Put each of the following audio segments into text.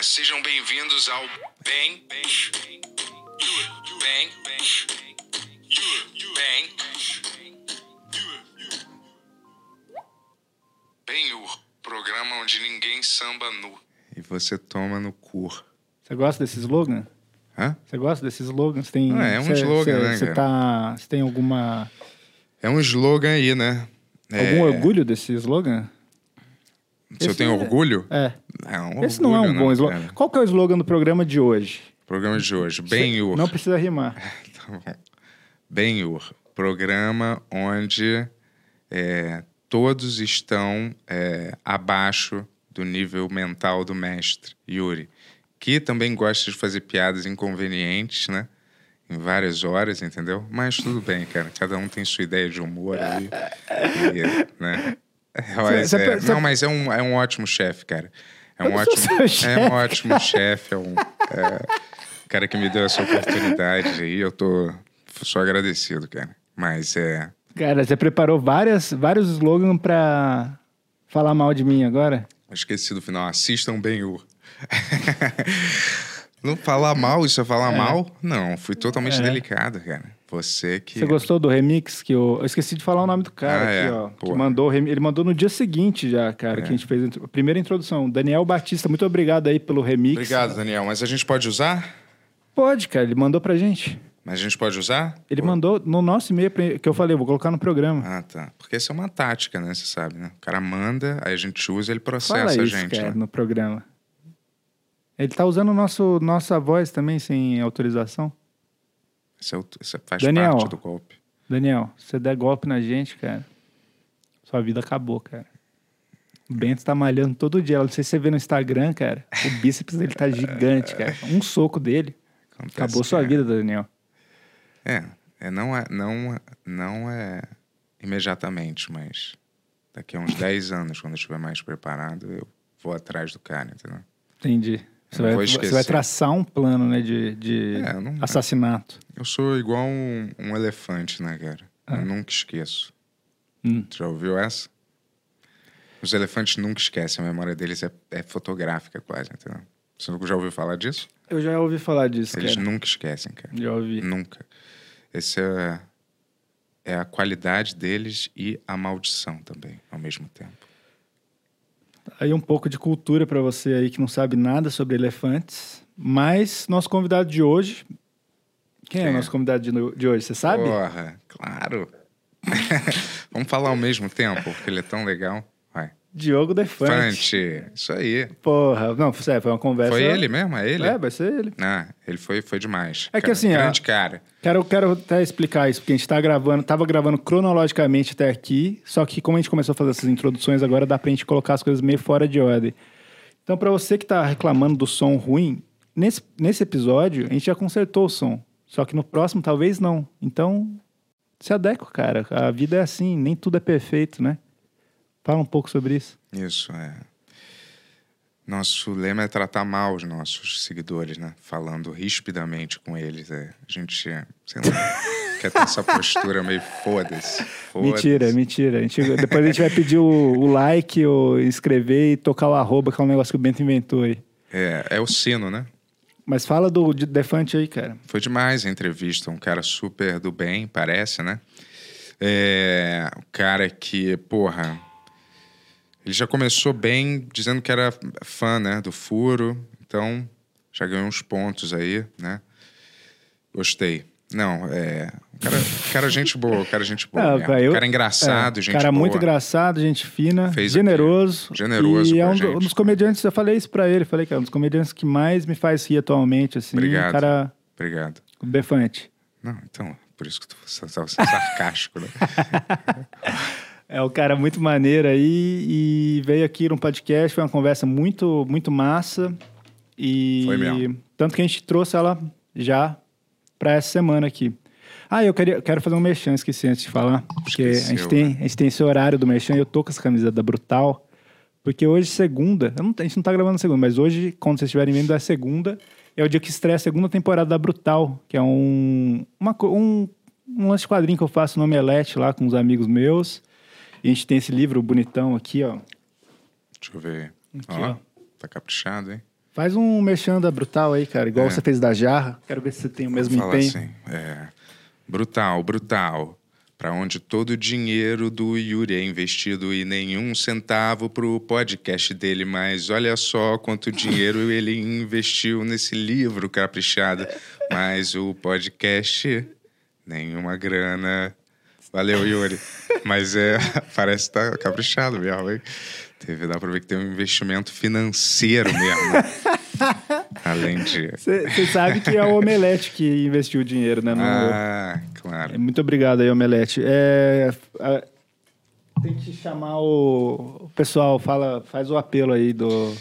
É, sejam bem-vindos ao Bem Bem Bem Bem Benhur, programa onde ninguém samba nu. E você toma no cu. Você gosta desse slogan? Hã? Você gosta desse slogan? Você tem, Ah, é um você- slogan, você- né, tá, você tem alguma É um slogan aí, né? É, algum orgulho desse slogan? Se eu Esse tenho é- orgulho? É. Não, Esse não é um orgulho, bom slogan. cara. Qual que é o slogan do programa de hoje? Programa de hoje. Benhur. Não precisa rimar. Tá bom. Benhur. Programa onde é, todos estão é, abaixo do nível mental do mestre, Yuri. Que também gosta de fazer piadas inconvenientes, né? Em várias horas, entendeu? Mas tudo bem, cara. Cada um tem sua ideia de humor aí. E, né? É, mas é- não, mas é um, é um ótimo chefe, cara. É um ótimo, seu é um chefe. ótimo chefe, é um é, cara que me deu essa oportunidade aí. Eu tô só agradecido, cara. Mas é. Cara, você preparou várias, vários slogans pra falar mal de mim agora? Esqueci do final. Assistam bem o. Não falar mal, isso é falar mal? Não, fui totalmente É. delicado, cara. Você que. Você gostou do remix que eu... eu esqueci de falar o nome do cara Ah, aqui, é. ó. Que mandou Ele mandou no dia seguinte já, cara, É. que a gente fez a primeira introdução. Daniel Batista, muito obrigado aí pelo remix. Obrigado, Daniel. Mas a gente pode usar? Pode, cara, ele mandou pra gente. Mas a gente pode usar? Ele mandou no nosso e-mail que eu falei, vou colocar no programa. Ah, tá. Porque essa é uma tática, né? Você sabe, né? O cara manda, aí a gente usa, ele processa Fala a isso, gente. cara, né? no programa. Ele tá usando nosso, nossa voz também sem autorização. Isso, é o- isso faz Daniel. parte do golpe. Daniel, se você der golpe na gente, cara, sua vida acabou, cara. O Bento tá malhando todo dia. Não sei se você vê no Instagram, cara. O bíceps dele tá gigante, cara. Um soco dele. Acontece Acabou sua é- vida, Daniel. É, é não é, não, é- não é imediatamente, mas daqui a uns 10 anos, quando eu estiver mais preparado, eu vou atrás do cara, entendeu? Entendi. Você vai, você vai traçar um plano, né, de, de É, não- assassinato. Eu sou igual um, um elefante, né, cara? Ah. Eu nunca esqueço. Hum. Já ouviu essa? Os elefantes nunca esquecem, a memória deles é, é fotográfica quase, entendeu? Você já ouviu falar disso? Eu já ouvi falar disso, Eles cara. nunca esquecem, cara. Já ouvi. Nunca. Esse é, é a qualidade deles e a maldição também, ao mesmo tempo. Aí um pouco de cultura pra você aí que não sabe nada sobre elefantes. Mas nosso convidado de hoje. Quem é Quem o é? nosso convidado de, de hoje? Você sabe? Porra, claro. Vamos falar ao mesmo tempo, porque ele é tão legal. Diogo Defante. Fante, isso aí. Porra, não, sério, foi uma conversa. Foi ele mesmo? É ele? É, vai ser ele. Ah, ele foi, foi demais. É que Cara, assim, ó, Grande cara. Quero, quero até explicar isso, porque a gente tá gravando, tava gravando cronologicamente até aqui, só que como a gente começou a fazer essas introduções, agora dá pra gente colocar as coisas meio fora de ordem. Então, pra você que tá reclamando do som ruim, nesse, nesse episódio a gente já consertou o som. Só que no próximo talvez não. Então, se adequa, cara. A vida é assim, nem tudo é perfeito, né? Fala um pouco sobre isso. Isso, é. Nosso lema é tratar mal os nossos seguidores, né? Falando rispidamente com eles. É. A gente, sei lá, quer ter essa postura meio foda-se. foda-se. Mentira, mentira. A gente- depois a gente vai pedir o, o like, o inscrever e tocar o arroba, que é um negócio que o Bento inventou aí. É, é o sino, né? Mas fala do de- Defante aí, cara. Foi demais a entrevista. Um cara super do bem, parece, né? É, um cara que, porra. Ele já começou bem dizendo que era fã, né? Do furo. Então, já ganhou uns pontos aí, né? Gostei. Não, é. Cara, cara gente boa, cara gente boa. Mesmo. cara, eu- cara engraçado, É, gente cara boa. muito engraçado, gente fina, Fez generoso. Generoso E é um, do- um dos comediantes, eu falei isso pra ele, falei que é um dos comediantes que mais me faz rir atualmente, assim. Obrigado. O cara Obrigado. Defante. Não, então, por isso que tu estava sendo sarcástico, né? É um cara muito maneiro aí e veio aqui no podcast, foi uma conversa muito, muito massa. E Foi mesmo. tanto que a gente trouxe ela já pra essa semana aqui. Ah, eu queria, quero fazer um merchan, esqueci antes de falar. Porque a, gente Esqueceu, tem, né? a gente tem esse horário do merchan e eu tô com essa camisa da Brutal. Porque hoje, segunda, não- a gente não tá gravando segunda, mas hoje, quando vocês estiverem vendo, é segunda. É o dia que estreia a segunda temporada da Brutal, que é um, uma, um, um lance quadrinho que eu faço no Omelete lá com uns amigos meus. E a gente tem esse livro bonitão aqui, ó. Deixa eu ver. Aqui, ó, ó. Tá caprichado, hein? Faz um mexanda brutal aí, cara, igual É. você fez da jarra. Quero ver se você tem o mesmo Fala empenho. assim, é, brutal, brutal. Para onde todo o dinheiro do Yuri é investido e nenhum centavo pro podcast dele, mas olha só quanto dinheiro ele investiu nesse livro caprichado. Mas o podcast, nenhuma grana. Valeu, Yuri. Mas é, parece que tá caprichado mesmo, hein? Teve, dá pra ver que tem um investimento financeiro mesmo. Além de. Você sabe que é o Omelete que investiu o dinheiro, né? no- Ah, claro. Muito obrigado aí, Omelete. É, a- tem que chamar o, o pessoal, fala, faz o apelo aí do.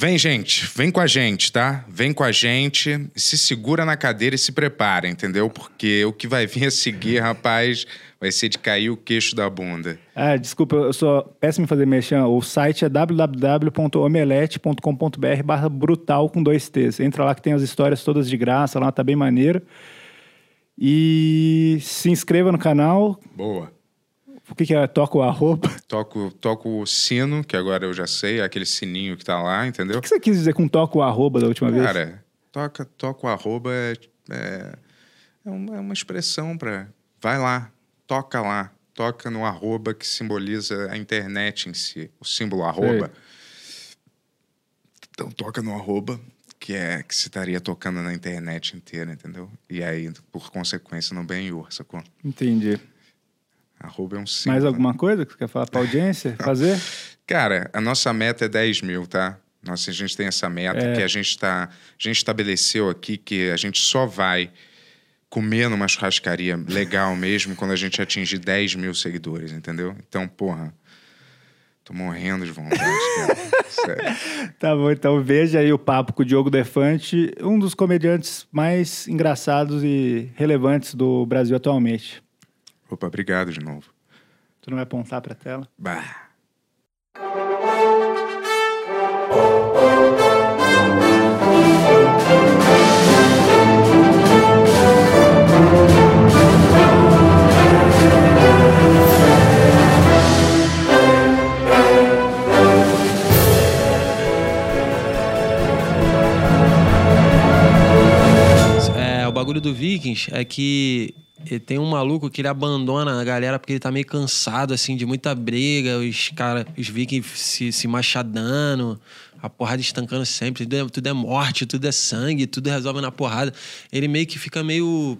Vem, gente, vem com a gente, tá? Vem com a gente, se segura na cadeira e se prepara, entendeu? Porque o que vai vir a seguir, rapaz, vai ser de cair o queixo da bunda. Ah, desculpa, eu sou péssimo em fazer mexer. O site é www.omelete.com.br barra brutal com dois T's. Entra lá que tem as histórias todas de graça, lá tá bem maneiro. E se inscreva no canal. Boa. O que, que é? Toca o arroba. Toco, toco o sino, que agora eu já sei, é aquele sininho que tá lá, entendeu? O que você quis dizer com toca o arroba da última vez? Cara, toca, toca o arroba é, é, é uma, é uma expressão para. Vai lá, toca lá. Toca no arroba que simboliza a internet em si, o símbolo arroba. Então toca no arroba, que é que se estaria tocando na internet inteira, entendeu? E aí, por consequência, no Ben-Hur, sacou? Entendi. Arroba é um símbolo. Mais alguma coisa que você quer falar pra audiência? Fazer? Cara, a nossa meta é 10 mil, tá? Nossa, a gente tem essa meta É. que a gente tá. A gente estabeleceu aqui que a gente só vai comer numa churrascaria legal mesmo quando a gente atingir 10 mil seguidores, entendeu? Então, porra. Tô morrendo de vontade, cara. Tá bom, então veja aí o papo com o Diogo Defante, um dos comediantes mais engraçados e relevantes do Brasil atualmente. Opa, obrigado de novo. Tu não vai apontar pra tela? Bah. É, o bagulho do Vikings é que ele tem um maluco que ele abandona a galera porque ele tá meio cansado, assim, de muita briga, os cara, os Vikings se, se machadando, a porrada estancando sempre, tudo é, tudo é morte, tudo é sangue, tudo resolve na porrada. Ele meio que fica meio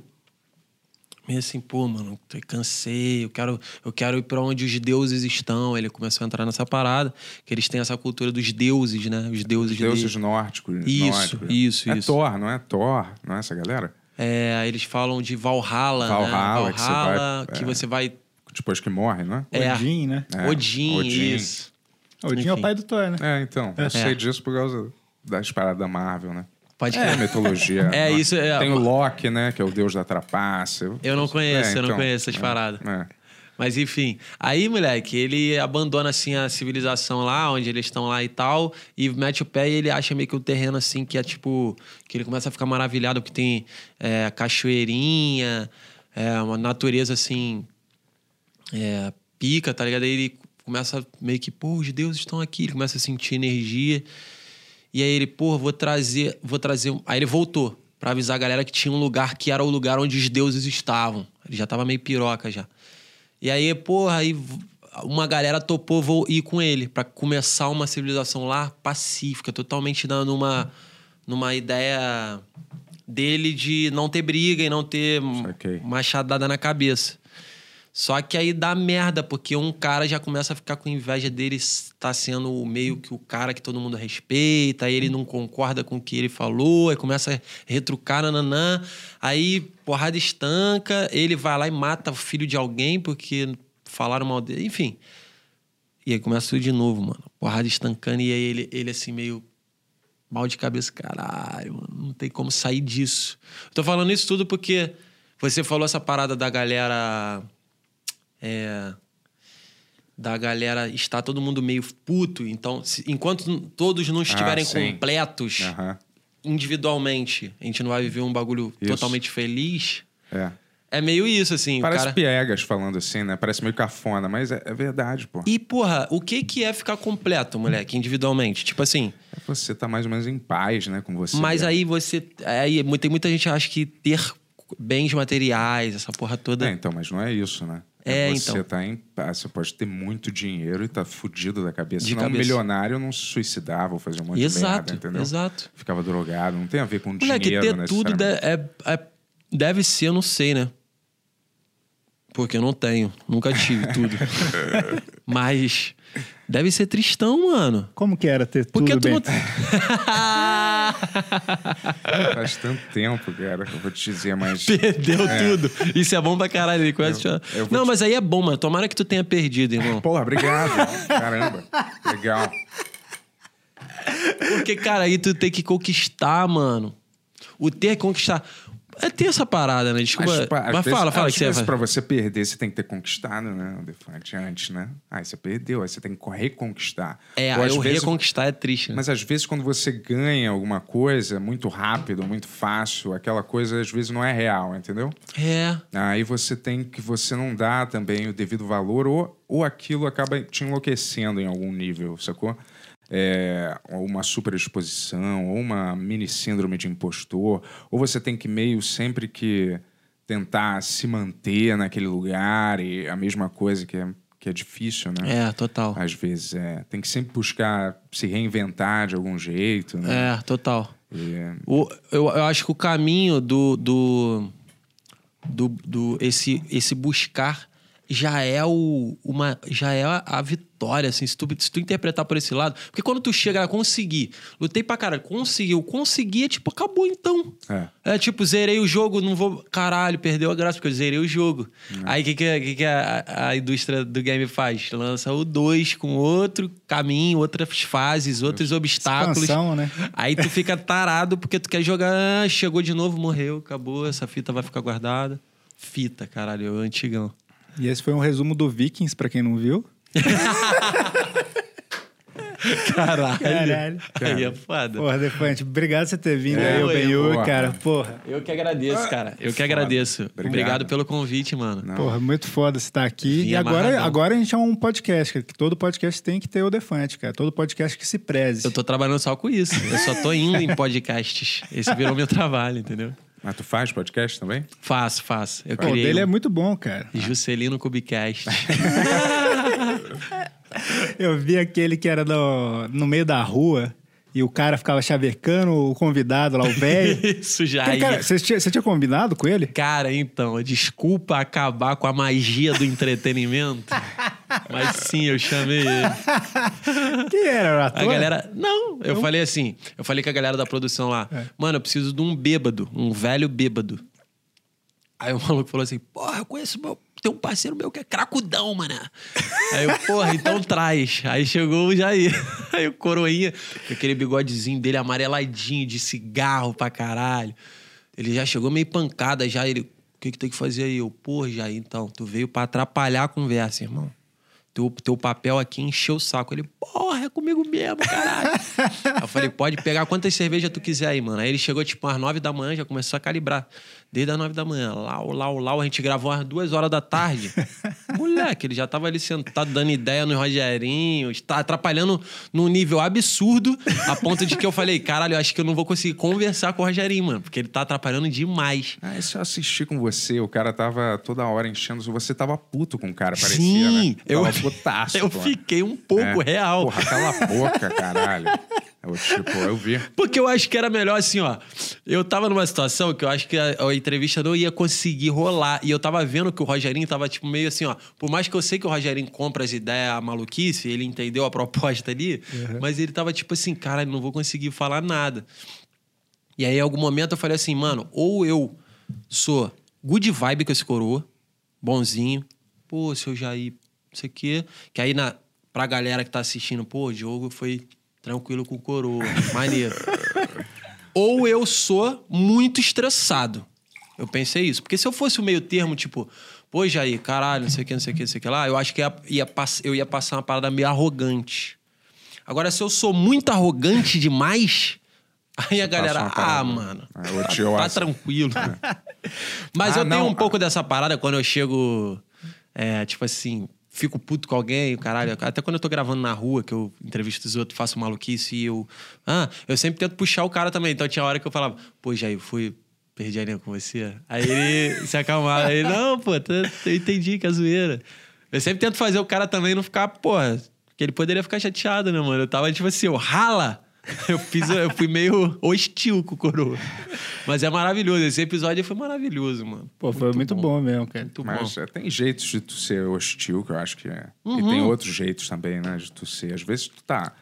meio assim, pô, mano, eu cansei, eu quero, eu quero ir pra onde os deuses estão. Ele começou a entrar nessa parada, que eles têm essa cultura dos deuses, né? Os deuses, Os deuses dele. nórdicos. Isso, nórdicos. isso, é isso. Thor, não é Thor? Não é essa galera? É, eles falam de Valhalla, Valhalla, né? que você Valhalla, vai- que é. você vai... Depois que morre, não é? É. Odin, né? É, Odin, Odin. isso. Odin é o Enfim. pai do Thor, né? É, então. Eu sei disso por causa das paradas da Marvel, né? Pode É, crer. mitologia. É, né? isso é- Tem o Loki, né? Que é o deus da trapaça. Eu não conheço, eu não conheço essas é, paradas. é. Mas enfim, aí, moleque, ele abandona assim a civilização lá, onde eles estão lá e tal, e mete o pé e ele acha meio que o terreno assim, que é tipo. Que ele começa a ficar maravilhado, porque tem é, cachoeirinha, é, uma natureza assim. é, pica, tá ligado? Aí ele começa meio que, pô, os deuses estão aqui, ele começa a sentir energia. E aí ele, porra, vou trazer, vou trazer. um- Aí ele voltou pra avisar a galera que tinha um lugar que era o lugar onde os deuses estavam. Ele já tava meio piroca já. E aí, porra, aí uma galera topou vou ir com ele pra começar uma civilização lá pacífica, totalmente na- numa numa ideia dele de não ter briga e não ter Saquei. machadada na cabeça. Só que aí dá merda, porque um cara já começa a ficar com inveja dele estar sendo meio que o cara que todo mundo respeita, aí ele não concorda com o que ele falou, aí começa a retrucar, nananã. Aí, porrada estanca, ele vai lá e mata o filho de alguém porque falaram mal dele, enfim. E aí começa tudo de novo, mano. Porrada estancando, e aí ele, ele assim, meio mal de cabeça, caralho, mano, não tem como sair disso. Tô falando isso tudo porque você falou essa parada da galera. É, da galera está todo mundo meio puto. Então, se- enquanto todos não estiverem sim. completos Aham. individualmente, a gente não vai viver um bagulho Isso. totalmente feliz. É. É meio isso, assim. Parece cara... piegas falando assim, né? Parece meio cafona, mas é, é verdade, pô. E, porra, o que que é ficar completo, moleque, individualmente? Tipo assim, É você tá mais ou menos em paz, né, com você. mas aí você. Aí tem muita gente que acha que ter bens materiais, essa porra toda. É, então, mas não é isso, né? É, você então. tá em paz. Você pode ter muito dinheiro e tá fudido da cabeça. De Senão um cabeça. milionário não se suicidava ou fazia um monte de exato, merda, entendeu? exato. Ficava drogado. Não tem a ver com Moleque, dinheiro, ter tudo de- é, é- deve ser, eu não sei, né? Porque eu não tenho, nunca tive tudo. Mas deve ser tristão, mano. Como que era ter Porque tudo tu não. Faz tanto tempo, cara, que eu vou te dizer, mas... Perdeu tudo. Isso é bom pra caralho. Ele. Eu- eu não, te- mas aí é bom, mano. Tomara que tu tenha perdido, irmão. Porra, obrigado. Caramba. Legal. Porque, cara, aí tu tem que conquistar, mano. O ter que conquistar. É ter essa parada, né? Desculpa. Mas, pá, às fala, vezes- fala às que você vai. pra você perder, você tem que ter conquistado, né? O defante antes, né? Aí você perdeu, aí você tem que reconquistar. É, Ou aí o vezes- reconquistar é triste, né? Mas às vezes quando você ganha alguma coisa muito rápido, muito fácil, aquela coisa às vezes não é real, entendeu? É. Aí você tem que você não dá também o devido valor ou, ou aquilo acaba te enlouquecendo em algum nível, sacou? É, uma superexposição, ou uma mini síndrome de impostor, ou você tem que meio sempre que tentar se manter naquele lugar e a mesma coisa que é, que é difícil, né? É, total. Às vezes é. Tem que sempre buscar se reinventar de algum jeito, né? É, total. E, O, eu, eu acho que o caminho do, do, do, do esse, esse buscar já é o, uma já é a, vitória assim se tu, se tu interpretar por esse lado porque quando tu chega a conseguir lutei pra caralho conseguiu consegui é tipo acabou então É. é tipo zerei o jogo não vou caralho perdeu a graça porque eu zerei o jogo aí o que que, que, que a, a indústria do game faz lança o 2 com outro caminho outras fases outros obstáculos Expansão, né? Aí tu fica tarado porque tu quer jogar, ah, chegou de novo, morreu, acabou, essa fita vai ficar guardada. Fita, caralho, é antigão. E esse foi um resumo do Vikings, pra quem não viu. Caralho. Caralho. Aí é foda. Porra, Defante, obrigado por você ter vindo É, aí, o Benhur, cara. Porra, Eu que agradeço, cara. Eu que Foda. agradeço. Obrigado. Obrigado. pelo convite, mano. Não. porra, muito foda você estar aqui. Vim e agora, amarradão. agora a gente é um podcast, cara, que todo podcast tem que ter o Defante, cara. Todo podcast que se preze. Eu tô trabalhando só com isso. Eu só tô indo em podcasts. Esse virou meu trabalho, entendeu? Mas tu faz podcast também? Faço, faço. Eu o dele um é muito bom, cara. Juscelino Cubicast. Eu vi aquele que era no, no meio da rua e o cara ficava chavecando o convidado lá, o velho. Isso já aí. cara, você, tinha, você tinha combinado com ele? Cara, então, desculpa acabar com a magia do entretenimento. Mas sim, eu chamei ele. Quem era? O A ator? galera. Não, eu falei assim. Eu falei com a galera da produção lá. Mano, eu preciso de um bêbado, um velho bêbado. Aí o maluco falou assim: Porra, eu conheço meu. Tem um parceiro meu que é cracudão, mano. Aí eu, porra, então traz. Aí chegou o Jair. Aí o coroinha, com aquele bigodezinho dele amareladinho, de cigarro pra caralho. Ele já chegou meio pancada já. Ele, o que, que tem que fazer aí? Eu, porra, Jair, então, tu veio pra atrapalhar a conversa, irmão. Teu, teu papel aqui encheu o saco. Ele, porra, é comigo mesmo, caralho. Eu falei, pode pegar quantas cervejas tu quiser aí, mano. Aí ele chegou, tipo, às nove da manhã, já começou a calibrar. Desde as nove da manhã, lau, lau, lau. A gente gravou às duas horas da tarde. Moleque, ele já tava ali sentado, dando ideia no Rogerinho. Está atrapalhando num nível absurdo, a ponto de que eu falei, caralho, eu acho que eu não vou conseguir conversar com o Rogerinho, mano. Porque ele tá atrapalhando demais. Ah, isso eu assisti com você. O cara tava toda hora enchendo. Você tava puto com o cara, parecia, Sim, né? eu- putaço, Eu pô. fiquei um pouco É. real. Porra, cala a boca, caralho. Eu, tipo, eu vi. Porque eu acho que era melhor assim, ó. Eu tava numa situação que eu acho que a, a entrevista não ia conseguir rolar. E eu tava vendo que o Rogerinho tava, tipo, meio assim, ó. Por mais que eu sei que o Rogerinho compra as ideias a maluquice, ele entendeu a proposta ali, mas ele tava, tipo assim, cara, não vou conseguir falar nada. E aí, em algum momento, eu falei assim, mano, ou eu sou good vibe com esse coroa, bonzinho, pô, seu Jair, não sei o quê. Que aí, na, pra galera que tá assistindo, pô, o jogo foi tranquilo com o coroa, maneiro. ou eu sou muito estressado. Eu pensei isso. Porque se eu fosse o meio termo, tipo, pô, Jair, caralho, não sei o que, não sei o que, não sei o que lá, eu acho que ia, ia pass- eu ia passar uma parada meio arrogante. Agora, se eu sou muito arrogante demais, Aí a galera, ah, parada. mano, É, tá, tranquilo. Mas Ah, eu tenho não, um pouco dessa parada quando eu chego, é, tipo assim, fico puto com alguém, caralho. Até quando eu tô gravando na rua, que eu entrevisto os outros, faço maluquice e eu. Ah, eu sempre tento puxar o cara também. Então tinha hora que eu falava, pô, Jair, fui. Perdi a linha com você. Aí ele se acalmava. Aí, não, pô, tá- eu entendi que é zoeira. Eu sempre tento fazer o cara também não ficar, porra, que ele poderia ficar chateado, né, mano? Eu tava tipo assim, eu rala. Eu fiz, eu fui meio hostil com o coroa. Mas é maravilhoso. Esse episódio foi maravilhoso, mano. Pô, foi muito bom, mesmo, cara. Muito Mas bom. é, tem jeitos de tu ser hostil, que eu acho que é. E Uhum. tem outros jeitos também, né? De tu ser. Às vezes tu tá.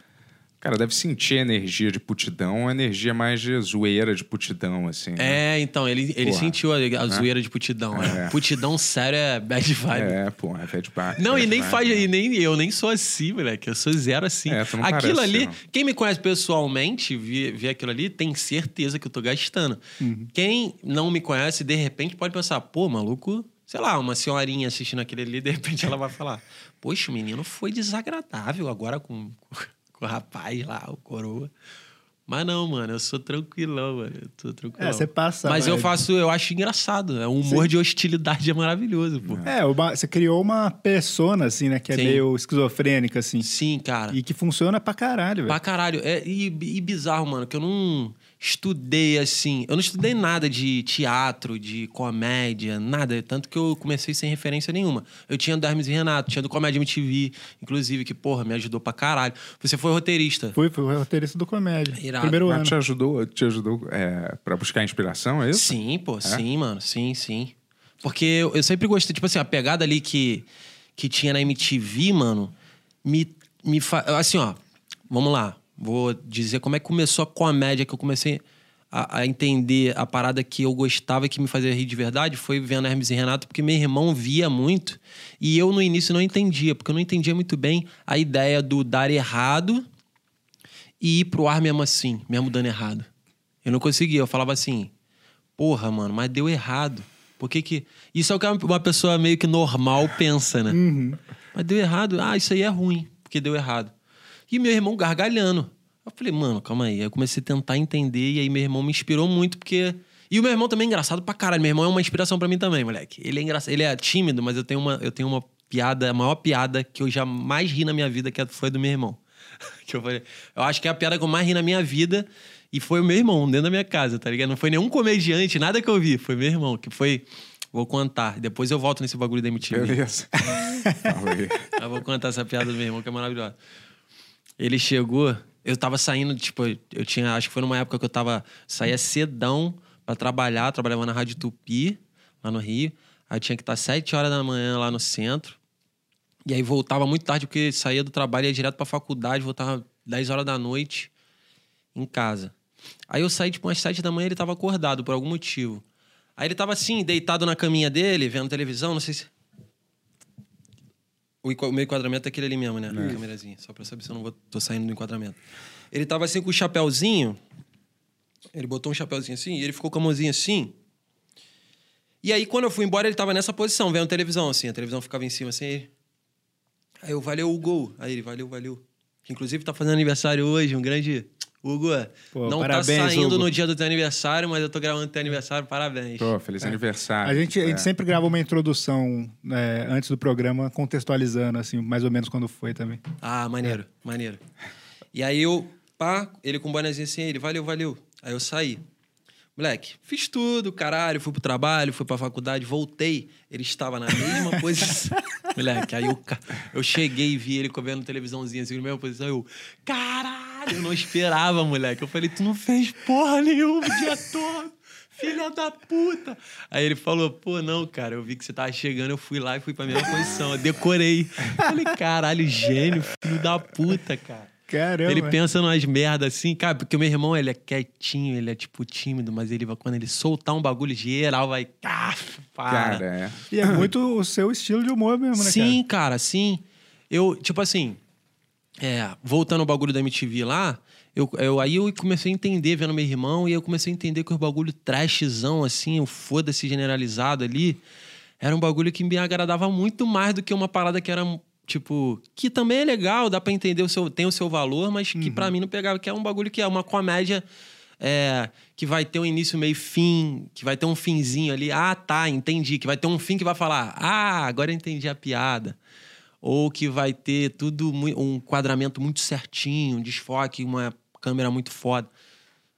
Cara, deve sentir energia de putidão, energia mais de zoeira de putidão, assim. né? É, então, ele, ele Porra. sentiu a, a zoeira de putidão. É. É. Putidão sério é bad vibe. É, pô, é bad bar. Não, bad e nem vibe, faz, né? e nem eu nem sou assim, moleque. Eu sou zero assim. É, tu não aquilo parece ali, não. quem me conhece pessoalmente, vê, vê aquilo ali, tem certeza que eu tô gastando. Uhum. Quem não me conhece, de repente, pode pensar, pô, maluco, sei lá, uma senhorinha assistindo aquele ali, de repente ela vai falar, poxa, o menino foi desagradável agora com, com o rapaz lá, o coroa. Mas não, mano, eu sou tranquilão, mano. Eu tô tranquilão. É, você passa, Mas eu vai. faço, eu acho engraçado. É um humor de hostilidade é maravilhoso, pô. É, você criou uma persona, assim, né? Que é Sim. meio esquizofrênica, assim. Sim, cara. E que funciona pra caralho, velho. Pra caralho. É, e, e bizarro, mano, que eu não estudei assim. Eu não estudei nada de teatro, de comédia, nada. Tanto que eu comecei sem referência nenhuma. Eu tinha do Hermes e Renato, tinha do Comédia MTV, inclusive, que, porra, me ajudou pra caralho. Você foi roteirista. Fui, fui roteirista do comédia. Irado. Primeiro Mas ano. te ajudou, te ajudou é, pra buscar inspiração, é isso? Sim, pô, sim, mano. Sim, sim. Porque eu, eu sempre gostei, tipo assim, a pegada ali que, que tinha na MTV, mano, me, me fa... Assim, ó, vamos lá. Vou dizer como é que começou a comédia, que eu comecei a, a entender a parada que eu gostava e que me fazia rir de verdade, foi vendo Hermes e Renato, porque meu irmão via muito e eu no início não entendia, porque eu não entendia muito bem a ideia do dar errado e ir pro ar mesmo assim, mesmo dando errado. Eu não conseguia, eu falava assim, porra, mano, mas deu errado. Por que que... Isso é o que uma pessoa meio que normal pensa, né? Mas deu errado, ah, isso aí é ruim, porque deu errado. E meu irmão gargalhando. Eu falei, mano, calma aí. Aí eu comecei a tentar entender e aí meu irmão me inspirou muito, porque... E o meu irmão também é engraçado pra caralho. Meu irmão é uma inspiração pra mim também, moleque. Ele é engraçado, ele é tímido, mas eu tenho uma, eu tenho uma piada, a maior piada que eu jamais ri na minha vida, que foi do meu irmão. que eu falei, eu acho que é a piada que eu mais ri na minha vida e foi o meu irmão, dentro da minha casa, tá ligado? Não foi nenhum comediante, nada que eu vi, foi meu irmão, que foi. Vou contar. Depois eu volto nesse bagulho da MTV. Beleza. Eu vou contar essa piada do meu irmão, que é maravilhosa. Ele chegou, eu tava saindo, tipo, eu tinha, acho que foi numa época que eu tava, saía cedão pra trabalhar, trabalhava na Rádio Tupi, lá no Rio. Aí tinha que estar sete horas da manhã lá no centro. E aí voltava muito tarde, porque saía do trabalho, ia direto pra faculdade, voltava 10 horas da noite em casa. Aí eu saí, tipo, umas sete da manhã, ele tava acordado por algum motivo. Aí ele tava assim, deitado na caminha dele, vendo televisão, não sei se. O, o meu enquadramento é aquele ali mesmo, né? A câmerazinha. Só pra saber se eu não vou, tô saindo do enquadramento. Ele tava assim com o chapéuzinho. Ele botou um chapéuzinho assim e ele ficou com a mãozinha assim. E aí, quando eu fui embora, ele tava nessa posição, vendo televisão, assim. A televisão ficava em cima, assim. Aí eu, valeu, Hugo. Aí ele, valeu, valeu. Que inclusive tá fazendo aniversário hoje, um grande. Hugo, Pô, não parabéns, tá saindo Hugo. no dia do teu aniversário, mas eu tô gravando teu aniversário, parabéns. Pô, feliz aniversário. A gente, a gente É. sempre grava uma introdução né, antes do programa, contextualizando, assim, mais ou menos quando foi também. Ah, maneiro, maneiro. E aí eu, pá, ele com o bonezinho assim, ele, valeu, valeu. Aí eu saí. Moleque, fiz tudo, caralho, fui pro trabalho, fui pra faculdade, voltei. Ele estava na mesma posição. Moleque, aí eu, eu cheguei e vi ele comendo televisãozinha assim, na mesma posição. Eu, caralho, eu não esperava, moleque. Eu falei, tu não fez porra nenhuma o dia todo. Filha da puta! Aí ele falou, pô, não, cara, eu vi que você tava chegando, eu fui lá e fui pra mesma posição. Eu decorei. Falei, caralho, gênio, filho da puta, cara. Caramba. Ele pensa numas merdas assim, cara, porque o meu irmão, ele é quietinho, ele é tipo tímido, mas ele vai, quando ele soltar um bagulho geral, vai. Ah, para. Cara, é. E é muito o seu estilo de humor mesmo, né, Sim, cara, sim. Eu, tipo assim, é, voltando ao bagulho da MTV lá, eu, eu, aí eu comecei a entender vendo meu irmão, e eu comecei a entender que o bagulho trashzão, assim, o foda-se generalizado ali, era um bagulho que me agradava muito mais do que uma parada que era, tipo, que também é legal, dá pra entender, o seu, tem o seu valor, mas que pra mim não pegava, que é um bagulho que é uma comédia é, que vai ter um início, meio fim, que vai ter um finzinho ali. Ah, tá, entendi. Que vai ter um fim que vai falar, ah, agora eu entendi a piada. Ou que vai ter tudo, um quadramento muito certinho, um desfoque, uma câmera muito foda.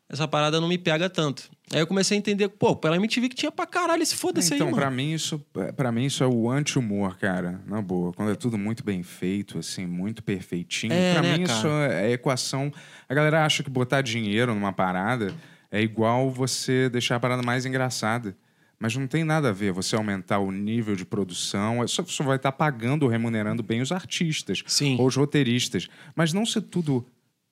Essa parada não me pega tanto. Aí eu comecei a entender, pô, pela MTV que tinha pra caralho esse foda-se Então, aí, pra mim, isso, para mim, isso é o anti-humor, cara. Na boa. Quando é tudo muito bem feito, assim, muito perfeitinho. É, pra né, mim, isso é equação. A galera acha que botar dinheiro numa parada é igual você deixar a parada mais engraçada. Mas não tem nada a ver você aumentar o nível de produção. Só, só vai estar pagando ou remunerando bem os artistas Sim. ou os roteiristas. Mas não ser tudo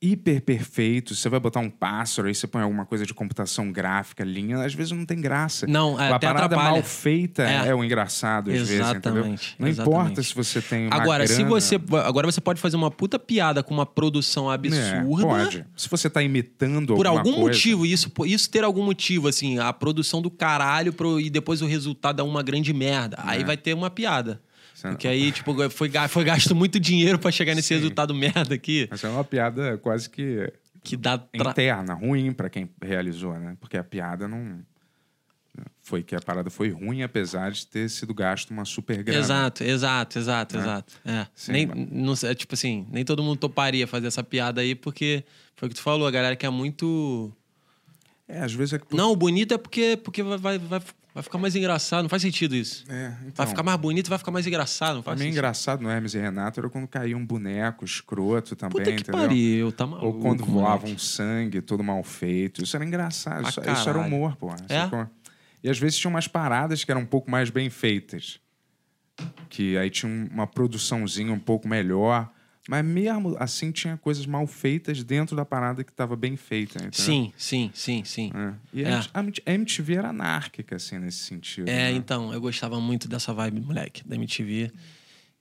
hiper perfeito. Você vai botar um pássaro, aí você põe alguma coisa de computação gráfica, linha. Às vezes não tem graça. Não, é, a parada atrapalha. mal feita é, É. o engraçado, às vezes, entendeu? Exatamente, Não exatamente. importa se você tem uma Agora, se grana- você. Agora você pode fazer uma puta piada com uma produção É, absurda. pode. Se você tá imitando Por algum coisa, motivo, isso, isso ter algum motivo, assim, a produção do caralho pro- e depois o resultado é uma grande merda. Aí vai ter uma piada. Porque aí, tipo, foi, foi gasto muito dinheiro pra chegar nesse Sim. resultado merda aqui. Mas é uma piada quase que Que dá. Tra... interna, ruim pra quem realizou, né? Porque a piada não... Foi que a parada foi ruim, apesar de ter sido gasto uma super grana. Exato, exato, exato, É. exato. É. Sim, nem, mas- não é tipo assim, nem todo mundo toparia fazer essa piada aí, porque foi o que tu falou, a galera que é muito. É, às vezes é que... Não, o bonito é porque, porque vai, vai, vai, vai ficar mais engraçado. Não faz sentido isso. É, então, Vai ficar mais bonito, vai ficar mais engraçado. Não faz mim, sentido. engraçado no Hermes e Renato era quando caía um boneco escroto também, Puta que entendeu? pariu, tá maluco. Ou quando voava um sangue todo mal feito. Isso era engraçado. Isso, isso era humor, pô. É? E às vezes tinha umas paradas que eram um pouco mais bem feitas. Que aí tinha um- uma produçãozinha um pouco melhor. Mas mesmo assim tinha coisas mal feitas dentro da parada que estava bem feita. Entendeu? Sim, sim, sim, sim. É. E É. a MT- a MTV era anárquica, assim, nesse sentido. É, né? então, eu gostava muito dessa vibe, moleque, da MTV.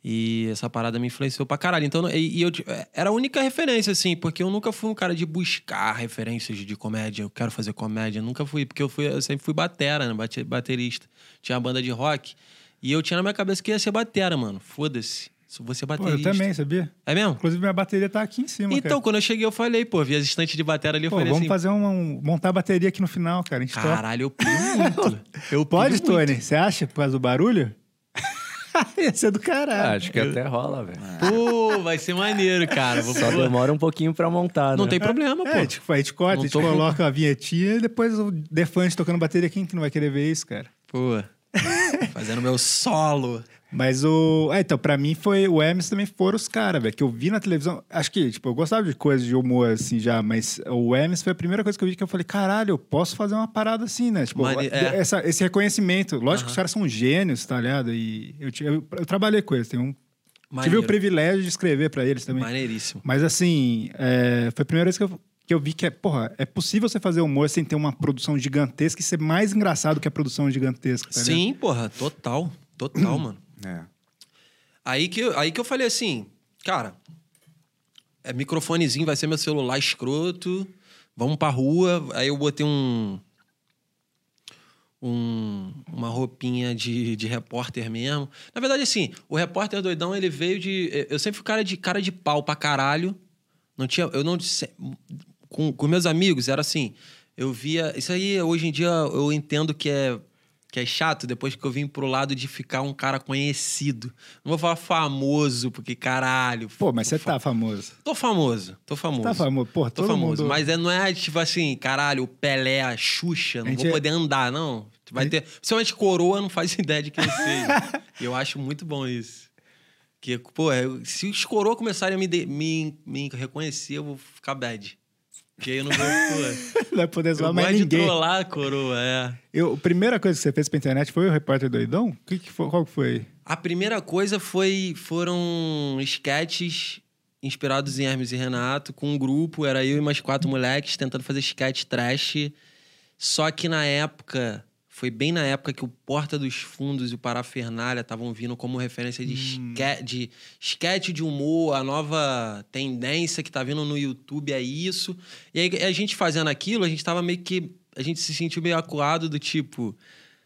E essa parada me influenciou pra caralho. Então, e, e eu, era a única referência, assim, porque eu nunca fui um cara de buscar referências de comédia. Eu quero fazer comédia. Nunca fui, porque eu, fui, eu sempre fui batera, né? bate- Baterista. Tinha uma banda de rock. E eu tinha na minha cabeça que ia ser batera, mano. Foda-se. Você Pô, baterista. eu também, sabia? É mesmo? Inclusive, minha bateria tá aqui em cima, Então, cara. quando eu cheguei, eu falei, pô, vi as estantes de batera ali, eu Pô, falei vamos assim. fazer um, um- montar a bateria aqui no final, cara. A gente toca. Caralho, eu piro muito. Eu Pode, muito. Tony? Você acha, por causa do barulho? Ia ser do Ah, caralho. acho que até rola, velho. Pô, vai ser maneiro, cara. Vou, Só pô, demora um pouquinho pra montar, Não né? tem problema, pô. É, tipo, a gente corta, Não a gente tô com- coloca a vinhetinha e depois o Defante tocando bateria. Quem que não vai querer ver isso, cara? Pô, fazendo meu solo. Mas o. É, então, pra mim foi. O Hermes também foram os caras, velho. Que eu vi na televisão. Acho que, tipo, eu gostava de coisas de humor assim já, mas o Hermes foi a primeira coisa que eu vi que eu falei, caralho, eu posso fazer uma parada assim, né? Tipo, Mane- é. essa- esse reconhecimento. Lógico que os caras são gênios, tá ligado? E eu, eu, eu trabalhei com eles, tem um. Tive Maneiro. o privilégio de escrever pra eles também. Maneiríssimo. Mas assim, é, foi a primeira vez que eu, que eu vi que é, porra, é possível você fazer humor sem ter uma produção gigantesca e ser mais engraçado que a produção gigantesca. Tá? Sim, porra, total. Total, mano. É. Aí que, aí que eu falei assim, cara, é microfonezinho, vai ser meu celular escroto, vamos pra rua. Aí eu botei um. um uma roupinha de, de repórter mesmo. Na verdade, assim, o repórter doidão, ele veio de. Eu sempre fui cara de, cara de pau pra caralho. Não tinha. Eu não. Com, com meus amigos, era assim. Eu via. Isso aí, hoje em dia, eu entendo que é que é chato depois que eu vim pro lado de ficar um cara conhecido. Não vou falar famoso, porque caralho. Pô, mas você tá famoso. Tô famoso, tô famoso. Tá famoso. Porra, Tô todo famoso. mundo... Mas é, não é tipo assim, caralho, o Pelé, a Xuxa, não A vou é- poder andar, não. Vai ter. Principalmente coroa, não faz ideia de quem eu seja. E eu acho muito bom isso. Que, pô, eu- se os coroas começarem a me, de- me, me reconhecer, eu vou ficar bad. Porque aí eu não vou. Não vai poder eu zoar mais gosto de ninguém. trollar a coroa, é. Eu, a primeira coisa que você fez pra internet foi o Repórter Doidão? Que que foi, qual que foi? A primeira coisa foi foram sketches inspirados em Hermes e Renato, com um grupo, era eu e mais quatro moleques tentando fazer sketch trash. Só que na época, foi bem na época que o Porta dos Fundos e o Parafernália estavam vindo como referência de, esque- de sketch de humor, a nova tendência que tá vindo no YouTube é isso. E aí a gente fazendo aquilo, a gente tava meio que. A gente se sentiu meio acuado do tipo.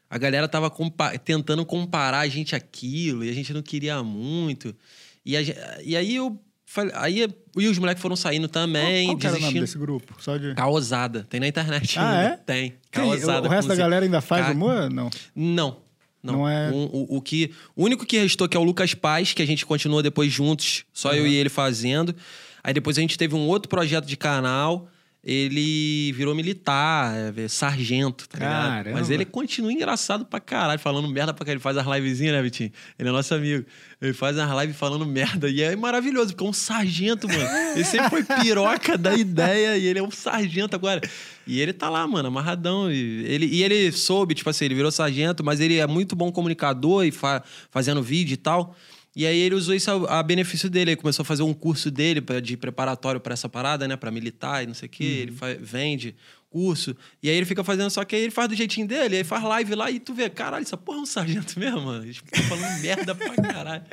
A galera tava compa- tentando comparar a gente aquilo e a gente não queria muito. E, a e aí eu falei- aí e os moleques foram saindo também, Qual nome desistindo. desse grupo? Só de... Caosada. Tem na internet. Ah, ainda. é? Tem. Caosada. o resto da galera ainda faz Ca- humor? Não. Não. Não, Não é- O, o, o que, o único que restou que é o Lucas Paz, que a gente continuou depois juntos, só eu e ele fazendo. Aí depois a gente teve um outro projeto de canal. Ele virou militar, é, sargento, tá ligado? Mas ele continua engraçado pra caralho, falando merda pra caralho. Ele faz as livezinhas, né, Vitinho? Ele é nosso amigo. Ele faz as lives falando merda. E é maravilhoso, porque é um sargento, mano. Ele sempre foi piroca da ideia e ele é um sargento agora. E ele tá lá, mano, amarradão. E ele, e ele soube, tipo assim, ele virou sargento, mas ele é muito bom comunicador e fa- fazendo vídeo e tal. E aí ele usou isso a, a benefício dele. Ele começou a fazer um curso dele pra- de preparatório pra essa parada, né? Pra militar e não sei o quê. Ele fa- vende curso. E aí ele fica fazendo, só que aí ele faz do jeitinho dele, aí faz live lá e tu vê, caralho, essa porra é um sargento mesmo, mano. Eles ficam falando merda pra caralho.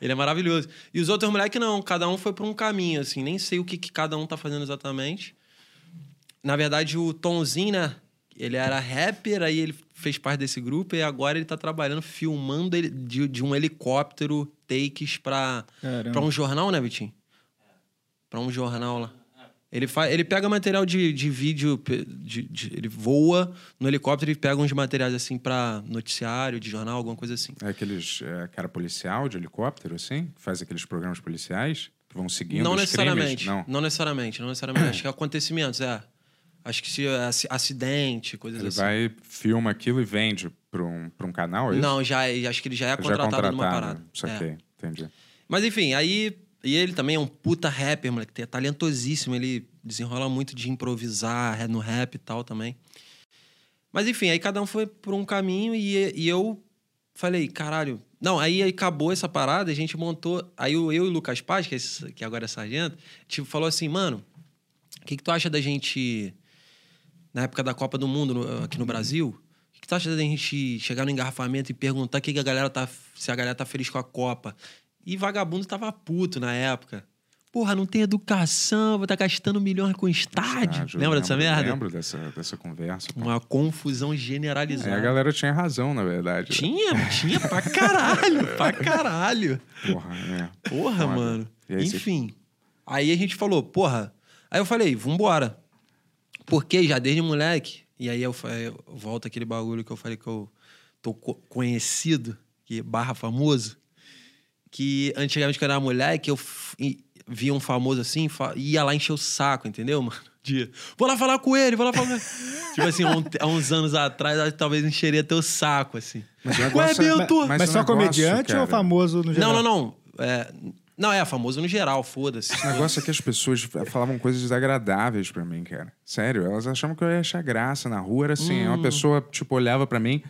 Ele é maravilhoso. E os outros moleques não, cada um foi pra um caminho, assim. Nem sei o que, que cada um tá fazendo exatamente. Na verdade, o Tomzinho, né? Ele era rapper, aí ele fez parte desse grupo e agora ele tá trabalhando, filmando ele de, de um helicóptero, takes pra, Caramba. pra um jornal, né, Vitinho? Pra um jornal lá. Ele, fa... ele pega material de, de vídeo, de, de- ele voa no helicóptero e pega uns materiais assim pra noticiário, de jornal, alguma coisa assim. É aqueles é, cara policial de helicóptero, assim? Que faz aqueles programas policiais que vão seguindo não os necessariamente. crimes? Não. Não necessariamente, não necessariamente. Acho que acontecimentos, é. Acho que se é ac- acidente, coisas Ele assim. vai, filma aquilo e vende para um, pra um canal, é isso? Não, já é- acho que ele já é Já contratado numa contratado. parada. Saquei, É. entendi. Mas enfim, aí. E ele também é um puta rapper, moleque. É talentosíssimo. Ele desenrola muito de improvisar é, no rap e tal também. Mas enfim, aí cada um foi por um caminho e, e eu falei, caralho. Não, aí, aí acabou essa parada, a gente montou. Aí eu, eu e o Lucas Paz, que, é esse- que agora é sargento, tipo, falou assim, mano, o que, que tu acha da gente, na época da Copa do Mundo no- aqui no Brasil, o que, tu acha da gente chegar no engarrafamento e perguntar que que a galera tá, se a galera tá feliz com a Copa? E vagabundo tava puto na época. Porra, não tem educação, vou estar gastando milhões com estádio. Estádio, Lembra eu dessa lembro- merda? Lembro dessa, dessa conversa. pô. Uma confusão generalizada. a galera tinha razão, na verdade. Tinha, tinha pra caralho, pra caralho. Porra, é. Porra, Foda. mano. Aí você- Enfim. Aí a gente falou, porra. Aí eu falei, vambora. Porque já desde moleque, e aí eu, eu volto aquele bagulho que eu falei que eu tô co- conhecido, que barra famoso, que antigamente quando eu era moleque, eu via um famoso assim, ia lá encher o saco, entendeu, mano? De, vou lá falar com ele, vou lá falar com ele. tipo assim, um- há uns anos atrás, talvez encheria teu saco, assim. Mas o Ué, é- Bento? mas Mas, só negócio, comediante ou cara, famoso no geral? Não, não, não. É, não, é famoso no geral, foda-se. O negócio é que as pessoas falavam coisas desagradáveis pra mim, cara. Sério, elas achavam que eu ia achar graça na rua. Era assim, Hum. uma pessoa, tipo, olhava pra mim,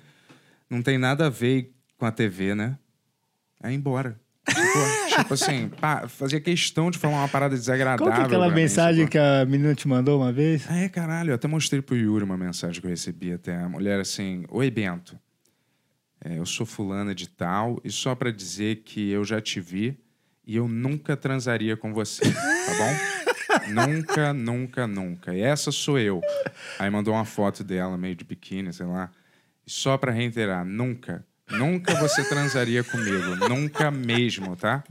não tem nada a ver com a TV, né? Aí embora. Tipo, tipo assim, pá, fazia questão de falar uma parada desagradável. Qual que é aquela mim, mensagem tipo. que a menina te mandou uma vez? Ah, é, caralho. Eu até mostrei pro Yuri uma mensagem que eu recebi até. A mulher assim: Oi, Bento. É, eu sou fulana de tal e só pra dizer que eu já te vi e eu nunca transaria com você, tá bom? nunca, nunca, nunca. E essa sou eu. Aí mandou uma foto dela meio de biquíni, sei lá. E só pra reiterar: nunca, nunca você transaria comigo. Nunca mesmo, tá?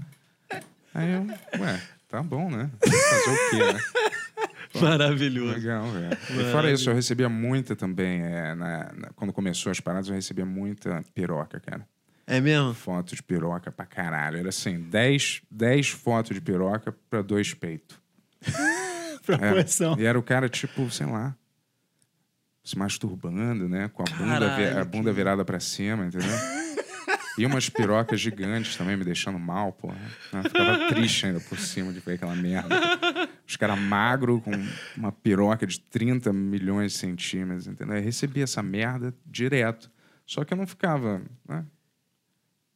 Aí eu, ué, tá bom, né? Fazer o quê, né? Maravilhoso. Legal, velho. E fora isso, eu recebia muita também. é, na- na- quando começou as paradas, eu recebia muita piroca, cara. É mesmo? Foto de piroca pra caralho. Era assim, 10, 10 fotos de piroca pra dois peitos. Pra É, coleção. E era o cara, tipo, sei lá, se masturbando, né? Com a bunda, Caralho, a bunda virada pra cima, entendeu? E umas pirocas gigantes também me deixando mal, porra. Eu ficava triste ainda por cima de ver aquela merda. Os caras magros com uma piroca de 30 milhões de centímetros, entendeu? Eu recebia essa merda direto. Só que eu não ficava, né?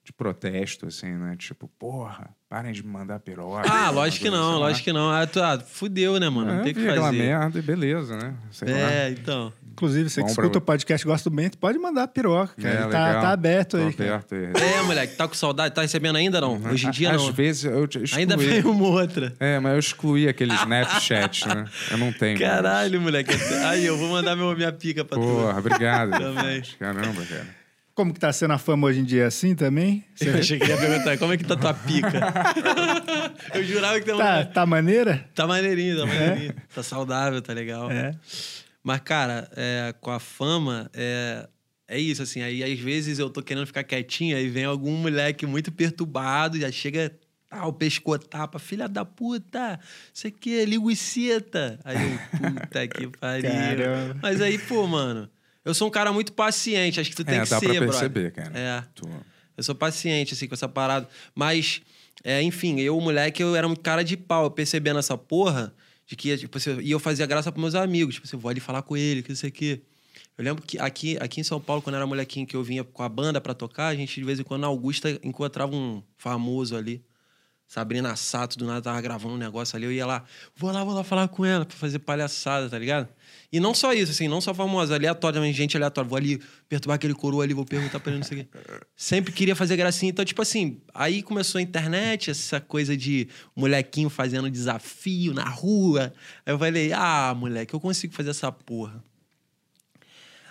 De protesto, assim, né? Tipo, porra, parem de me mandar piroca. Ah, lógico que não, lógico que não. Ah, tu, ah, fudeu, né, mano? Não É, tem o que vi aquela fazer. merda e beleza, né? Sei lá. É, então. Inclusive, você que Bom pra escuta o podcast Gosta do Bento, pode mandar piroca, cara. É, tá, legal. tá aberto aí. Cara. aberto aí. É, moleque, tá com saudade? Tá recebendo ainda não? Hoje em dia Às não. vezes eu excluí. Ainda veio uma outra. É, mas eu excluí aquele Snapchat, né? Eu não tenho. Caralho, moleque. Aí, eu vou mandar meu, minha pica pra tu. Porra, obrigado. Também. Caramba, cara. Como que tá sendo a fama hoje em dia assim também? Você Eu achei que ia perguntar, como é que tá tua pica? eu jurava que tem uma... tá, tá maneira? Tá maneirinho, tá maneirinho. Tá saudável, tá legal. É. Mas, cara, é, com a fama, é, é isso, assim. Aí, às vezes, eu tô querendo ficar quietinho, aí vem algum moleque muito perturbado, já chega tal, pescotapa, filha da puta, isso aqui é linguiceta. Aí eu, puta que pariu. Caramba. Mas aí, pô, mano, eu sou um cara muito paciente, acho que tu tem É, que dá ser, pra brother. perceber, cara. É. Tu- Eu sou paciente, assim, com essa parada. Mas, é, enfim, eu, moleque, eu era um cara de pau. Eu percebendo essa porra, de que, tipo, assim, e eu fazia graça pros meus amigos. Tipo assim, vou ali falar com ele, que não sei o quê. Eu lembro que aqui, aqui em São Paulo, quando eu era molequinho, que eu vinha com a banda pra tocar, a gente, de vez em quando, na Augusta, encontrava um famoso ali. Sabrina Sato, do nada, tava gravando um negócio ali. Eu ia lá, vou lá, vou lá falar com ela pra fazer palhaçada, tá ligado? E não só isso, assim, não só famosa, aleatoriamente, gente aleatória. Vou ali perturbar aquele coroa ali, vou perguntar pra ele, não sei o quê. Sempre queria fazer gracinha. Então, tipo assim, aí começou a internet, essa coisa de molequinho fazendo desafio na rua. Aí eu falei, ah, moleque, eu consigo fazer essa porra.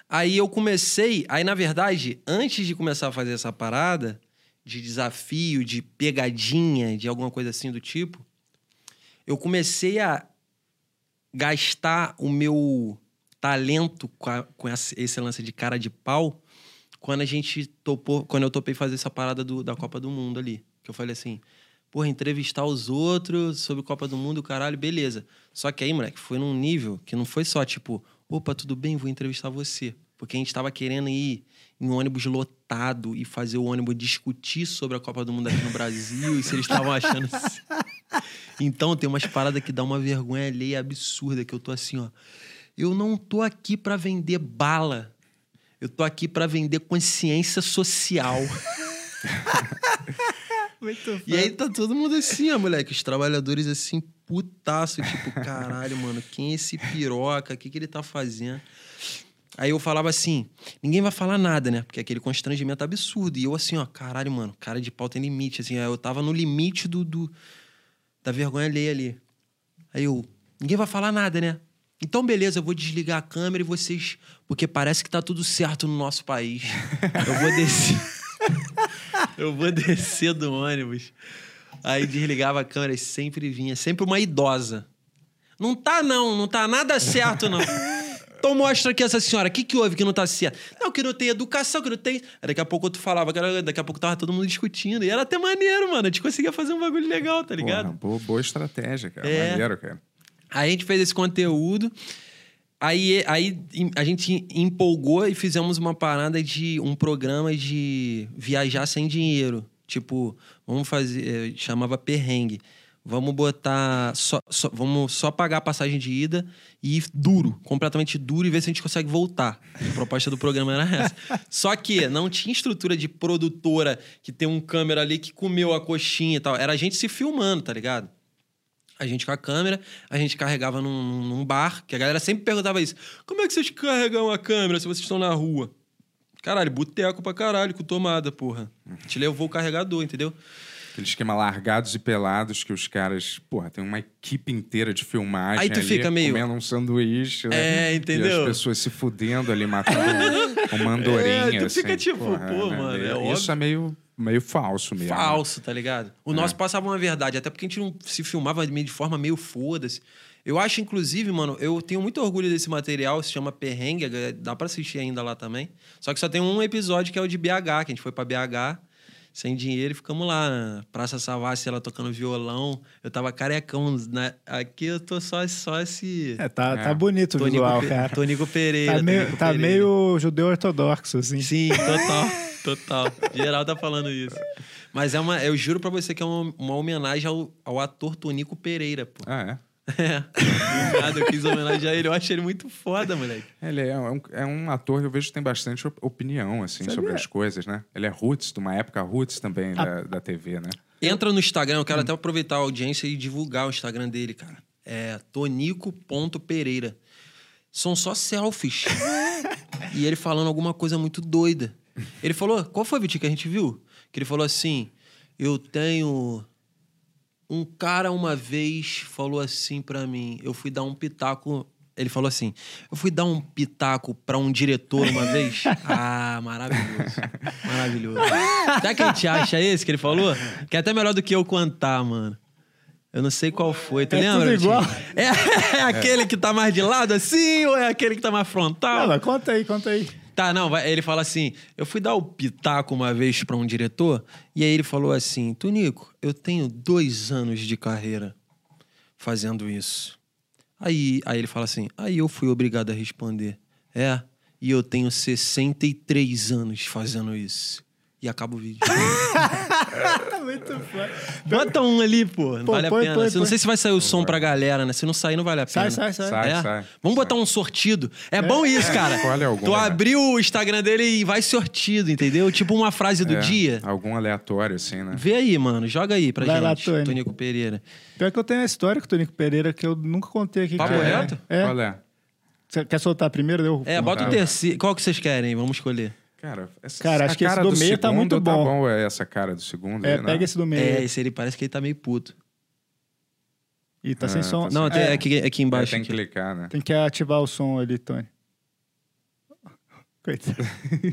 Aí eu comecei, aí na verdade, antes de começar a fazer essa parada de desafio, de pegadinha, de alguma coisa assim do tipo, eu comecei a gastar o meu talento com, a- com essa- esse lance de cara de pau quando a gente topou, quando eu topei fazer essa parada do- da Copa do Mundo ali. Que eu falei assim, porra, entrevistar os outros sobre Copa do Mundo, caralho, beleza. Só que aí, moleque, foi num nível que não foi só tipo, opa, tudo bem, vou entrevistar você. Porque a gente tava querendo ir em um ônibus lotado e fazer o ônibus discutir sobre a Copa do Mundo aqui no Brasil e se eles estavam achando. Então tem umas paradas que dá uma vergonha alheia absurda, que eu tô assim, ó. Eu não tô aqui pra vender bala. Eu tô aqui pra vender consciência social. Muito E aí tá todo mundo assim, ó, moleque. Os trabalhadores assim, putaço, tipo, caralho, mano, quem é esse piroca? O que, que ele tá fazendo? Aí eu falava assim, ninguém vai falar nada, né? Porque aquele constrangimento absurdo. E eu assim, ó, caralho, mano, cara de pau tem limite. Assim, eu tava no limite do, do- da vergonha alheia ali. Aí eu, ninguém vai falar nada, né? Então, beleza, eu vou desligar a câmera e vocês. Porque parece que tá tudo certo no nosso país. Eu vou descer. eu vou descer do ônibus. Aí desligava a câmera e sempre vinha, sempre uma idosa. Não tá, não, não tá nada certo, não. Então mostra aqui essa senhora, o que, que houve que não tá certo? Não, que não tem educação, que não tem. Aí daqui a pouco tu falava, daqui a pouco tava todo mundo discutindo. E era até maneiro, mano. A gente conseguia fazer um bagulho legal, tá ligado? Porra, boa, boa estratégia, cara. É. Maneiro, cara. Aí a gente fez esse conteúdo. Aí, aí a gente empolgou e fizemos uma parada de um programa de viajar sem dinheiro. Tipo, vamos fazer. eh, chamava perrengue. Vamos botar. Só, só- vamos só pagar a passagem de ida e ir duro, completamente duro, e ver se a gente consegue voltar. A proposta do programa era essa. Só que não tinha estrutura de produtora que tem um câmera ali que comeu a coxinha e tal. Era a gente se filmando, tá ligado? A gente com a câmera, a gente carregava num, num bar, que a galera sempre perguntava isso. Como é que vocês carregam a câmera se vocês estão na rua? Caralho, boteco pra caralho, com tomada, porra. A gente levou o carregador, entendeu? Aquele esquema largados e pelados que os caras, porra, tem uma equipe inteira de filmagem Aí tu ali, fica meio- comendo um sanduíche, né? É, entendeu? E as pessoas se fudendo ali, matando uma andorinha, É, tu assim. fica tipo, pô, mano, é Isso óbvio. é meio, meio falso mesmo. Falso, tá ligado? O nosso passava uma verdade, até porque a gente não se filmava de forma meio foda-se. Eu acho, inclusive, mano, eu tenho muito orgulho desse material, se chama Perrengue, dá pra assistir ainda lá também. Só que só tem um episódio que é o de BH, que a gente foi pra BH sem dinheiro e ficamos lá na Praça Savassi, ela tocando violão. Eu tava carecão, né? Aqui eu tô só, só esse... É, tá, É. tá bonito o visual, Pe- cara. Tonico Pereira. Tá meio, Tonico tá Pereira. meio judeu ortodoxo, assim. Sim, total, total. Geral tá falando isso. Mas é uma, eu juro pra você que é uma, uma homenagem ao, ao ator Tonico Pereira, pô. Ah, é? É. Do nada, eu quis homenagear ele. Eu acho ele muito foda, moleque. Ele é um, é um ator que eu vejo que tem bastante op- opinião, assim, sobre as coisas, né? Ele é roots, de uma época roots também da, da TV, né? Entra no Instagram, eu quero até aproveitar a audiência e divulgar o Instagram dele, cara. É tonico.pereira. São só selfies. e ele falando alguma coisa muito doida. Ele falou, qual foi, Vitinho, que a gente viu? Que ele falou assim, eu tenho... Um cara uma vez falou assim pra mim, eu fui dar um pitaco Ele falou assim: Eu fui dar um pitaco pra um diretor uma vez. Ah, maravilhoso. Maravilhoso. Será que a gente acha esse que ele falou? Que é até melhor do que eu contar, mano. Eu não sei qual foi. Tu É lembra? tudo igual. É, é aquele que tá mais de lado assim ou é aquele que tá mais frontal? Não, mas conta aí, conta aí. Tá, não, vai- ele fala assim: eu fui dar o pitaco uma vez pra um diretor, e aí ele falou assim: Tonico, eu tenho dois anos de carreira fazendo isso. Aí, aí ele fala assim: aí eu fui obrigado a responder: é, e eu tenho 63 anos fazendo isso. E acaba o vídeo. Muito foda. Bota um ali, pô. Não Pô, vale põe, a pena. põe, Não põe. sei se vai sair o som pra galera, né? Se não sair, não vale a Sai, pena. sai, sai. Sai, É? sai. Vamos botar um sortido. É, bom isso, cara. Escolhe algum, tu né? abriu o Instagram dele e vai sortido, entendeu? Tipo uma frase do É, dia. Algum aleatório, assim, né? Vê aí, mano. Joga aí pra Vai lá, gente, Tony. Tonico Pereira. Pior que eu tenho a história com o Tonico Pereira que eu nunca contei aqui. Papo é- reto? É. Qual é? Você quer soltar primeiro? Eu É, bota o Tá. terceiro. Qual que vocês querem? Vamos escolher. Cara, essa, Cara, acho que esse cara do meio tá muito bom. Tá bom é essa cara do segundo. É, aí, né? pega esse do meio. É, esse ele parece que ele tá meio puto. E tá sem Ah, som. tá Não, tem é, aqui, aqui É, embaixo. tem que aqui. clicar, né? Tem que ativar o som ali, Tony. Coitado.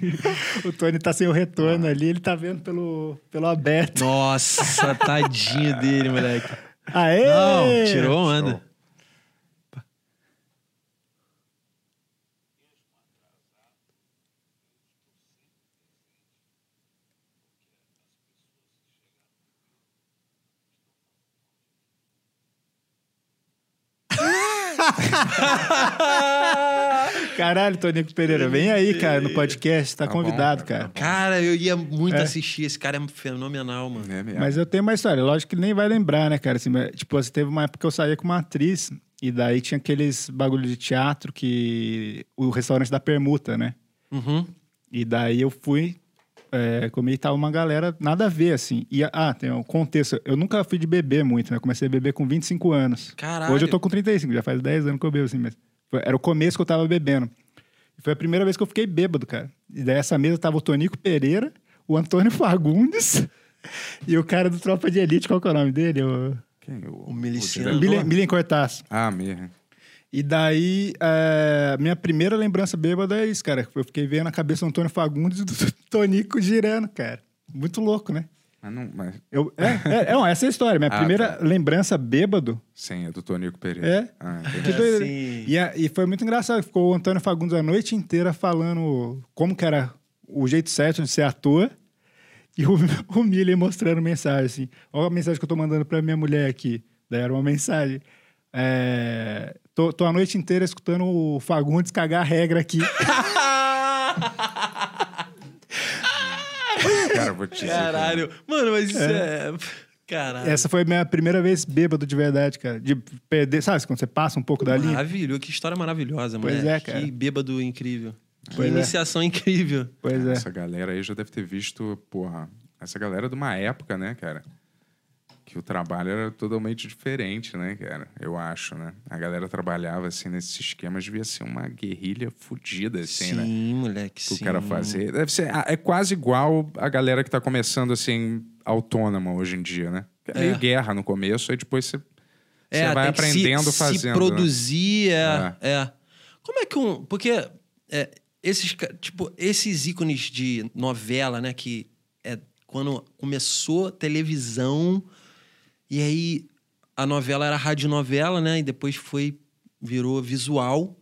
o Tony tá sem o retorno ali, ele tá vendo pelo, pelo aberto. Nossa, tadinho dele, moleque. Aê! Não, tirou onda. Show. Caralho, Tonico Pereira, vem aí, cara, no podcast, tá, Tá bom, convidado, cara, cara. tá Cara, eu ia muito É. assistir. Esse cara é fenomenal, mano. É. Mas eu tenho uma história, lógico que ele nem vai lembrar, né, cara? Assim, mas, tipo, assim, teve uma época que eu saía com uma atriz e daí tinha aqueles bagulho de teatro que... O restaurante da permuta, né? Uhum. E daí eu fui é, comer e tava uma galera nada a ver, assim. E, ah, tem um contexto. Eu nunca fui de beber muito, né? Eu comecei a beber com 25 anos. Caralho. Hoje eu tô com 35, já faz 10 anos que eu bebo, assim, mas... foi- era o começo que eu tava bebendo. E foi a primeira vez que eu fiquei bêbado, cara. E daí essa mesa tava o Tonico Pereira, o Antônio Fagundes e o cara do Tropa de Elite, qual que é o nome dele? O... Quem? O, O miliciano. Milen, Cortaço. Ah, mesmo. E daí, é, minha primeira lembrança bêbada é isso, cara. Eu fiquei vendo a cabeça do Antônio Fagundes e do Tonico girando, cara. Muito louco, né? Mas não, mas, Eu, é, é, é, não, essa é a história. Minha Ah, primeira tá. lembrança bêbado. sim, é do Tonico Pereira. É? Ah, sim. E, a- e foi muito engraçado. Ficou o Antônio Fagundes a noite inteira falando como que era o jeito certo de ser ator. E o, o mostrando mensagem assim. Olha a mensagem que eu tô mandando pra minha mulher aqui. Daí era uma mensagem. É, tô, tô a noite inteira escutando o Fagundes cagar a regra aqui. Cara, eu vou te dizer. Caralho. Mano, mas isso é. Caralho. Essa foi a minha primeira vez bêbado de verdade, cara. De perder, sabe, quando você passa um pouco da linha? Maravilhoso. Que história maravilhosa, mano. Pois é, cara. Que bêbado incrível. Que Pois é. iniciação incrível. Pois é. Essa galera aí já deve ter visto, porra, essa galera de uma época, né, cara? Que o trabalho era totalmente diferente, né, cara? Eu acho, né? A galera trabalhava, assim, nesses esquemas, devia ser uma guerrilha fodida, assim, sim, né? moleque, Que sim. o cara fazer. Deve ser, ah, é quase igual a galera que tá começando, assim, autônoma hoje em dia, né? É meio É. guerra no começo, aí depois você, É, você vai aprendendo se, fazendo. Se né? produzir, é, é. Como é que um... Porque é, esses, tipo, esses ícones de novela, né? Que é quando começou televisão e aí a novela era radionovela, né? E depois foi... Virou visual.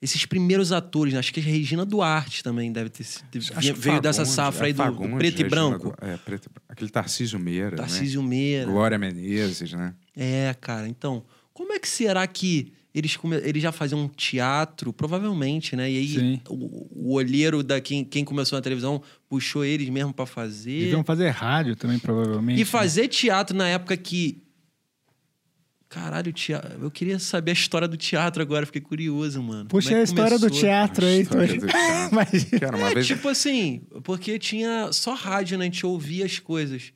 Esses primeiros atores, né, acho que a Regina Duarte também deve ter sido... Veio, dessa Fagundes, safra é aí do, do Fagundes, preto e branco. Du- É, preto e branco. Aquele Tarcísio Meira, Tarcísio né? Meira. Glória Menezes, né? É, cara. Então, como é que será que eles, come... eles já faziam um teatro? Provavelmente, né? E aí o, o olheiro da quem, quem começou na televisão puxou eles mesmo pra fazer. Deviam fazer rádio também, provavelmente. E fazer teatro na época que. Caralho, teatro. Eu queria saber a história do teatro agora, fiquei curioso, mano. Puxa a é que história do começou? teatro A aí, do teatro. Imagina. Cara, uma é, vez. tipo assim, porque tinha só rádio, né? A gente ouvia as coisas.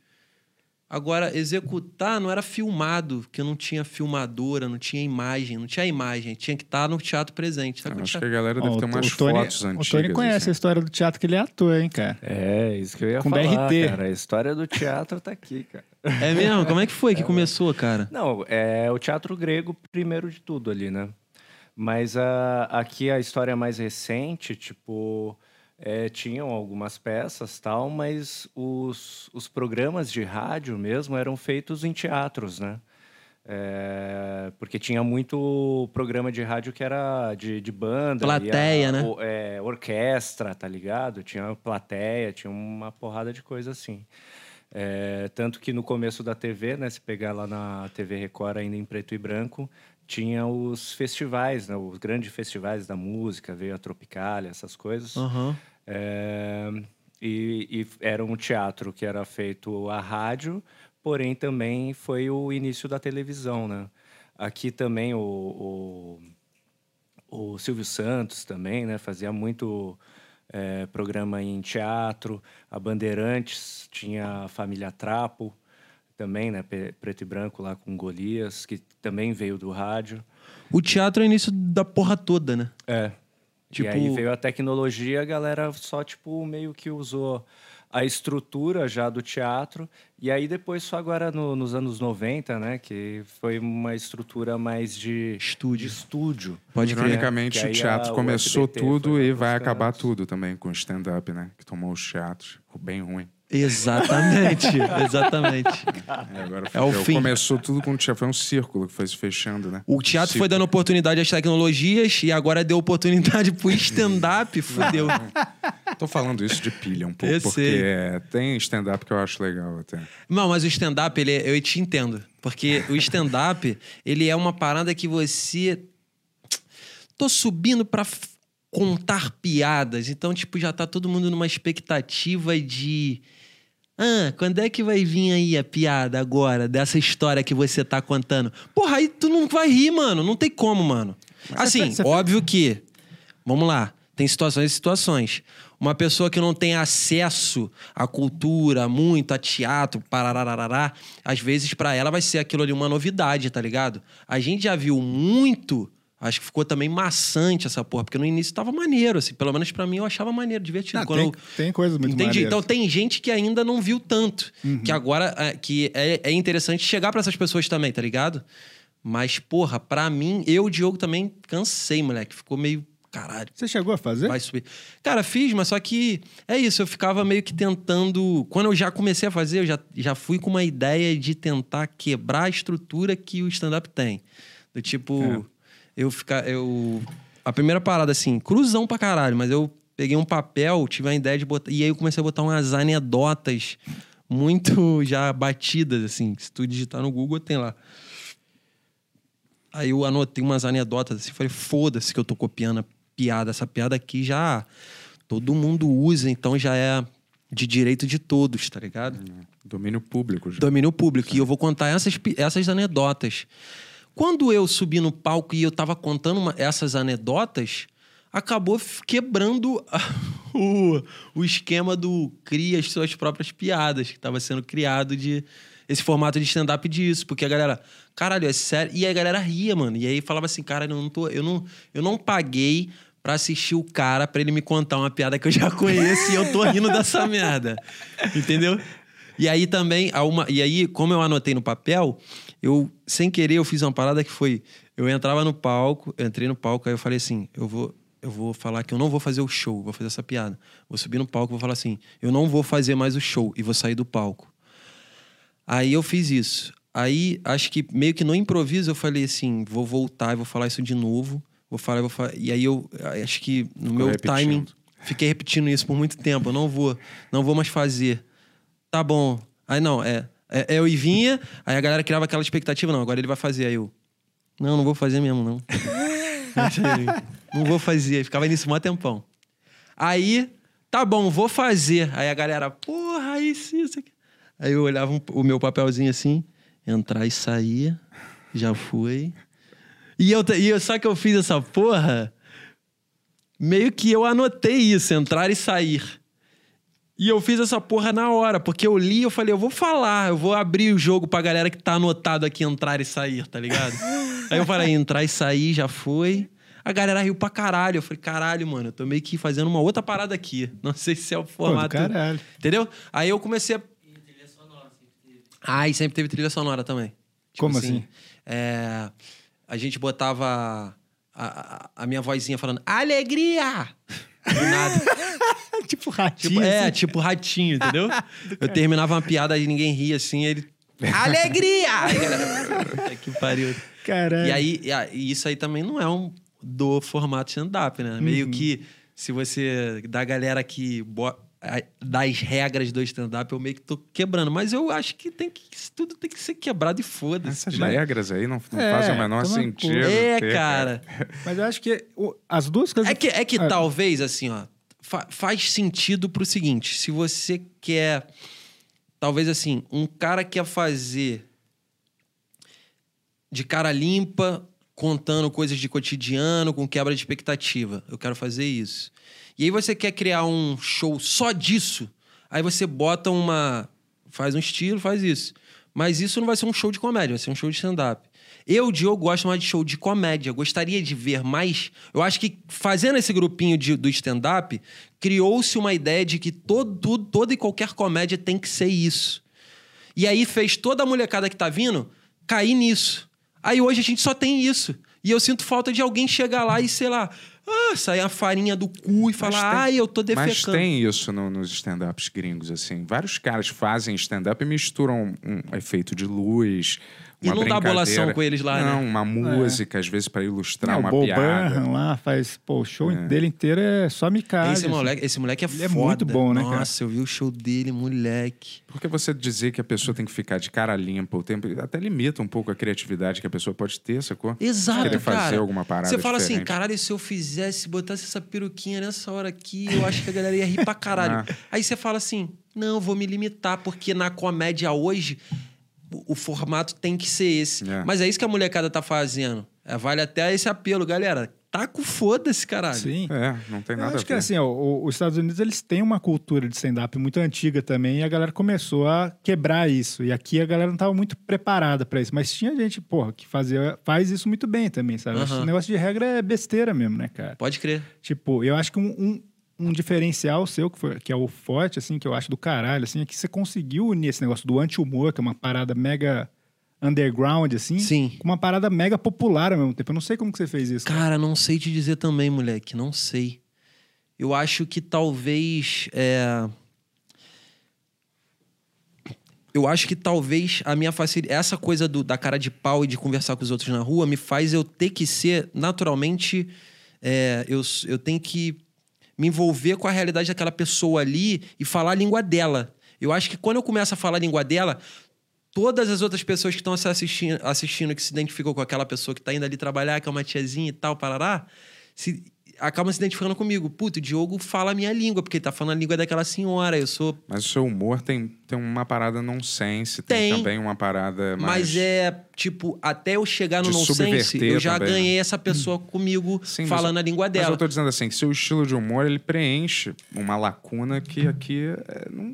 Agora, executar não era filmado, porque não tinha filmadora, não tinha imagem, não tinha imagem, tinha que estar no teatro presente. Sabe? Eu o Acho que teatro- a galera deve Ó, ter o- umas o Tony, fotos antigas. O Tony conhece a assim. história do teatro que ele é ator, hein, cara? É, isso que eu ia Com falar, BRT. cara. A história do teatro tá aqui, cara. É mesmo? Como é que foi que começou, cara? Não, é o teatro grego primeiro de tudo ali, né? Mas a, aqui a história mais recente, tipo, é, tinham algumas peças tal, mas os, os programas de rádio mesmo eram feitos em teatros, né? É, porque tinha muito programa de rádio que era de, de banda. Plateia, a- né? o- é, orquestra, tá ligado? Tinha plateia, tinha uma porrada de coisa assim. É, tanto que no começo da TV, né? Se pegar lá na TV Record, ainda em preto e branco, tinha os festivais, né? Os grandes festivais da música, veio a Tropicália, essas coisas. Aham. É, e, e era um teatro que era feito a rádio, porém também foi o início da televisão, né? Aqui também o, o, o Silvio Santos também, né? Fazia muito é, programa em teatro. A Bandeirantes tinha a Família Trapo também, né? Preto e branco lá com Golias, que também veio do rádio. O teatro é o início da porra toda, né? É. Tipo- E aí veio a tecnologia, a galera só, tipo, meio que usou a estrutura já do teatro. E aí depois só agora no- nos anos 90, né? Que foi uma estrutura mais de Estúdio. de estúdio. Pode crer. Ironicamente, o teatro a- o começou SBT tudo e vai acabar tudo também com o stand-up, né? Que tomou os teatros. Ficou bem ruim. Exatamente, exatamente. É, agora É o fim. Começou tudo com o teatro. Foi um círculo que foi se fechando, né? O teatro foi dando oportunidade às tecnologias e agora deu oportunidade pro stand-up, fudeu. Tô falando isso de pilha um pouco, Eu porque é, tem stand-up que eu acho legal até. Não, mas o stand-up, ele, é- eu te entendo. Porque o stand-up, ele é uma parada que você. Tô subindo pra contar piadas. Então, tipo, já tá todo mundo numa expectativa de. Ah, quando é que vai vir aí a piada agora dessa história que você tá contando? Porra, aí tu não vai rir, mano. Não tem como, mano. Assim, você- óbvio que. Vamos lá. Tem situações e situações. Uma pessoa que não tem acesso à cultura, muito, a teatro, parararará, às vezes pra ela vai ser aquilo ali uma novidade, tá ligado? A gente já viu muito, acho que ficou também maçante essa porra, porque no início tava maneiro, assim, pelo menos pra mim eu achava maneiro, divertido. Não, Quando tem, eu- tem coisas muito Entendi. maneiras. Então tem gente que ainda não viu tanto. Que agora é, que é, é interessante chegar pra essas pessoas também, tá ligado? Mas, porra, pra mim, eu, Diogo, também cansei, moleque. Ficou meio. Caralho. Você chegou a fazer? Vai subir. Cara, fiz, mas só que é isso, eu ficava meio que tentando. Quando eu já comecei a fazer, eu já, já fui com uma ideia de tentar quebrar a estrutura que o stand-up tem. Do tipo, eu ficar. Eu. A primeira parada, assim, cruzão pra caralho, mas eu peguei um papel, tive a ideia de botar. E aí eu comecei a botar umas anedotas muito já batidas, assim. Se tu digitar no Google, tem lá. Aí eu anotei umas anedotas assim, falei, foda-se que eu tô copiando a piada. Essa piada aqui já todo mundo usa, então já é de direito de todos, tá ligado? Domínio público. Já. Domínio público. E eu vou contar essas, essas anedotas. Quando eu subi no palco e eu tava contando uma- essas anedotas, acabou quebrando a- o, o esquema do cria as suas próprias piadas, que tava sendo criado de esse formato de stand-up disso. Porque a galera, caralho, é sério. E aí a galera ria, mano. E aí falava assim, cara, eu não, tô, eu não, eu não paguei pra assistir o cara pra ele me contar uma piada que eu já conheço e eu tô rindo dessa merda. Entendeu? E aí também, uma, e aí, como eu anotei no papel, eu, sem querer, eu fiz uma parada que foi. Eu entrava no palco, eu entrei no palco, aí eu falei assim: eu vou, eu vou falar que eu não vou fazer o show, vou fazer essa piada. Vou subir no palco, vou falar assim: eu não vou fazer mais o show e vou sair do palco. Aí eu fiz isso. Aí, acho que meio que no improviso, eu falei assim: vou voltar e vou falar isso de novo. Vou falar, vou falar. E aí eu acho que no meu repetindo. timing, fiquei repetindo isso por muito tempo. Eu não vou, não vou mais fazer. Tá bom. Aí não, é. é eu e vinha, aí a galera criava aquela expectativa, não, agora ele vai fazer. Aí eu. Não, não vou fazer mesmo, não. não vou fazer. Aí Ficava nisso mó tempão. Aí, tá bom, vou fazer. Aí a galera, porra, isso, isso aqui. Aí eu olhava um- o meu papelzinho assim, entrar e sair, já foi. E eu, e eu, só que eu fiz essa porra, meio que eu anotei isso, entrar e sair. E eu fiz essa porra na hora, porque eu li e eu falei, eu vou falar, eu vou abrir o jogo pra galera que tá anotado aqui entrar e sair, tá ligado? Aí eu falei, entrar e sair, já foi. A galera riu pra caralho. Eu falei, caralho, mano, eu tô meio que fazendo uma outra parada aqui. Não sei se é o Pô, do formato. caralho. Entendeu? Aí eu comecei a. Ah, e sempre teve trilha sonora também. Tipo Como assim? é, a gente botava a, a- a minha vozinha falando, alegria! Do nada. tipo ratinho. Tipo, é, assim. tipo ratinho, entendeu? Eu terminava uma piada e ninguém ria assim, ele. Alegria! Que pariu. Caralho. E aí, e isso aí também não é um do formato stand-up, né? Meio que se você. Da galera que. bo- Das regras do stand-up, eu meio que tô quebrando. Mas eu acho que tem que. isso Tudo tem que ser quebrado e foda-se. Essas entendeu? regras aí não, não É, fazem o menor sentido. É, ter, cara. Mas eu acho que o- as duas coisas. É que, é que Ah. talvez, assim, ó, fa- faz sentido pro seguinte: se você quer. Talvez assim, um cara quer fazer de cara limpa, contando coisas de cotidiano, com quebra de expectativa. Eu quero fazer isso. E aí você quer criar um show só disso, aí você bota uma. Faz um estilo, faz isso. Mas isso não vai ser um show de comédia, vai ser um show de stand-up. Eu, Diogo, gosto mais de show de comédia. Gostaria de ver mais. Eu acho que fazendo esse grupinho de- do stand-up, criou-se uma ideia de que todo, toda e qualquer comédia tem que ser isso. E aí fez toda a molecada que tá vindo cair nisso. Aí hoje a gente só tem isso. E eu sinto falta de alguém chegar lá e, sei lá, ah, sair a farinha do cu e falar, ai, eu tô defecando. Mas tem isso no- nos stand-ups gringos, assim. Vários caras fazem stand-up e misturam um efeito de luz. E uma não dá bolação com eles lá, né? Não, uma música, às vezes, para ilustrar Não, uma o Bo piada. Lá faz. Pô, o show dele inteiro é só micagem. Esse assim. moleque, esse moleque é Ele é foda. muito bom, né, cara? Nossa, eu vi o show dele, moleque. Porque você dizer que a pessoa tem que ficar de cara limpa o tempo, até limita um pouco a criatividade que a pessoa pode ter, sacou? Exato, Querer fazer cara. alguma parada Você fala assim, diferente. caralho, se eu fizesse, botasse essa peruquinha nessa hora aqui, eu acho que a galera ia rir pra caralho. Ah. Aí você fala assim, não, vou me limitar, porque na comédia hoje, o, formato tem que ser esse. É. Mas é isso que a molecada tá fazendo. É, vale até esse apelo, galera. Tá com foda-se, caralho. Sim. É, não tem Eu nada acho a que ver. assim, ó, o- os Estados Unidos eles têm uma cultura de stand-up muito antiga também e a galera começou a quebrar isso. E aqui a galera não estava muito preparada para isso. Mas tinha gente, porra, que fazia, faz isso muito bem também, sabe? Eu acho que Aham. Esse negócio de regra é besteira mesmo, né, cara? Pode crer. Tipo, eu acho que um, um, um diferencial seu, que, foi, que é o forte, assim, que eu acho do caralho, assim, é que você conseguiu unir esse negócio do anti-humor, que é uma parada mega underground, assim, Sim. com uma parada mega popular ao mesmo tempo. Eu não sei como que você fez isso. Cara, não sei te dizer também, moleque. Não sei. Eu acho que talvez. é, Eu acho que talvez a minha facilidade. Essa coisa do- da cara de pau e de conversar com os outros na rua me faz eu ter que ser naturalmente. é, eu, eu tenho que me envolver com a realidade daquela pessoa ali e falar a língua dela. Eu acho que quando eu começo a falar a língua dela, todas as outras pessoas que estão assistindo, assistindo, que se identificam com aquela pessoa que tá indo ali trabalhar, que é uma tiazinha e tal, parará, se, acabam se identificando comigo. Puto, o Diogo fala a minha língua, porque ele tá falando a língua daquela senhora. Eu sou. Mas o seu humor tem, tem uma parada nonsense, tem, Tem. também uma parada mais... Mas é, tipo, até eu chegar no nonsense, eu já também, né? ganhei essa pessoa comigo Sim, mas- falando a língua Mas dela. eu tô dizendo assim, que seu estilo de humor, ele preenche uma lacuna que aqui é, não,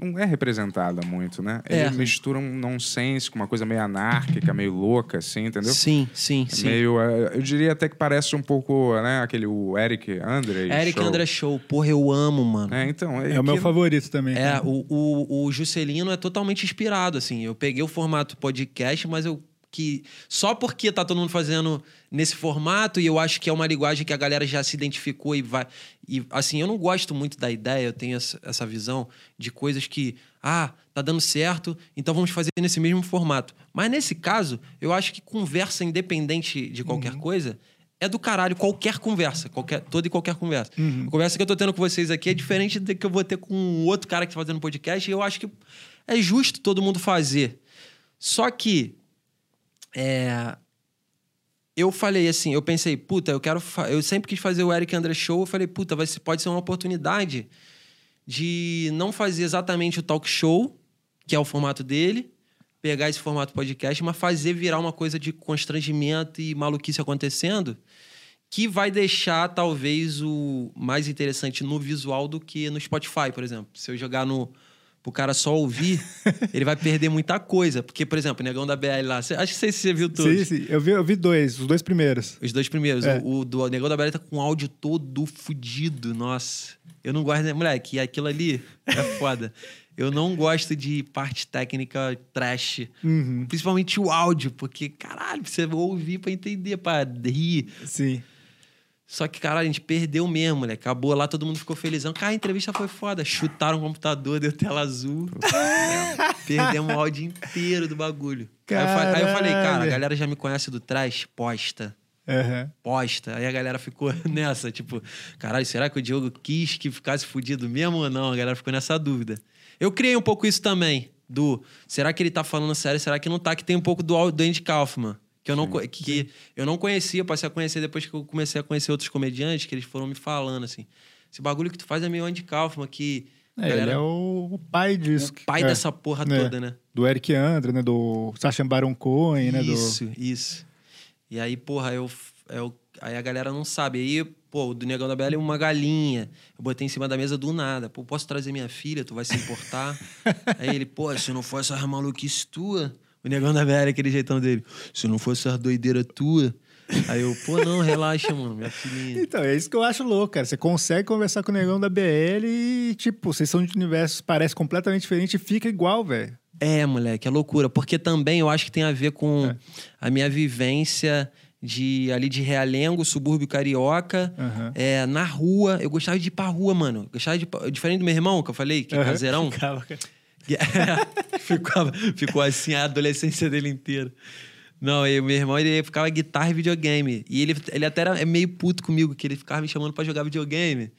não é representada muito, né? Ele É. mistura um nonsense com uma coisa meio anárquica, meio louca, assim, entendeu? Sim, sim, É sim. Meio, é, eu diria até que parece um pouco, né, aquele o Eric Andre. Eric show. André Show, porra, eu amo, mano. É, então, É o meu que- favorito também. É, o, o, o Juscelino é totalmente inspirado, assim. Eu peguei o formato podcast, mas eu que só porque tá todo mundo fazendo nesse formato e eu acho que é uma linguagem que a galera já se identificou e vai e assim eu não gosto muito da ideia eu tenho essa, visão de coisas que ah tá dando certo então vamos fazer nesse mesmo formato mas nesse caso eu acho que conversa independente de qualquer coisa é do caralho qualquer conversa, qualquer, toda e qualquer conversa. A conversa que eu tô tendo com vocês aqui é diferente da que eu vou ter com um outro cara que tá fazendo podcast e eu acho que é justo todo mundo fazer. Só que é, eu falei assim, eu pensei, puta, eu quero. Eu sempre quis fazer o Eric André Show. Eu falei, puta, vai pode ser uma oportunidade de não fazer exatamente o talk show, que é o formato dele, pegar esse formato podcast, mas fazer virar uma coisa de constrangimento e maluquice acontecendo, que vai deixar talvez o mais interessante no visual do que no Spotify, por exemplo. Se eu jogar no pro cara só ouvir, ele vai perder muita coisa. Porque, por exemplo, o Negão da BL lá, cê- acho que sei se você viu todos. Sim, sim. Eu vi, eu vi dois, os dois primeiros. Os dois primeiros. É. O, o do Negão da BL tá com o áudio todo fudido. Nossa. Eu não gosto, né? Moleque, aquilo ali é foda. eu não gosto de parte técnica trash. Principalmente o áudio, porque, caralho, você vai ouvir pra entender, pra rir. Sim. Só que, caralho, a gente perdeu mesmo, né? Acabou lá, todo mundo ficou felizão. Cara, a entrevista foi foda. Chutaram o computador, deu tela azul. Perdemos o áudio inteiro do bagulho. Fa- aí eu falei, cara, a Caralho. galera já me conhece do trash, posta. Aham. Posta. Aí a galera ficou nessa, tipo, caralho, será que o Diogo quis que ficasse fudido mesmo ou não? A galera ficou nessa dúvida. Eu criei um pouco isso também, do será que ele tá falando sério, será que não tá? Que tem um pouco do, do Andy Kaufman. Que eu, não, co- que eu não conhecia, passei a conhecer depois que eu comecei a conhecer outros comediantes, que eles foram me falando, assim. Esse bagulho que tu faz é meio Andy Kaufman, que. É, ele galera- é o, pai disso. o pai É. dessa porra É. toda, né? Do Eric Andre, né? Do Sacha Baron Cohen, né? Do... Isso, isso. E aí, porra, eu, eu. Aí a galera não sabe. Aí, pô, o do Negão da Bela é uma galinha. Eu botei em cima da mesa do nada. Pô, posso trazer minha filha? Tu vai se importar? aí ele, pô, se não for essas maluquices tua. O Negão da Bela, aquele jeitão dele. Se não for essas doideiras tua. Aí eu, pô, não, relaxa, mano, minha filhinha. Então, é isso que eu acho louco, cara. Você consegue conversar com o negão da BL e, tipo, vocês são de universos, parece completamente diferente e fica igual, velho. É, moleque, é loucura. Porque também eu acho que tem a ver com a minha vivência de ali de Realengo, subúrbio carioca, Aham. é, na rua. Eu gostava de ir pra rua, mano. Eu gostava de ir pra- Diferente do meu irmão, que eu falei, que é Aham. caseirão. Ficava, cara. ficou, ficou assim a adolescência dele inteira. Não, e meu irmão, ele ficava guitarra e videogame. E ele, ele até era é meio puto comigo, que ele ficava me chamando pra jogar videogame.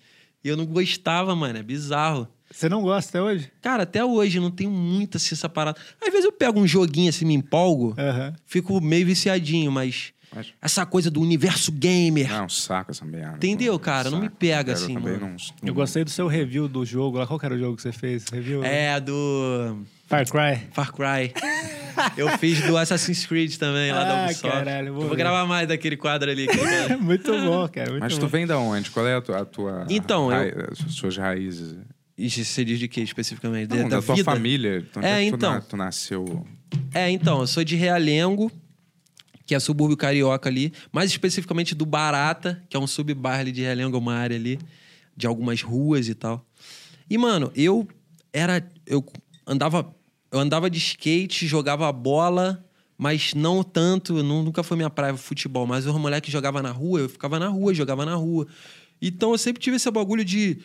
E eu não gostava, mano. É bizarro. Você não gosta até hoje? Cara, até hoje não tenho muito assim essa parada. Às vezes eu pego um joguinho assim, me empolgo, Aham. fico meio viciadinho, mas Mas- essa coisa do universo gamer. Não, saco essa merda. Entendeu, cara? Não me pega Eu assim, mano. não- Eu gostei do seu review do jogo lá. Qual que era o jogo que você fez? Review? É, do Far Cry. Far Cry. eu fiz do Assassin's Creed também, lá da Ah, Ubisoft. caralho, vou eu vou gravar mais daquele quadro ali. cara. muito bom, cara. Muito Mas bom. tu vem da onde? Qual é a tua. a tua Então, rai- as suas raízes? Você diz de quê especificamente? Não, da, tua vida? família. Onde É, é que tu, então. na- tu nasceu. É, então, eu sou de Realengo, que é subúrbio carioca ali, mais especificamente do Barata, que é um subbairro de Realengo, uma área ali, de algumas ruas e tal. E, mano, eu era. Eu andava. Eu andava de skate, jogava bola, mas não tanto, não- nunca foi minha praia futebol. Mas os moleques jogavam na rua, eu ficava na rua, jogava na rua. Então eu sempre tive esse bagulho de.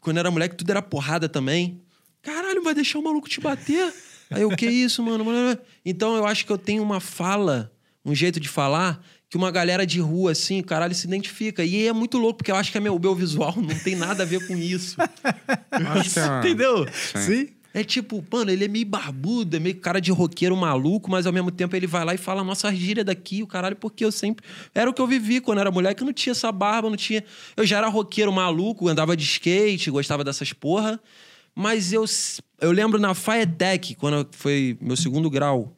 Quando era moleque, tudo era porrada também. Caralho, vai deixar o maluco te bater? Aí eu, que isso, mano? Então eu acho que eu tenho uma fala, um jeito de falar, que uma galera de rua, assim, caralho, se identifica. E é muito louco, porque eu acho que é meu, meu visual não tem nada a ver com isso. Que é uma- Entendeu? Sim? É tipo, mano, ele é meio barbudo, é meio cara de roqueiro maluco, mas ao mesmo tempo ele vai lá e fala nossa gíria daqui, o caralho, porque eu sempre. Era o que eu vivi quando era moleque, eu não tinha essa barba, não tinha. Eu já era roqueiro maluco, andava de skate, gostava dessas porra. Mas eu, eu lembro na FAETEC, quando foi meu segundo grau.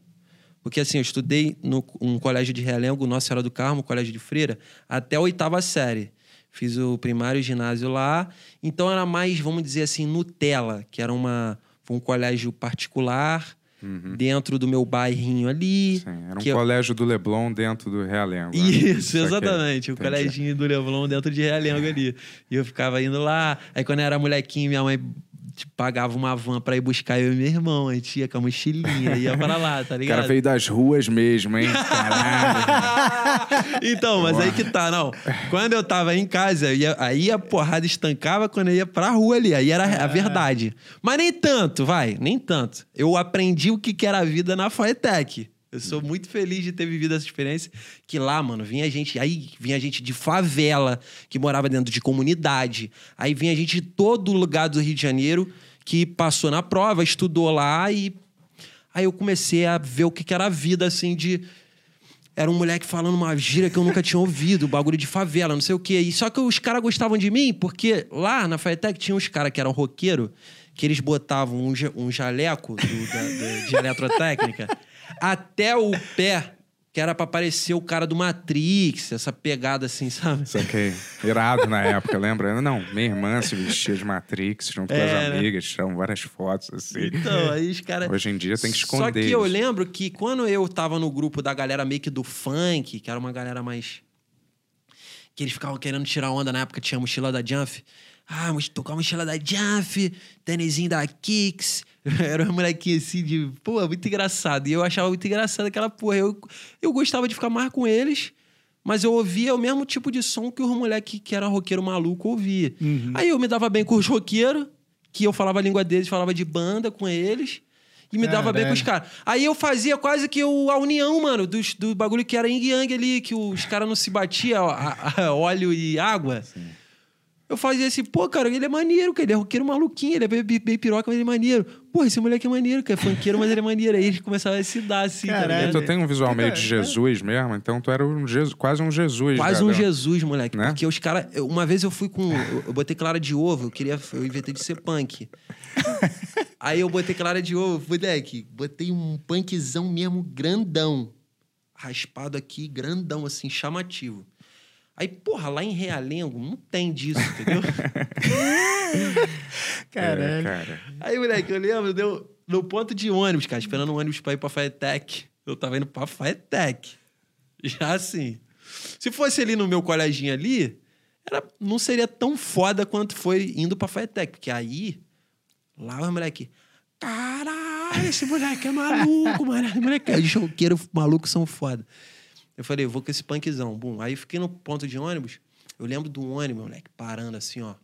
Porque assim, eu estudei no um colégio de Realengo, Nossa Senhora do Carmo, colégio de Freira, até a oitava série. Fiz o primário e o ginásio lá. Então era mais, vamos dizer assim, Nutella, que era uma, um colégio particular dentro do meu bairrinho ali. Sim, era um eu- colégio do Leblon dentro do Realengo. né? isso, Saquei. exatamente. O Entendi. coleginho do Leblon dentro de Realengo ali. E eu ficava indo lá. Aí quando eu era molequinho, minha mãe tipo, pagava uma van pra ir buscar eu e meu irmão. A gente ia com a mochilinha, ia pra lá, tá O ligado? cara veio das ruas mesmo, hein? Caralho. então, mas aí que tá, não. Quando eu tava em casa, eu ia- aí a porrada estancava quando eu ia pra rua ali. Aí era a verdade. Mas nem tanto, vai, nem tanto. Eu aprendi o que que era a vida na Faetec. Eu sou muito feliz de ter vivido essa experiência. Que lá, mano, vinha gente. Aí vinha gente de favela, que morava dentro de comunidade. Aí vinha gente de todo lugar do Rio de Janeiro que passou na prova, estudou lá e. Aí eu comecei a ver o que que era a vida, assim, de. Era um moleque falando uma gíria que eu nunca tinha ouvido, bagulho de favela, não sei o quê. E só que os caras gostavam de mim, porque lá na Faetec tinha uns caras que eram roqueiro, que eles botavam um, um jaleco do- da- da- de eletrotécnica até o pé, que era pra parecer o cara do Matrix, essa pegada assim, sabe? Saquei. Irado na época, lembra? Não, minha irmã se vestia de Matrix junto com É, as né? amigas, tiravam várias fotos assim. Então, aí os caras. Hoje em dia tem que Só esconder que eu lembro que quando eu tava no grupo da galera meio que do funk, que era uma galera mais. que eles ficavam querendo tirar onda na época, tinha a mochila da Jump. Ah, mas tô com a mochila da Jump, tênisinho da Kicks. Era um molequinho assim de, pô, muito engraçado. E eu achava muito engraçado aquela porra. Eu, eu gostava de ficar mais com eles, mas eu ouvia o mesmo tipo de som que os moleques que era roqueiro maluco ouvia. Aí eu me dava bem com os roqueiros, que eu falava a língua deles, falava de banda com eles. E me dava bem com os caras. Aí eu fazia quase que o, a união, mano, dos, do bagulho que era yin yang ali, que os caras não se batiam, óleo e água. Eu fazia assim, pô, cara, ele é maneiro, cara. Ele é roqueiro maluquinho, ele é bem, bem- bem piroca, mas ele é maneiro. Pô, esse moleque é maneiro, cara. É funkeiro, mas ele é maneiro. Aí eles começaram a se dar assim, tá Caralho. ligado? Tu tem um visual meio de Jesus mesmo, então tu era um Jesus, quase um Jesus. Quase um Jesus, moleque. Né? Porque os caras. Uma vez eu fui com. Eu, eu botei clara de ovo, eu queria. Eu inventei de ser punk. Aí eu botei clara de ovo, moleque. Botei um punkzão mesmo grandão. Raspado aqui, grandão, assim, chamativo. Aí, porra, lá em Realengo não tem disso, entendeu? É, cara. Aí, moleque, eu lembro, deu no ponto de ônibus, cara, esperando um ônibus pra ir pra Faetec. Eu tava indo pra Faetec. Já assim. Se fosse ali no meu coleginho ali, era, não seria tão foda quanto foi indo pra Faetec. Porque aí, lá os moleque... Caralho, esse moleque é maluco, mano. Moleque é choqueiro, maluco são foda. Eu falei, vou com esse punkzão. Bum. Aí fiquei no ponto de ônibus. Eu lembro do ônibus, moleque, parando assim, ó.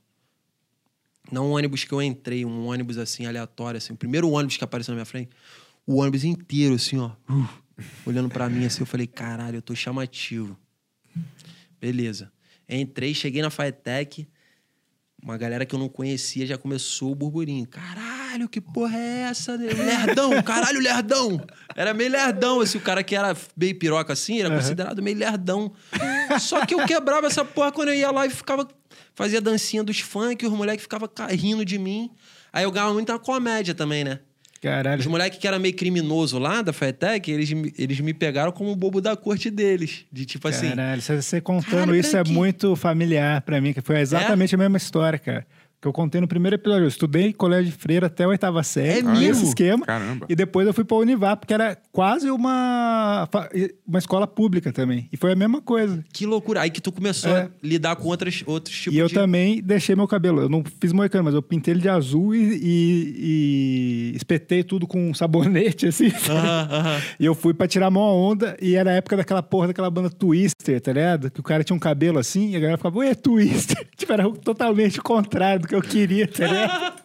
Não um ônibus que eu entrei, um ônibus assim, aleatório, assim. O primeiro ônibus que apareceu na minha frente, o ônibus inteiro, assim, ó. uh, olhando pra mim assim, eu falei, caralho, eu tô chamativo. Beleza. Entrei, cheguei na Faetec. Uma galera que eu não conhecia já começou o burburinho. Caralho, que porra é essa? Lerdão, caralho, lerdão. Era meio lerdão, assim, o cara que era meio piroca assim, era considerado meio lerdão. Só que eu quebrava essa porra quando eu ia lá e ficava. Fazia dancinha dos funk, os moleques ficavam ca- rindo de mim. Aí eu ganhava muita comédia também, né? Os Caralho. moleques que era meio criminoso lá da Faetec, eles, me- eles me pegaram como o bobo da corte deles. De tipo assim. Caralho, você, contando Caralho, isso é branquinho. muito familiar pra mim, que foi exatamente a mesma história, cara. Que eu contei no primeiro episódio. Eu estudei em colégio de freira até a oitava série, É nesse mesmo? esquema. Caramba. E depois eu fui pra Univap, porque era quase uma, uma escola pública também. E foi a mesma coisa. Que loucura. Aí que tu começou É. a lidar com outras, outros tipos e eu de. também deixei meu cabelo. Eu não fiz moicano, mas eu pintei ele de azul e, e- e espetei tudo com um sabonete, assim. sabe? Aham, aham. E eu fui pra tirar mó onda, e era a época daquela porra daquela banda Twister, tá ligado? Que o cara tinha um cabelo assim, e a galera ficava, ué, Twister. tipo, era totalmente o contrário do que eu queria, tá ligado?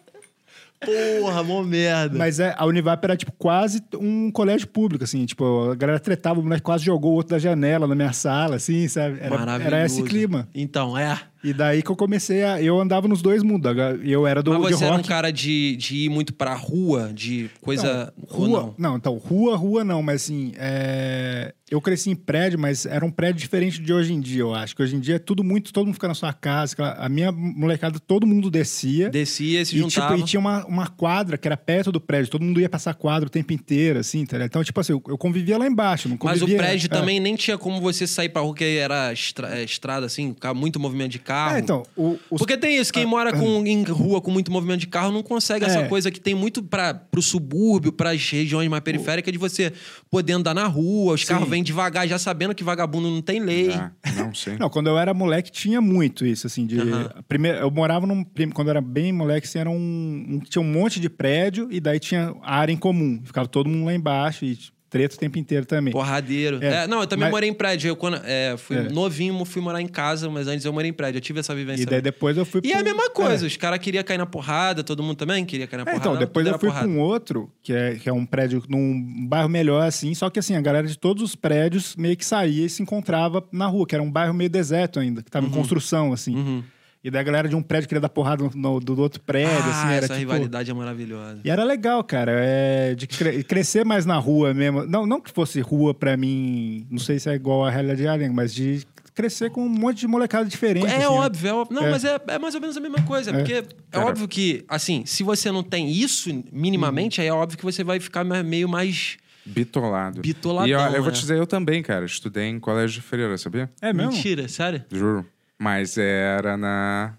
Porra, mó merda. Mas é, a Univap era, tipo, quase um colégio público, assim. Tipo, a galera tretava, o moleque quase jogou o outro da janela na minha sala, assim, sabe? Era, Maravilhoso. era esse clima. Então, é. E daí que eu comecei a... Eu andava nos dois mundos. Eu era do Mas você era um cara de, de ir muito pra rua, de coisa. ou Rua, não? não? então, rua, rua não, mas assim, é, eu cresci em prédio, mas era um prédio diferente de hoje em dia, eu acho. Que hoje em dia é tudo muito, todo mundo fica na sua casa. A minha molecada, todo mundo descia. Descia, se E, tipo, juntava. e tinha uma, uma quadra que era perto do prédio, todo mundo ia passar quadra o tempo inteiro, assim, tá? Então, tipo assim, eu, eu convivia lá embaixo, não Mas o convivia... prédio é. também nem tinha como você sair pra rua, que era estra- é, estrada, assim, muito movimento de carro. É, então, o, os- Porque tem isso, quem mora com, em rua com muito movimento de carro não consegue essa É. coisa que tem muito para pro subúrbio, pras regiões mais periféricas, de você poder andar na rua, os carros vêm devagar, já sabendo que vagabundo não tem lei. Ah, não sei. Não, quando eu era moleque tinha muito isso, assim, de... Aham. Primeiro, eu morava num... Quando eu era bem moleque, assim, era um, um- Tinha um monte de prédio e daí tinha área em comum. Ficava todo mundo lá embaixo e treta o tempo inteiro também. Porradeiro. É, É, não, eu também mas- morei em prédio. Eu quando, é, fui É. novinho, fui morar em casa, mas antes eu morei em prédio. Eu tive essa vivência. E daí depois eu fui E é a mesma coisa, É. os caras queriam cair na porrada, todo mundo também queria cair na É, porrada. então, depois eu fui porrada. pra um outro, que é, que é um prédio num bairro melhor, assim, só que assim, a galera de todos os prédios meio que saía e se encontrava na rua, que era um bairro meio deserto ainda, que tava em construção, assim. Uhum. E daí a galera de um prédio queria dar porrada no, no- do outro prédio, ah, assim, era essa tipo... rivalidade é maravilhosa. E era legal, cara, é, de cre- crescer mais na rua mesmo. Não, não que fosse rua pra mim, não sei se é igual a realidade de Alien, mas de crescer com um monte de molecada diferente. É assim, né? óbvio, é óbvio. Não, É. mas é, é mais ou menos a mesma coisa. Porque é Cara. óbvio que, assim, se você não tem isso minimamente, aí é óbvio que você vai ficar meio mais. Bitolado. Bitoladão, E eu, eu vou é. te dizer, eu também, cara. Estudei em colégio de freira, sabia? É mesmo? Mentira, sério? Juro. Mas era na,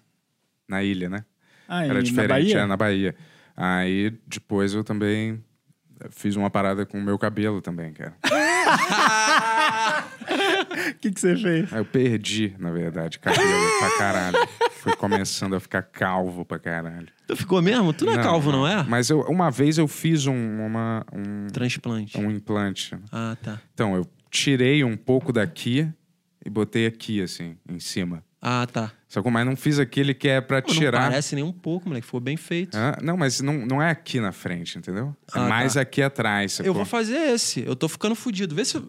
na ilha, né? Ah, Era diferente, na Bahia? é, na Bahia. Aí depois eu também fiz uma parada com o meu cabelo também, cara. que, que você fez? Eu perdi, na verdade, cabelo pra caralho. Fui começando a ficar calvo pra caralho. Tu ficou mesmo? Tu não, é calvo, não, é? Mas eu, uma vez eu fiz um, uma, um, Transplante. um implante. Ah, tá. Então, eu tirei um pouco daqui e botei aqui, assim, em cima. Ah, tá. Só que mas não fiz aquele que é pra Pô, tirar. Não parece nem um pouco, moleque. Ficou bem feito. Hã? não, mas não, não é aqui na frente, entendeu? É Ah, mais tá. aqui atrás. Eu sacou? vou fazer esse. Eu tô ficando fudido. Vê se.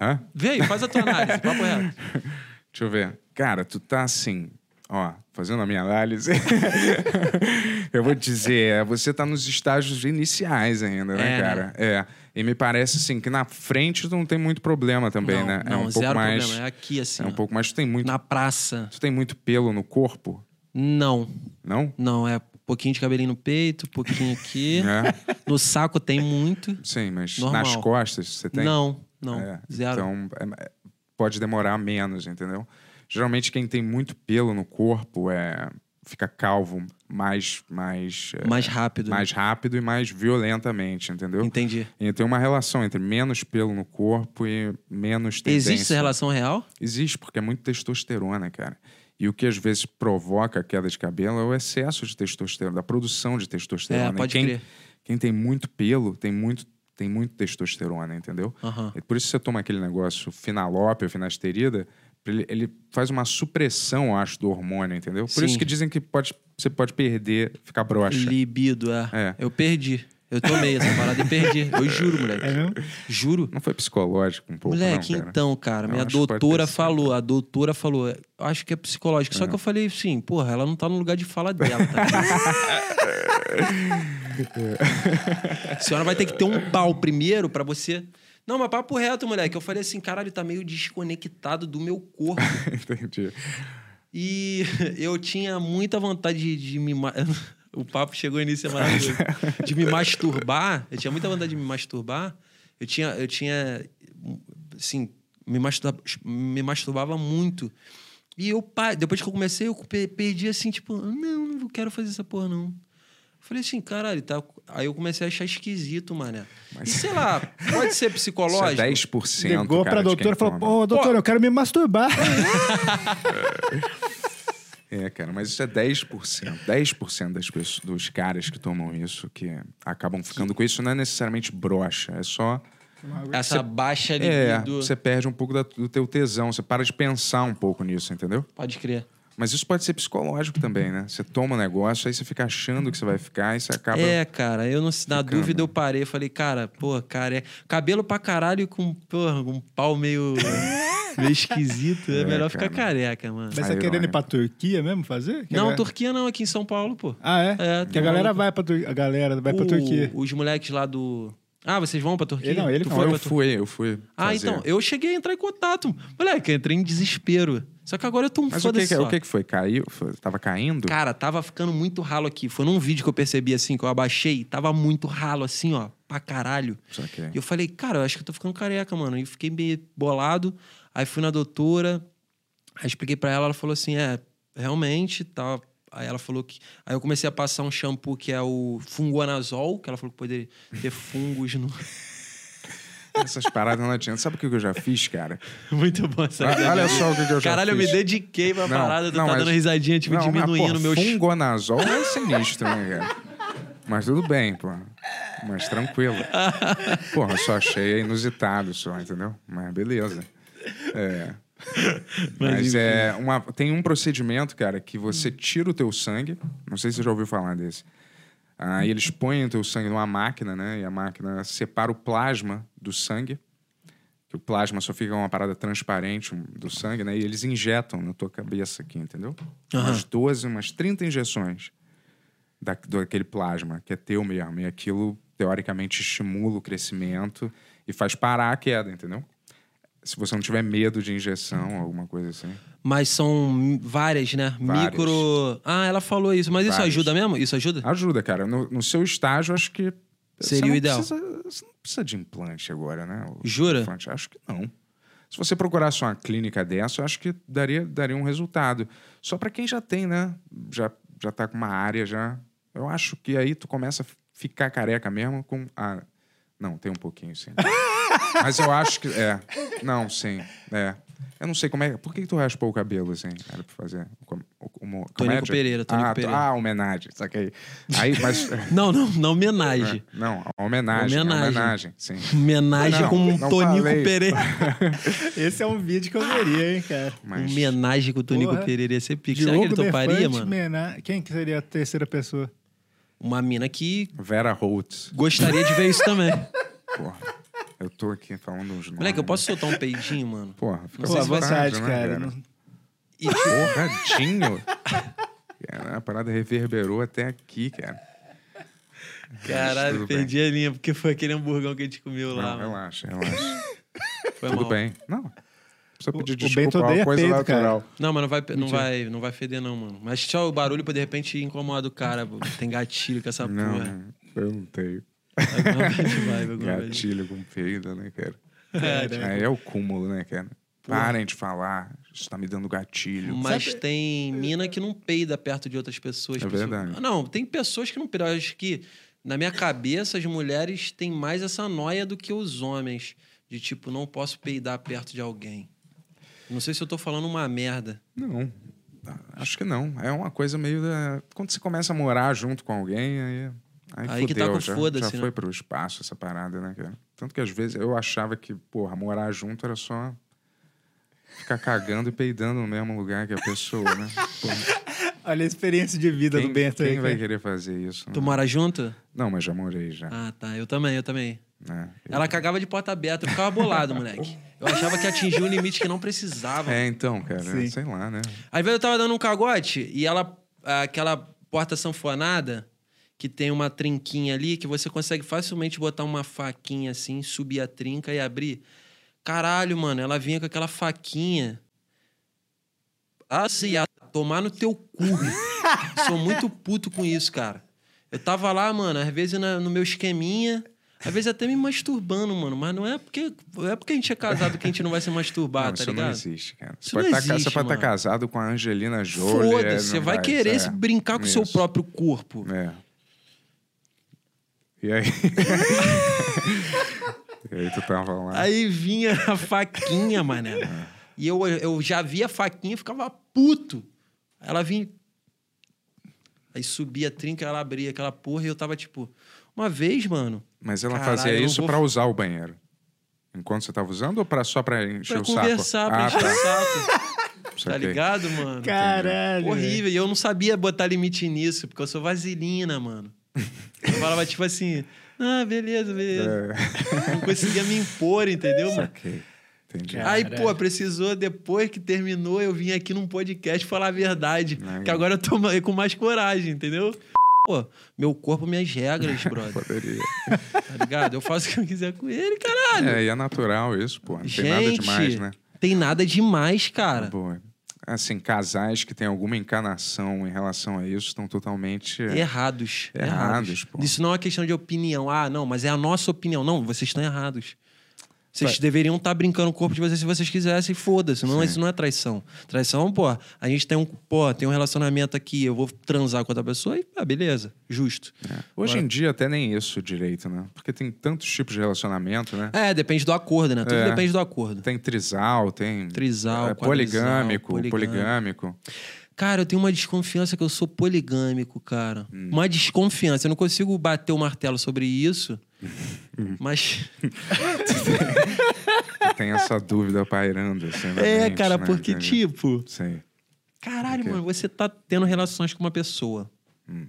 Hã? Vê aí, faz a tua análise. Papo reto. Deixa eu ver. Cara, tu tá assim, ó, fazendo a minha análise. eu vou te dizer, é, você tá nos estágios iniciais ainda, né, É, né? cara? É. E me parece assim que na frente tu não tem muito problema também, não, né? não, é um pouco mais. problema. É aqui, assim. É um ó. pouco mais. Tu tem muito. Na praça. Tu tem muito pelo no corpo? Não. Não? Não, é um pouquinho de cabelinho no peito, um pouquinho aqui. É. No saco tem muito. Sim, mas Normal. nas costas você tem? Não, não. É, Zero. Então, é- é- pode demorar menos, entendeu? Geralmente, quem tem muito pelo no corpo é fica calvo mais mais é, Mais rápido. né? mais rápido e mais violentamente, entendeu? Entendi. E tem uma relação entre menos pelo no corpo e menos tendência. Existe essa relação real? Existe, porque é muito testosterona, cara. E o que às vezes provoca a queda de cabelo é o excesso de testosterona, da produção de testosterona. É, E pode quem, crer. quem tem muito pelo tem muito, tem muito testosterona, entendeu? Aham. É por isso que você toma aquele negócio finalópio, finasterida, ele, ele faz uma supressão, eu acho, do hormônio, entendeu? Por Sim. isso que dizem que pode, você pode perder, ficar broxa. Libido, é. É. Eu perdi. Eu tomei essa parada e perdi. Eu juro, moleque. É mesmo? Juro. Não foi psicológico um pouco, Moleque, não, cara? então, cara, minha doutora falou, a doutora falou, acho que é psicológico. Só que eu falei, sim, porra, ela não tá no lugar de fala dela, tá? a senhora vai ter que ter um pau primeiro pra você. Não, mas papo reto, moleque. Eu falei assim, caralho, tá meio desconectado do meu corpo. Entendi. E eu tinha muita vontade de, de me. O papo chegou início é maravilhoso. De me masturbar. Eu tinha muita vontade de me masturbar. Eu tinha. Eu tinha assim, me, masturba, me masturbava muito. E eu, depois que eu comecei, eu pe- perdi assim, tipo, não, não quero fazer essa porra, não. Falei assim, caralho, tá. Aí eu comecei a achar esquisito, mané. E sei lá, pode ser Isso é psicológico. 10%. Ligou cara, pra doutora e falou. Pô, doutora, eu quero me masturbar. É, cara, mas isso é 10%. 10% das pessoas, dos caras que tomam isso, que acabam ficando com isso, não é necessariamente brocha, é só. Essa baixa É, libido. você perde um pouco da- do teu tesão, você para de pensar um pouco nisso, entendeu? Pode crer. Mas isso pode ser psicológico também, né? Você toma um negócio, aí você fica achando que você vai ficar e você acaba. É, cara, eu não, na dúvida eu parei, falei, cara, pô, cara, é cabelo pra caralho com, porra, um pau meio, meio esquisito, é, É, melhor ficar cara. careca, mano. Mas você Aí, tá querendo ir pra Turquia mesmo fazer? Que Não, galera- Turquia não, aqui em São Paulo, pô. Ah, é? É, que a tá galera vai pra Turquia. A galera vai pra O- Turquia. Os moleques lá do. Ah, vocês vão pra Turquia? Ele não, ele Tu não, foi eu pra fui, eu fui. Ah, fazer. então, eu cheguei a entrar em contato. Moleque, eu entrei em desespero. Só que agora eu tô um Mas o que, que, só. o que que foi? Caiu? Foi- Tava caindo? Cara, tava ficando muito ralo aqui. Foi num vídeo que eu percebi assim, que eu abaixei, tava muito ralo assim, ó, pra caralho. Saquei. E eu falei, cara, eu acho que eu tô ficando careca, mano. E fiquei meio bolado. Aí fui na doutora, aí expliquei pra ela, ela falou assim: é, realmente, tá. Aí ela falou que. Aí eu comecei a passar um shampoo que é o fungonazol, que ela falou que poderia ter fungos no. Essas paradas não adianta. Sabe o que eu já fiz, cara? Muito bom essa Olha- olha só o que eu já Caralho, eu me fiz. dediquei pra Não, parada, tu não, tá mas- dando risadinha, tipo, Não, mas, diminuindo pô, meu. Fungonazol é sinistro, né, cara? Mas tudo bem, pô. Mas tranquilo. Porra, eu só achei inusitado só, entendeu? Mas beleza. É. Mas é uma, tem um procedimento, cara, que você tira o teu sangue. Não sei se você já ouviu falar desse. Aí eles põem o teu sangue numa máquina, né? E a máquina separa o plasma do sangue. Que o plasma só fica uma parada transparente do sangue, né? E eles injetam na tua cabeça aqui, entendeu? Umas 12, umas 30 injeções da, daquele plasma, que é teu mesmo. E aquilo, teoricamente, estimula o crescimento e faz parar a queda, entendeu? Se você não tiver medo de injeção, alguma coisa assim. Mas são várias, né? Várias. Micro. Ah, ela falou isso. Mas isso Várias. ajuda mesmo? Isso ajuda? Ajuda, cara. No, no seu estágio, acho que. Seria o ideal. Precisa, você não precisa de implante agora, né? O Jura? implante, Acho que não. Se você procurasse uma clínica dessa, eu acho que daria, daria um resultado. Só para quem já tem, né? Já, já tá com uma área já. Eu acho que aí tu começa a ficar careca mesmo com. Ah, não, tem um pouquinho sim. Mas eu acho que. É. Não, sim. É. Eu não sei como é. Por que, que tu raspou o cabelo assim? Era pra fazer. Com, com, Tonico Pereira, Tonico ah, Pereira. Ah, homenagem. Saquei. Aí, mas. Não, não, não homenagem. Não, a homenagem. a Homenagem. Homenagem, sim. Homenagem Não, com um não Tonico falei. Pereira. Esse é um vídeo que eu veria, hein, cara. Mas. Homenagem com o Tonico Porra. Pereira ia ser pique. Será que ele toparia, mano? Mena- Quem que seria a terceira pessoa? Uma mina que Vera Holtz. gostaria de ver isso também. Porra. Eu tô aqui falando uns nomes. Moleque, eu posso soltar um peidinho, mano? Porra, fica Pô, à vontade, né, cara. Não- E, tipo, Porra, Dinho. Cara, a parada reverberou até aqui, cara. caralho, perdi a linha, porque foi aquele hamburgão que a gente comeu lá. Não, mano. relaxa, relaxa. Foi Tudo mal. bem. Não. Precisa pedir o desculpa, é uma coisa peito, cara. natural. Não, mas não vai, não, vai, não vai feder, não, mano. Mas só o barulho pra de repente incomodar o cara. pô. Tem gatilho com essa Não, porra. eu não tenho. Alguma vez. Gatilho com peido, né, cara? É, Aí é o cúmulo, né, cara? Parem de falar. Isso tá me dando gatilho. Mas tem mina que não peida perto de outras pessoas. É Pessoas- verdade. Não, tem pessoas que não peidam. Eu acho que, na minha cabeça, as mulheres têm mais essa noia do que os homens. De tipo, não posso peidar perto de alguém. Não sei se eu tô falando uma merda. Não. Acho que não. É uma coisa meio da. Quando você começa a morar junto com alguém, aí. Aí, Aí que tá fudeu, com já, foda-se, já né? foi pro espaço essa parada, né, cara? Tanto que às vezes eu achava que, porra, morar junto era só ficar cagando e peidando no mesmo lugar que a pessoa, né? Porra, Olha a experiência de vida quem do Bento aí. quem vai querer fazer isso? Tu né? mora junto? Não, mas já morei já. Ah, tá. Eu também, eu também. né? Ela cagava de porta aberta. Eu ficava bolado, moleque. Eu achava que atingiu um limite que não precisava. É, então, cara, Sim. sei lá, né? Às vezes eu tava dando um cagote e ela, aquela porta sanfonada, que tem uma trinquinha ali, que você consegue facilmente botar uma faquinha assim, subir a trinca e abrir. Caralho, mano, ela vinha com aquela faquinha. Assim, a tomar no teu cu. Sou muito puto com isso, cara. Eu tava lá, mano, às vezes na- no meu esqueminha, às vezes até me masturbando, mano. Mas não é porque, não é porque a gente é casado que a gente não vai se masturbar, não, tá isso ligado? não existe, cara. Isso Você pode você pode estar mano. casado com a Angelina Jolie. Foda-se, é, você não vai querer é, se brincar com o seu isso. próprio corpo. É. E aí? e aí tu tava lá. Aí vinha a faquinha, mané. E eu, eu já via a faquinha e ficava puto. Aí Ela vinha. Aí subia a trinca, ela abria aquela porra e eu tava tipo. Uma vez, mano. Mas ela Caralho, fazia isso vou- pra usar o banheiro. Enquanto você tava usando ou pra, só pra encher Pra o saco? conversar, pra ah, encher tá. o saco. Tá ligado, mano? Caralho. Horrível. E eu não sabia botar limite nisso, porque eu sou vaselina, mano. Falava tipo assim. Ah, beleza, beleza. É, Não conseguia me impor, entendeu, mano? Entendi. Aí, pô, precisou, depois que terminou, eu vim aqui num podcast falar a verdade. Ai. Que agora eu tô com mais coragem, entendeu? Pô, meu corpo, minhas regras, brother. Poderia. tá ligado? Eu faço o que eu quiser com ele, caralho. É, e é natural isso, pô. Não tem Gente, nada demais, né? tem nada demais, cara. Boa. Assim, casais que têm alguma encanação em relação a isso estão totalmente. Errados. Errados, pô. Isso não é uma questão de opinião. Ah, não, mas é a nossa opinião. Não, vocês estão errados. Vocês Vai. deveriam estar brincando com o corpo de vocês se vocês quisessem, foda-se. Não, isso não é traição. Traição, pô, a gente tem um, pô, tem um relacionamento aqui, eu vou transar com outra pessoa e, ah, beleza, justo. Hoje em dia, até nem isso direito, né? Porque tem tantos tipos de relacionamento, né? É, depende do acordo, né? Tudo É. depende do acordo. Tem trisal, tem. Trisal, é, poligâmico, poligâmico. poligâmico. Cara, eu tenho uma desconfiança que eu sou poligâmico, cara. Hum. Uma desconfiança. Eu não consigo bater o martelo sobre isso, Hum. mas. tem essa dúvida pairando. Assim, É, mente, cara, né? porque, Entendi. tipo. Sei. Caralho, mano, você tá tendo relações com uma pessoa. Hum.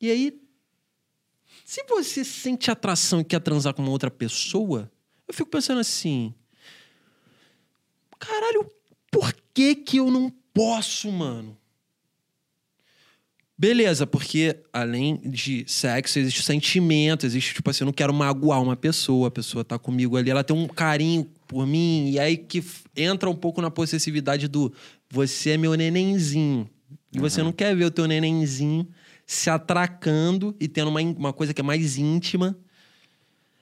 E aí, se você sente atração e quer transar com uma outra pessoa, eu fico pensando assim. Caralho, por que que eu não posso, mano? Beleza, porque além de sexo, existe sentimento, existe, tipo assim, eu não quero magoar uma pessoa, a pessoa tá comigo ali, ela tem um carinho por mim, e aí que entra um pouco na possessividade do você é meu nenenzinho. E você não quer ver o teu nenenzinho se atracando e tendo uma, uma coisa que é mais íntima.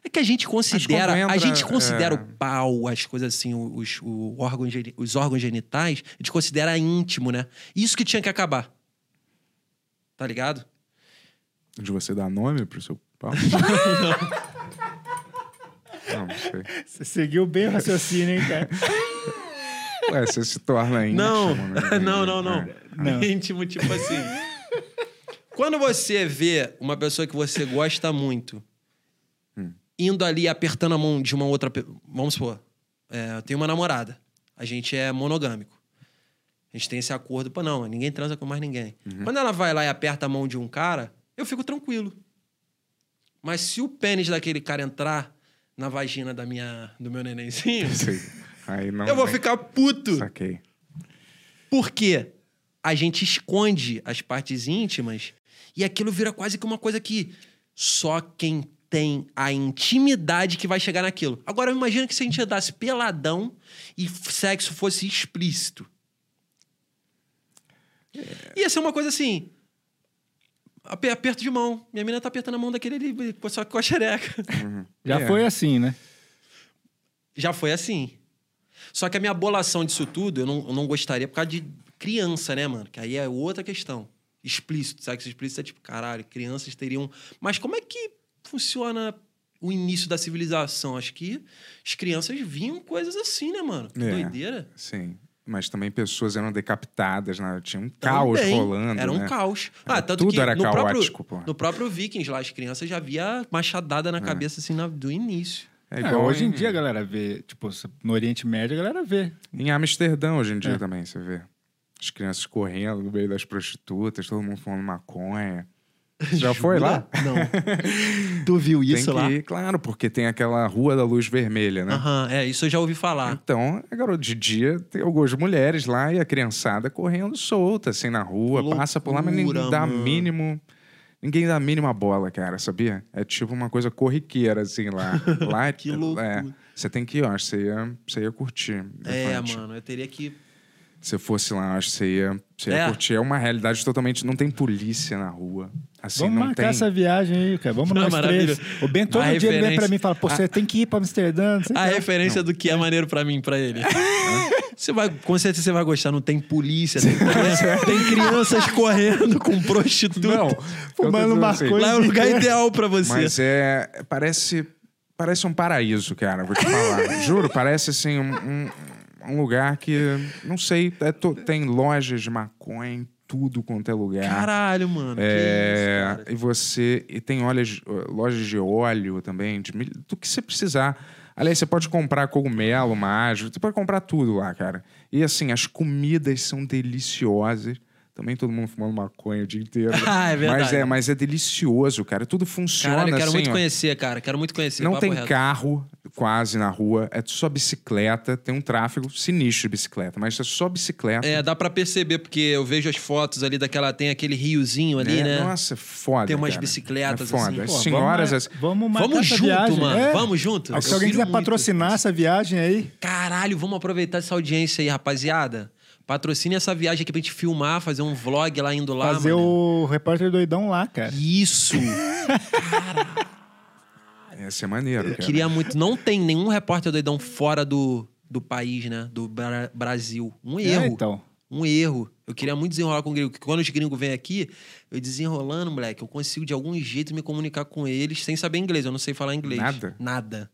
É que a gente considera, a gente considera é. o pau, as coisas assim, os, o órgão geni- os órgãos genitais, a gente considera íntimo, né? Isso que tinha que acabar. Tá ligado? De você dar nome pro seu pau? Não, não sei. Você seguiu bem o raciocínio, hein, cara? Ué, você se torna íntimo. Não, né? não, não, não. É. Não. Íntimo, tipo assim. Quando você vê uma pessoa que você gosta muito indo ali apertando a mão de uma outra. Vamos supor, é, eu tenho uma namorada. A gente é monogâmico. A gente tem esse acordo, pô, não, ninguém transa com mais ninguém. Quando ela vai lá e aperta a mão de um cara, eu fico tranquilo. Mas se o pênis daquele cara entrar na vagina da minha, do meu nenenzinho, Sei. Aí não. eu vou ficar puto. Saquei. Porque a gente esconde as partes íntimas e aquilo vira quase que uma coisa que só quem tem a intimidade que vai chegar naquilo. Agora, imagina que se a gente andasse peladão e sexo fosse explícito. Ia ser uma coisa assim. ape- Aperto de mão. Minha menina tá apertando a mão daquele ali, só que com a xereca. Já É. foi assim, né? Já foi assim. Só que a minha bolação disso tudo, eu não, eu não gostaria por causa de criança, né, mano? Que aí é outra questão. Explícito, sexo explícito é tipo, caralho, crianças teriam. Mas como é que funciona o início da civilização? Acho que as crianças viam coisas assim, né, mano? Que É. doideira. Sim. Mas também pessoas eram decapitadas, né? Tinha um caos Também. rolando. Era um né? caos. Era- Ah, tanto tudo que era no caótico, pô. próprio, no próprio Vikings lá, as crianças já via machadada na cabeça assim na- do início. É É, igual hoje em em, dia a galera vê, tipo, no Oriente Médio a galera vê. Em Amsterdã, hoje em dia É. também, você vê. As crianças correndo no meio das prostitutas, todo mundo fumando maconha. Já foi lá? Não. tu viu isso lá? ir, claro, porque tem aquela rua da luz vermelha, né? Aham, é, isso eu já ouvi falar. Então, é garoto, de dia tem algumas mulheres lá e a criançada correndo solta, assim, na rua, Loucura, passa por lá, mas ninguém dá mano. mínimo. Ninguém dá a mínima bola, cara, sabia? É tipo uma coisa corriqueira, assim, lá. Lá Que é- loucura. É, você tem que ir, que você ia, você ia curtir. É, Defante. mano, eu teria que. Se fosse lá, eu acho que você ia, você ia É. curtir. É uma realidade totalmente. Não tem polícia na rua. Assim, Vamos não marcar tem. essa viagem aí, cara. Vamos Não, nós maravilha. três. O Ben todo A dia ele vem pra referência- mim e fala, pô, você tem que ir pra Amsterdã. não A que. referência do que é maneiro pra mim, pra ele. Você vai, com certeza você vai gostar. Não tem polícia, tem, tem crianças correndo com prostituta. Não, Fumando tô dizendo maconha. Lá é o lugar ideal pra você. Mas é. Parece. Parece um paraíso, cara, vou te falar. Juro, parece assim um, um, um lugar que. Não sei, é to- tem lojas de maconha em tudo quanto é lugar. Caralho, mano. É, Que isso, cara. e você. E tem olhas, lojas de óleo também, de, do que você precisar. Aliás, você pode comprar cogumelo mágico, você pode comprar tudo lá, cara. E assim, as comidas são deliciosas. Também todo mundo fumando maconha o dia inteiro. Ah, é verdade. Mas é, mas é delicioso, cara. Tudo funciona Caralho, eu quero assim. muito ó. conhecer, cara. Quero muito conhecer. Não tem reto. carro quase na rua, é só bicicleta. Tem um tráfego sinistro de bicicleta, mas é só bicicleta. É, dá pra perceber, porque eu vejo as fotos ali daquela. Tem aquele riozinho ali, É, né? Nossa, é foda. Tem umas cara. bicicletas, é foda. assim. As Pô, senhoras. vamos, as- vamos marcar Vamos essa junto, viagem. mano. É. Vamos junto. Se alguém quiser patrocinar essa viagem aí, Caralho, vamos aproveitar essa audiência aí, rapaziada. Patrocine essa viagem aqui pra gente filmar, fazer um vlog lá indo lá, fazer mano. o repórter doidão lá, cara. Isso! Ia ser maneiro, Eu cara. queria muito. Não tem nenhum repórter doidão fora do, do país, né? Do Bra- Brasil. Um erro. É, então. Um erro. Eu queria muito desenrolar com o gringo. Porque quando os gringos vêm aqui, eu desenrolando, moleque, eu consigo de algum jeito me comunicar com eles sem saber inglês. Eu não sei falar inglês. Nada? Nada.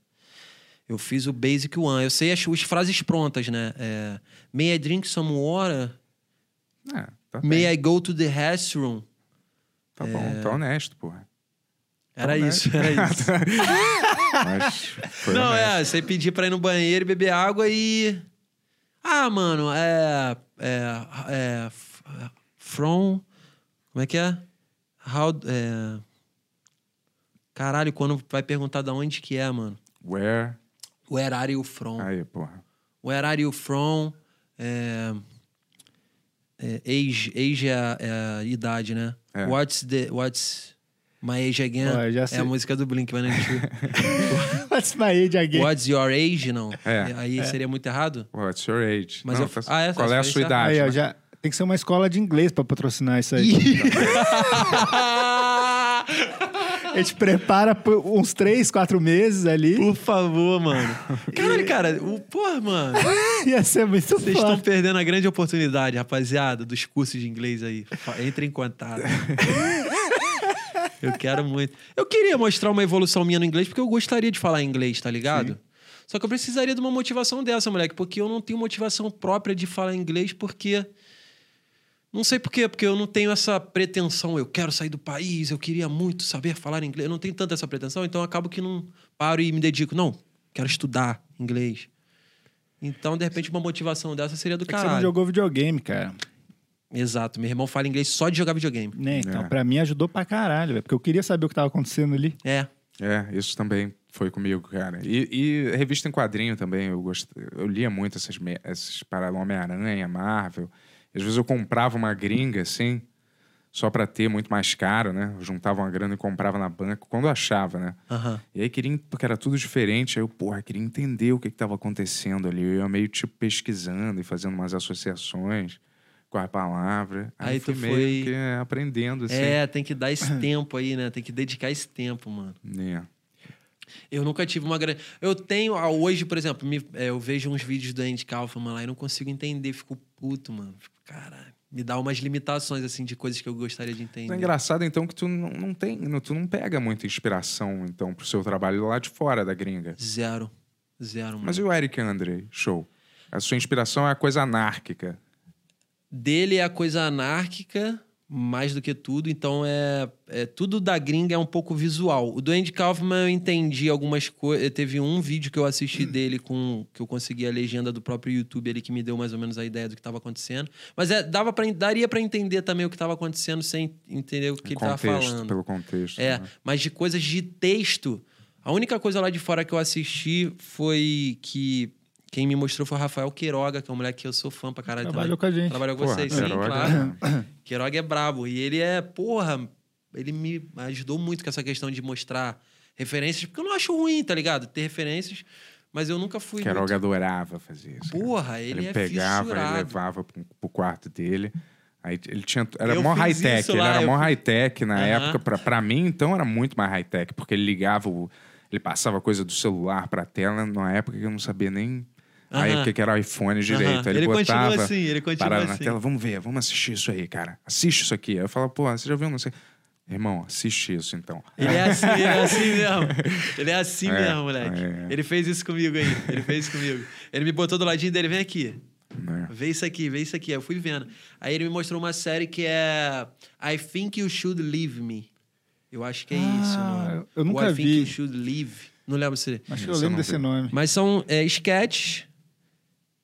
Eu fiz o Basic One. Eu sei as, as frases prontas, né? É, May I drink some water? É, tá May bem. I go to the restroom? Tá bom, tá honesto, porra. Era né? isso, era isso. Não, honesto. é, você pedir pra ir no banheiro e beber água e. Ah, mano, é. É. é from. Como é que é? How. É... Caralho, quando vai perguntar da onde que é, mano. Where? Where are you from? Aí, porra. Where are you from? É... é, age, age é, a, é a idade, né? É. What's the. What's my age again? É a música do Blink, One What's my age again? What's your age? Não. É. Aí seria muito errado? What's your age? Mas Não, eu- tá- Ah, é, Qual é a sua idade? Aí, né? já tem que ser uma escola de inglês pra patrocinar isso aí. A gente prepara por uns três, quatro meses ali. Por favor, mano. Caralho, cara, o, porra, mano. Ia ser muito Vocês estão foda. perdendo a grande oportunidade, rapaziada, dos cursos de inglês aí. Fa- Entre em contato. Eu quero muito. Eu queria mostrar uma evolução minha no inglês, porque eu gostaria de falar inglês, tá ligado? Só que eu precisaria de uma motivação dessa, moleque, porque eu não tenho motivação própria de falar inglês, porque. Não sei por quê, porque eu não tenho essa pretensão. Eu quero sair do país, eu queria muito saber falar inglês. Eu não tenho tanta essa pretensão, então eu acabo que não paro e me dedico. Não, quero estudar inglês. Então, de repente, uma motivação dessa seria do É que você não jogou videogame, cara. Exato. Meu irmão fala inglês só de jogar videogame. Né? Então, É. pra mim ajudou pra caralho, velho. Porque eu queria saber o que tava acontecendo ali. É. É, isso também foi comigo, cara. E, e revista em quadrinho também, eu, gost... eu lia muito essas, me... essas paradas Homem-Aranha, Marvel. Às vezes eu comprava uma gringa, assim, só pra ter muito mais caro, né? Eu juntava uma grana e comprava na banca, quando achava, né? Aham. E aí queria, porque era tudo diferente, aí eu, porra, queria entender o que estava acontecendo ali. Eu ia meio, tipo, pesquisando e fazendo umas associações com a palavra. Aí fui tu meio foi- que aprendendo, assim. É, tem que dar esse tempo aí, né? Tem que dedicar esse tempo, mano. É. Eu nunca tive uma grande. Eu tenho, ah, hoje, por exemplo, me- é, eu vejo uns vídeos do Andy Kaufman lá e não consigo entender, fico puto, mano. Fico, caralho. Me dá umas limitações, assim, de coisas que eu gostaria de entender. É engraçado, então, que tu não, não tem, tu não pega muita inspiração, então, pro seu trabalho lá de fora da gringa. Zero. Zero, mano. Mas e o Eric Andre, show? A sua inspiração é a coisa anárquica. Dele é a coisa anárquica, mais do que tudo. Então, é, é tudo da gringa é um pouco visual. O do Andy Kaufman eu entendi algumas coisas. Teve um vídeo que eu assisti dele com que eu consegui a legenda do próprio YouTube ali que me deu mais ou menos a ideia do que estava acontecendo. Mas é, dava para daria para entender também o que estava acontecendo sem entender o que ele estava falando. pelo contexto. É, né? mas de coisas de texto. A única coisa lá de fora que eu assisti foi que quem me mostrou foi o Rafael Queiroga, que é um moleque que eu sou fã pra caralho Trabalhou também. com a gente. Trabalhou com Porra, vocês, sim, Queiroga, claro. Queiroga é brabo. E ele é, porra, ele me ajudou muito com essa questão de mostrar referências, porque eu não acho ruim, tá ligado? Ter referências, mas eu nunca fui. Queiroga adorava fazer isso. Porra, ele, é pegava, fissurado. ele levava pro, pro quarto dele. Aí ele tinha. Era Eu mó high-tech, ele era eu mó high-tech na Aham. época. Pra, pra mim, então, era muito mais high-tech, porque ele ligava o. Ele passava coisa do celular pra tela numa época que eu não sabia nem. Aí Aham. o que que era o iPhone direito. Ele, Ele continua botava. assim, ele continua parava na assim. tela, vamos ver, vamos assistir isso aí, cara. Assiste isso aqui. Aí eu falava, pô, você já viu? Não sei. Irmão, assiste isso então. Ele é assim, ele é assim mesmo. Ele é assim É, mesmo, moleque. é. Ele fez isso comigo aí. Ele fez isso comigo. Ele me botou do ladinho dele, vem aqui. Né? Vê isso aqui, vê isso aqui. Aí eu fui vendo. Aí ele me mostrou uma série que é I Think You Should Leave Me. Eu acho que é isso. Ah, nome. eu nunca Ou I Think vi. You Should Leave. Não lembro se. Acho que Isso eu lembro não desse vi. nome. Mas são é, sketches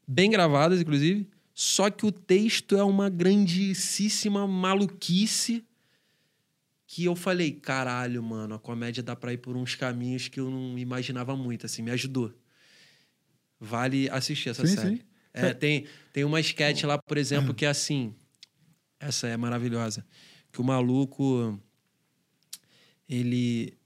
bem gravadas, inclusive. Só que o texto é uma grandíssima maluquice que eu falei, caralho, mano, a comédia dá pra ir por uns caminhos que eu não imaginava muito, assim, me ajudou. Vale assistir essa Sim, série. sim. É, tem, tem uma sketch lá, por exemplo, que é assim. Essa é maravilhosa. Que o maluco. Ele.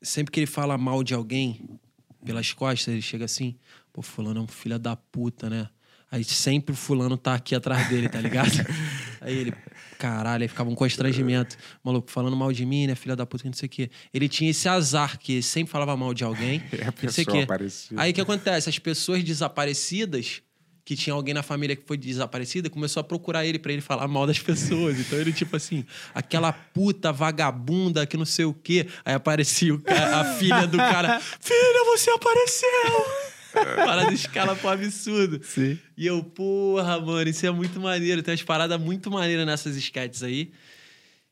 Sempre que ele fala mal de alguém, pelas costas, ele chega assim: pô, Fulano é um filho da puta, né? Aí sempre o Fulano tá aqui atrás dele, tá ligado? aí ele, caralho, aí ficava um constrangimento. Maluco, falando mal de mim, né? Filha da puta, que não sei o quê. Ele tinha esse azar, que sempre falava mal de alguém. E a não sei o pessoa quê. aparecia. Aí o que acontece? As pessoas desaparecidas, que tinha alguém na família que foi desaparecida, começou a procurar ele pra ele falar mal das pessoas. Então ele, tipo assim, aquela puta vagabunda que não sei o quê. Aí aparecia a filha do cara: Filha, você apareceu! Parada de escala pro absurdo. Sim. E eu, porra, mano, isso é muito maneiro. Tem umas paradas muito maneiras nessas sketches aí.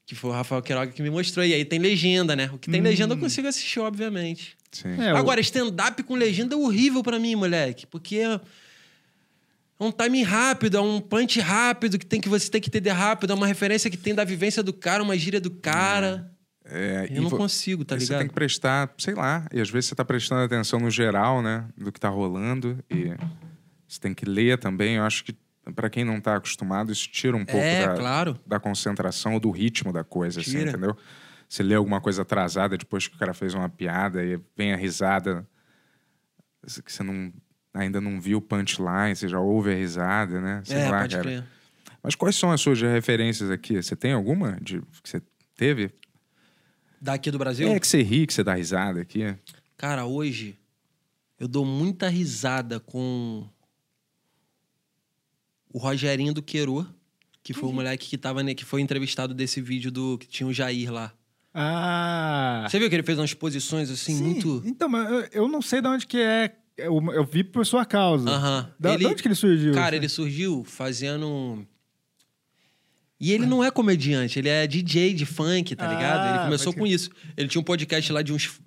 Que foi o Rafael Queiroga que me mostrou. E aí tem legenda, né? O que tem legenda eu consigo assistir, obviamente. Sim. É, Agora, stand-up com legenda é horrível pra mim, moleque. Porque é um timing rápido, é um punch rápido que, tem que você tem que entender rápido. É uma referência que tem da vivência do cara, uma gíria do cara. É, e Eu não consigo, tá e Você ligado? tem que prestar, sei lá, e às vezes você tá prestando atenção no geral, né, do que tá rolando, e você tem que ler também. Eu acho que, para quem não tá acostumado, isso tira um pouco É, da, claro. da concentração ou do ritmo da coisa, assim, entendeu? Você lê alguma coisa atrasada depois que o cara fez uma piada e vem a risada que você não, ainda não viu o punchline, você já ouve a risada, né? Sei é, lá, cara. crer. Mas quais são as suas referências aqui? Você tem alguma de, que você teve? Daqui do Brasil? É que você ri, que você dá risada aqui. Cara, hoje eu dou muita risada com o Rogerinho do Queiro, que foi o moleque que tava que foi entrevistado desse vídeo do que tinha o Jair lá. Ah. Você viu que ele fez umas posições assim, Sim, muito. Então, mas eu, eu não sei de onde que é. Eu, eu vi por sua causa. Aham. Da, Ele- de onde que ele surgiu? Cara, ele surgiu fazendo. E ele não é comediante, ele é DJ de funk, tá Ah, ligado? Ele começou com isso. Ele tinha um podcast lá de uns,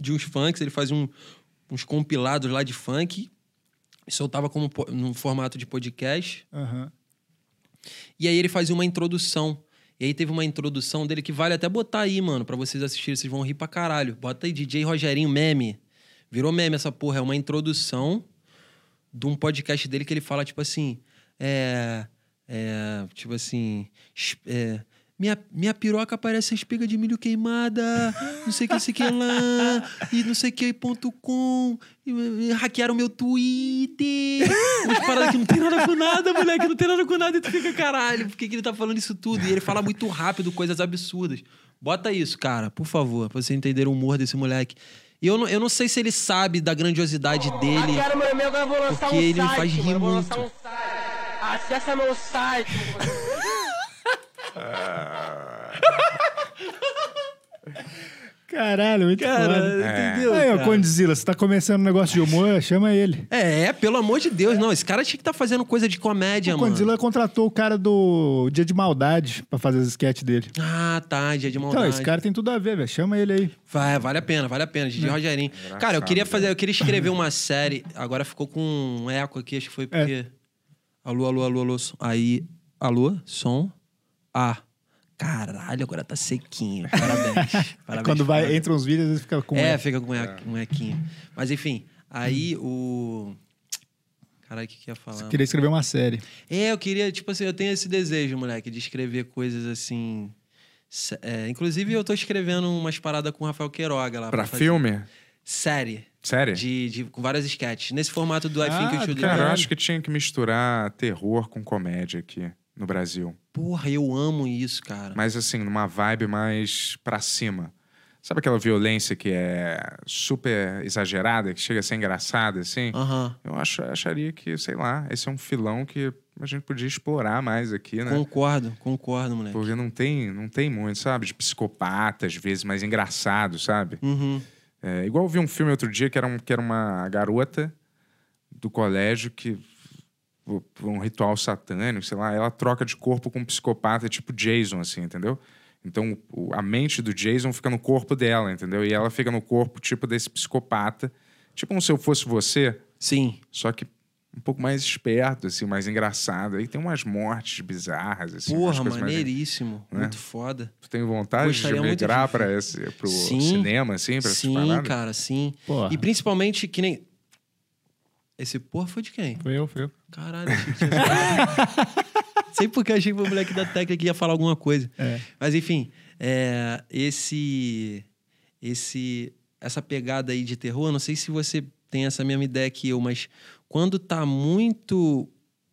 de uns funks, ele fazia um- uns compilados lá de funk. E soltava como no formato de podcast. Aham. E aí ele fazia uma introdução. E aí teve uma introdução dele que vale até botar aí, mano, pra vocês assistirem, vocês vão rir pra caralho. Bota aí DJ Rogerinho meme. Virou meme essa porra, é uma introdução de um podcast dele que ele fala tipo assim, é, é tipo assim, é, minha, minha piroca parece espiga de milho queimada, não sei o que, sei que lá, e não sei o que, ponto com, e, e hackearam meu Twitter. Umas paradas que não tem nada com nada, moleque, não tem nada com nada, e tu fica, caralho, por que, que ele tá falando isso tudo? E ele fala muito rápido, coisas absurdas. Bota isso, cara, por favor, pra você entender o humor desse moleque. E eu não, eu não sei se ele sabe da grandiosidade dele. Cara, meu, eu vou lançar Porque um ele me faz rir mano, muito. Acessa meu site. Caralho, muito Cara, foda. entendeu? Aí, ó, cara? Condzilla, você tá começando um negócio de humor, chama ele. É, pelo amor de Deus, não. Esse cara tinha que estar fazendo coisa de comédia, O mano. Condzilla contratou o cara do Dia de Maldade pra fazer as sketches dele. Ah, tá, dia de Então, maldade. esse cara tem tudo a ver, velho. Chama ele aí. Vai, vale a pena, vale a pena. Didi Rogerinho. Cara, eu queria fazer, eu queria escrever uma série. Agora ficou com um eco aqui, acho que foi porque. Alô, alô, alô, alô. Aí, alô, som. Ah. Caralho, agora tá sequinho. Parabéns. Parabéns Quando vai, parabéns. entra uns vídeos, às vezes fica com. É, fica com um equinho. Mas enfim, aí o. Caralho, o que, que eu ia falar? Queria escrever uma série. É, eu queria, tipo assim, eu tenho esse desejo, moleque, de escrever coisas assim. é, inclusive, eu tô escrevendo umas paradas com o Rafael Queiroga lá. Pra fazer- filme? Série. Sério? De, de, com várias sketches. Nesse formato do I Ah, Think You Should Cara, eu acho que tinha que misturar terror com comédia aqui no Brasil. Porra, eu amo isso, cara. Mas assim, numa vibe mais pra cima. Sabe aquela violência que é super exagerada, que chega a ser engraçada, assim? Aham. Eu acho, acharia que, sei lá, esse é um filão que a gente podia explorar mais aqui, né? Concordo, concordo, moleque. Porque não tem, não tem muito, sabe? De psicopata, às vezes, mais engraçado, sabe? Uhum. É, igual eu vi um filme outro dia que era, um, que era uma garota do colégio que por um ritual satânico, sei lá, ela troca de corpo com um psicopata tipo Jason, assim, entendeu? Então o- a mente do Jason fica no corpo dela, entendeu? E ela fica no corpo tipo desse psicopata, tipo um se eu fosse você, Sim. só que um pouco mais esperto, assim, mais engraçado. Aí tem umas mortes bizarras, assim. Porra, coisas mais- maneiríssimo. né? Muito foda. Tu tem vontade Gostaria de migrar para esse pro Sim. cinema, assim, para essas Sim, cara, sim. Porra. E principalmente que nem. Esse porra foi de quem? Foi eu, foi eu. Caralho, Sei porque achei que o moleque da técnica ia falar alguma coisa. É. Mas enfim, é, esse, esse, essa pegada aí de terror, eu não sei se você tem essa mesma ideia que eu, mas quando tá muito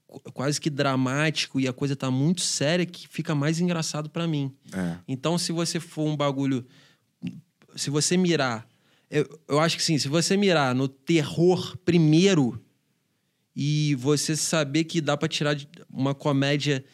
qu- quase que dramático e a coisa tá muito séria, que fica mais engraçado pra mim. É. Então, se você for um bagulho. Se você mirar. Eu, eu acho que sim, se você mirar no terror primeiro e você saber que dá pra tirar uma comédia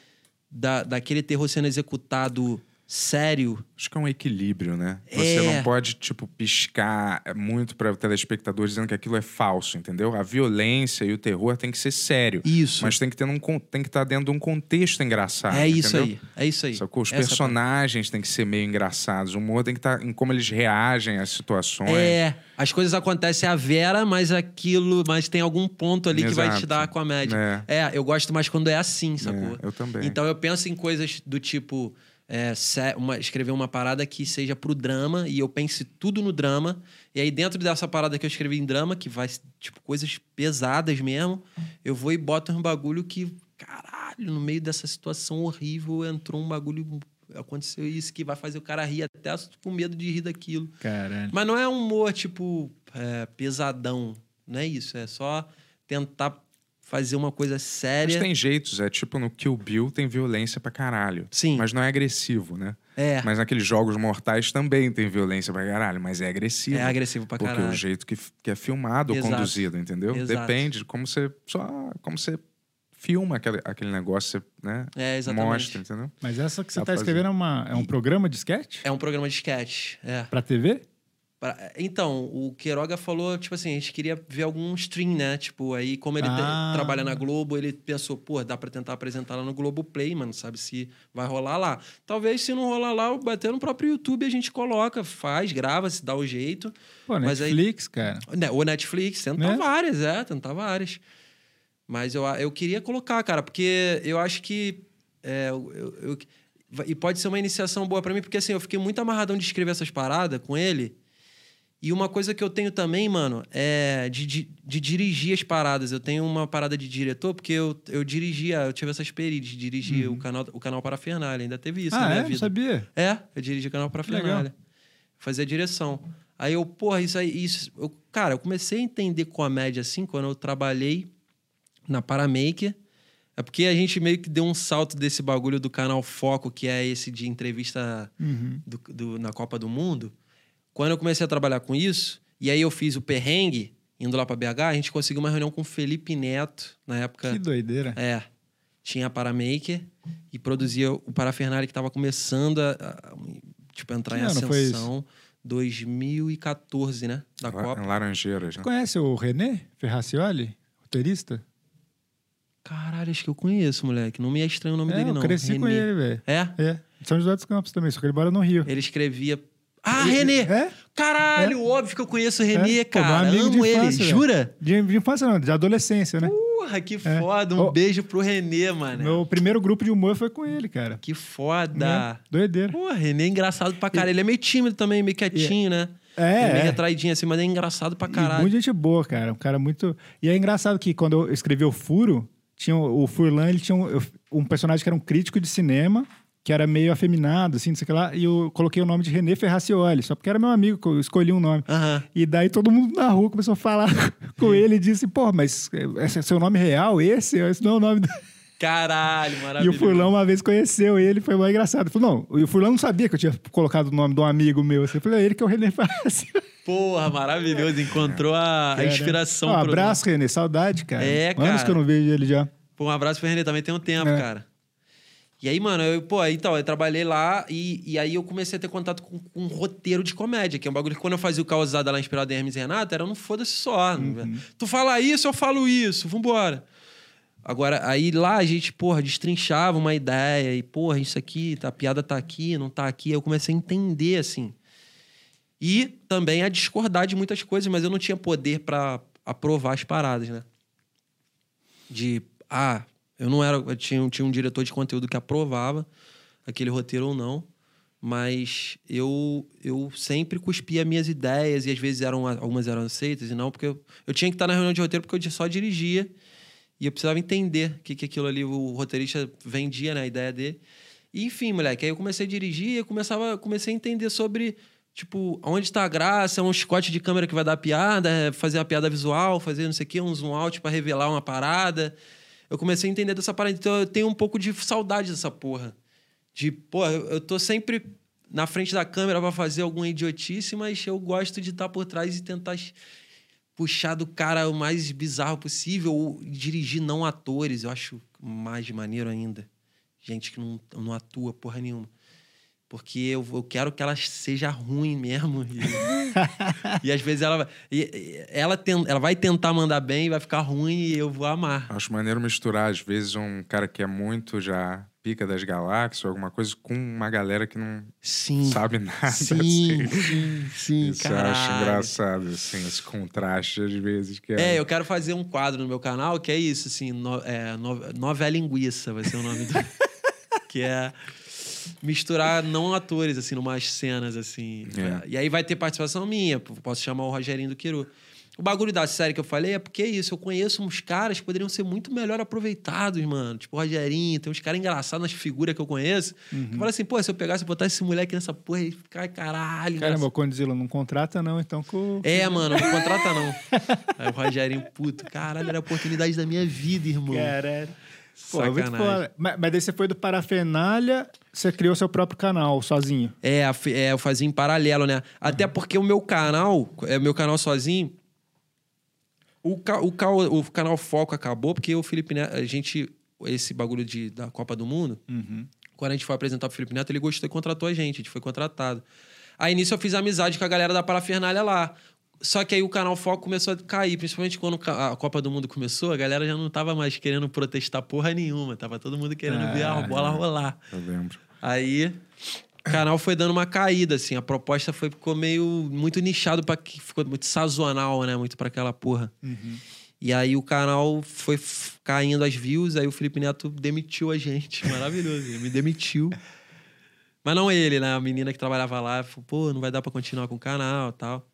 da, daquele terror sendo executado sério. Acho que é um equilíbrio, né? Você É. não pode, tipo, piscar muito para o telespectador dizendo que aquilo é falso, entendeu? A violência e o terror tem que ser sério. Isso. Mas tem que ter um, tem que estar dentro de um contexto engraçado. é isso entendeu? aí. É isso aí. Sacou? Os Essa personagens têm que ser meio engraçados. O humor tem que estar em como eles reagem às situações. É, as coisas acontecem à vera, mas aquilo, mas tem algum ponto ali que vai te Exato. dar a comédia. É. eu gosto mais quando é assim, sacou? eu também. Então eu penso em coisas do tipo é, uma- escrever uma parada que seja pro drama e eu pense tudo no drama. E aí dentro dessa parada que eu escrevi em drama, que vai tipo coisas pesadas mesmo, eu vou e boto um bagulho que caralho, no meio dessa situação horrível entrou um bagulho aconteceu isso que vai fazer o cara rir até com medo de rir daquilo. Caralho. Mas não é um humor, tipo, é, pesadão. Não é isso. É só tentar fazer uma coisa Mas séria. tem jeitos, é tipo no Kill Bill tem violência pra caralho. Sim. Mas não é agressivo, né? É. Mas naqueles jogos mortais também tem violência pra caralho, mas é agressivo. É agressivo pra Porque caralho. o jeito que, que é filmado ou conduzido, entendeu? Exato. Depende de como você só como você filma aquele, aquele negócio, né? É, exatamente. Mostra, entendeu? Mas essa que você tá pra escrevendo é, uma, é um programa de sketch? É um programa de sketch, é. Pra TV? Pra- Então, o Queiroga falou, tipo assim, a gente queria ver algum stream, né? Tipo, aí como ele te- Ah. trabalha na Globo, ele pensou, pô, dá pra tentar apresentar lá no Globo Play, mano, sabe se vai rolar lá. Talvez se não rolar lá, bater no próprio YouTube a gente coloca, faz, grava, se dá o jeito. Pô, Mas aí- Netflix, cara. Ne- O Netflix, tentar Né? várias, é, tentar várias. Mas eu, eu queria colocar, cara, porque eu acho que. é, eu- eu- e pode ser uma iniciação boa pra mim, porque assim, eu fiquei muito amarradão de escrever essas paradas com ele. E uma coisa que eu tenho também, mano, é de, de, de dirigir as paradas. Eu tenho uma parada de diretor, porque eu, eu dirigia, eu tive essa experiência de dirigir o canal, o canal Parafernália. Ainda teve isso na Uhum. ah, minha é? Vida. sabia? É, eu dirigi o canal. Fernalha. Fazia direção. Aí eu, porra, isso aí. Isso, eu, cara, eu comecei a entender comédia assim quando eu trabalhei na Paramaker. É porque a gente meio que deu um salto desse bagulho do canal Foco, que é esse de entrevista Uhum. do, do- na Copa do Mundo. Quando eu comecei a trabalhar com isso, e aí eu fiz o perrengue, indo lá pra BH, a gente conseguiu uma reunião com o Felipe Neto, na época. Que doideira. É. Tinha a Paramaker e produzia o Parafernália que estava começando a, a- tipo, entrar Que em ano foi isso? ascensão. 2014, né? Da La- Copa. Laranjeiras, né? Conhece o René Ferracioli? Roteirista? Caralho, acho que eu conheço, moleque. Não me é estranho o nome é, dele, eu não. cresci com René. ele, velho. É? É. São José dos Campos também, só que ele mora no Rio. Ele escrevia. Ah, Renê! É? Caralho, óbvio que eu conheço o Renê, É, pô, cara. de Amo ele. infância. Jura? De, de infância não, de adolescência, né? Porra, que foda. Um Ô. beijo pro Renê, mano. Meu primeiro grupo de humor foi com ele, cara. Que foda. É, doideira. Pô, Renê é engraçado pra caralho. Ele é meio tímido também, meio quietinho, né? É, é meio é. assim, mas é engraçado pra E caralho. muita gente boa, cara. Um cara muito. E é engraçado que quando eu escrevi o Furo, tinha o, Furlan, ele tinha um, um personagem que era um crítico de cinema, que era meio afeminado, assim, não sei o que lá, e eu coloquei o nome de René Ferracioli, só porque era meu amigo, eu escolhi um nome. Aham. E daí todo mundo na rua começou a falar com ele e disse, pô, mas esse é seu nome real? Esse? Esse não é o nome do... Caralho, E maravilhoso. o Furlão uma vez conheceu ele, foi mais engraçado. Ele falou, não, e o Furlão não sabia que eu tinha colocado o nome de um amigo meu. Assim. Eu falei, é ele que é o René Ferracioli. Porra, maravilhoso. Encontrou a, a inspiração. Um abraço, René. Saudade, cara. É, Anos cara. que eu não vejo ele já. Pô, um abraço pro Renê também, tem um tempo, É. cara. E aí, mano, eu, pô, então, eu trabalhei lá e, e aí eu comecei a ter contato com, com um roteiro de comédia, que é um bagulho que quando eu fazia o causada lá inspirado em Hermes e Renato, era um foda-se só. Uhum. Tu fala isso, eu falo isso, vambora. Agora, aí lá a gente, porra, destrinchava uma ideia e, porra, isso aqui, tá, a piada tá aqui, não tá aqui. Aí eu comecei a entender, assim. E também a discordar de muitas coisas, mas eu não tinha poder pra aprovar as paradas, né? De, ah, eu não era. Eu tinha, tinha um diretor de conteúdo que aprovava aquele roteiro ou não, mas eu, eu sempre cuspia minhas ideias e às vezes eram, algumas eram aceitas e não, porque eu, eu tinha que estar na reunião de roteiro porque eu só dirigia e eu precisava entender o que, que aquilo ali, o roteirista vendia, né, a ideia dele. E, enfim, moleque, aí eu comecei a dirigir e eu começava, comecei a entender sobre, tipo, onde está a graça, um chicote de câmera que vai dar piada, é fazer a piada visual, fazer não sei o quê, um zoom out para revelar uma parada. Eu comecei a entender dessa parada. Então eu tenho um pouco de saudade dessa porra. De, pô, eu, tô sempre na frente da câmera pra fazer alguma idiotice, mas eu gosto de estar por trás e tentar puxar do cara o mais bizarro possível ou dirigir não atores. Eu acho mais maneiro ainda. Gente que não, não atua porra nenhuma. Porque eu, eu quero que ela seja ruim mesmo. E, às vezes ela, vai- e- ela, ela vai tentar mandar bem, vai ficar ruim e eu vou amar. Acho maneiro misturar, às vezes, um cara que é muito já pica das galáxias ou alguma coisa com uma galera que não Sim. sabe nada. Sim, assim. sim, sim, Isso eu acho caralho. engraçado, assim, esse contraste às vezes. Que É, eu quero fazer um quadro no meu canal que é isso, assim, no, é, no, novela linguiça vai ser o nome do. que é misturar não atores, assim, numas cenas, assim. É. E aí vai ter participação minha, posso chamar o Rogerinho do Quiru. O bagulho da série que eu falei é porque é isso, eu conheço uns caras que poderiam ser muito melhor aproveitados, mano. Tipo o Rogerinho, tem uns caras engraçados nas figuras que eu conheço. Uhum. Que fala assim, pô, se eu pegasse e botasse esse moleque nessa porra aí, ficar caralho. Caramba, o Condzilla não contrata, não, então com. É, mano, não contrata não. Aí o Rogerinho, puto, caralho, era a oportunidade da minha vida, irmão. Caralho. Pô, é muito Sacanagem. Mas, mas daí você foi do Parafernália, você criou seu próprio canal sozinho. É, é, eu fazia em paralelo, né? Até porque o meu canal, é meu canal sozinho, O, ca- o, ca- o canal Foco acabou porque o Felipe Neto, a gente, esse bagulho de, da Copa do Mundo, quando a gente foi apresentar pro Felipe Neto, ele gostou e contratou a gente, a gente foi contratado. Aí nisso eu fiz amizade com a galera da Parafernália lá. Só que aí o canal Foco começou a cair, principalmente quando a Copa do Mundo começou, a galera já não tava mais querendo protestar porra nenhuma, tava todo mundo querendo ver a bola rolar. Eu lembro. Aí o canal foi dando uma caída, assim. A proposta foi, ficou meio muito nichado para que ficou muito sazonal, né? Muito para aquela porra. E aí o canal foi caindo as views, aí o Felipe Neto demitiu a gente. Maravilhoso, ele me demitiu. Mas não ele, né? A menina que trabalhava lá falou, pô, não vai dar pra continuar com o canal e tal.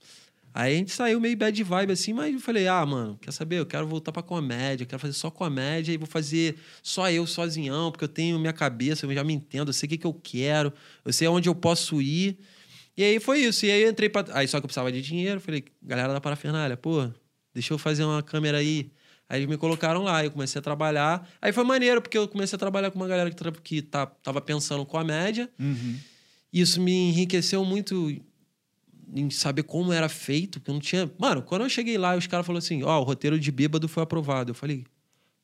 Aí a gente saiu meio bad vibe assim, mas eu falei, ah, mano, quer saber? Eu quero voltar pra comédia, eu quero fazer só comédia e vou fazer só eu sozinhão, porque eu tenho minha cabeça, eu já me entendo, eu sei o que, que eu quero, eu sei aonde eu posso ir. E aí foi isso. E aí eu entrei pra. Aí só que eu precisava de dinheiro, falei, galera da parafernália, pô, deixa eu fazer uma câmera aí. Aí eles me colocaram lá, eu comecei a trabalhar. Aí foi maneiro, porque eu comecei a trabalhar com uma galera que, tra- que tá, tava pensando comédia. Isso me enriqueceu muito em saber como era feito, porque eu não tinha. Mano, quando eu cheguei lá, os caras falaram assim: ó, o roteiro de bêbado foi aprovado. Eu falei,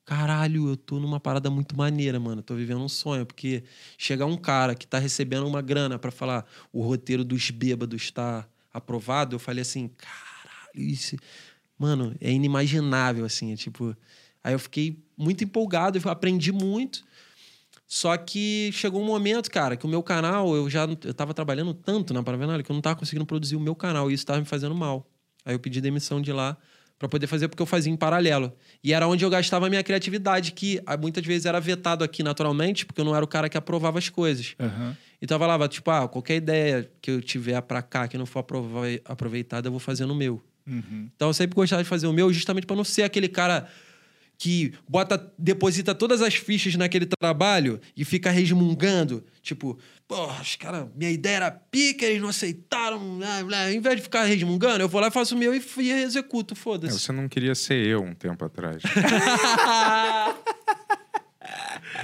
caralho, eu tô numa parada muito maneira, mano. Eu tô vivendo um sonho, porque chegar um cara que tá recebendo uma grana pra falar o roteiro dos bêbados tá aprovado, eu falei assim, caralho, isso. Mano, é inimaginável, assim. É tipo. Aí eu fiquei muito empolgado, eu aprendi muito. Só que chegou um momento, cara, que o meu canal, eu já eu tava trabalhando tanto na Paravenal que eu não tava conseguindo produzir o meu canal e isso tava me fazendo mal. Aí eu pedi demissão de lá pra poder fazer porque eu fazia em paralelo. E era onde eu gastava a minha criatividade, que ah, muitas vezes era vetado aqui naturalmente, porque eu não era o cara que aprovava as coisas. Aham. Então eu falava, tipo, ah, qualquer ideia que eu tiver pra cá que não for aproveitada, eu vou fazer no meu. Então eu sempre gostava de fazer o meu justamente pra não ser aquele cara que bota, deposita todas as fichas naquele trabalho e fica resmungando. Tipo, porra, os caras, minha ideia era pica, eles não aceitaram. Blá, blá. Em vez de ficar resmungando, eu vou lá, faço o meu e, e executo, É, foda-se. você não queria ser eu um tempo atrás.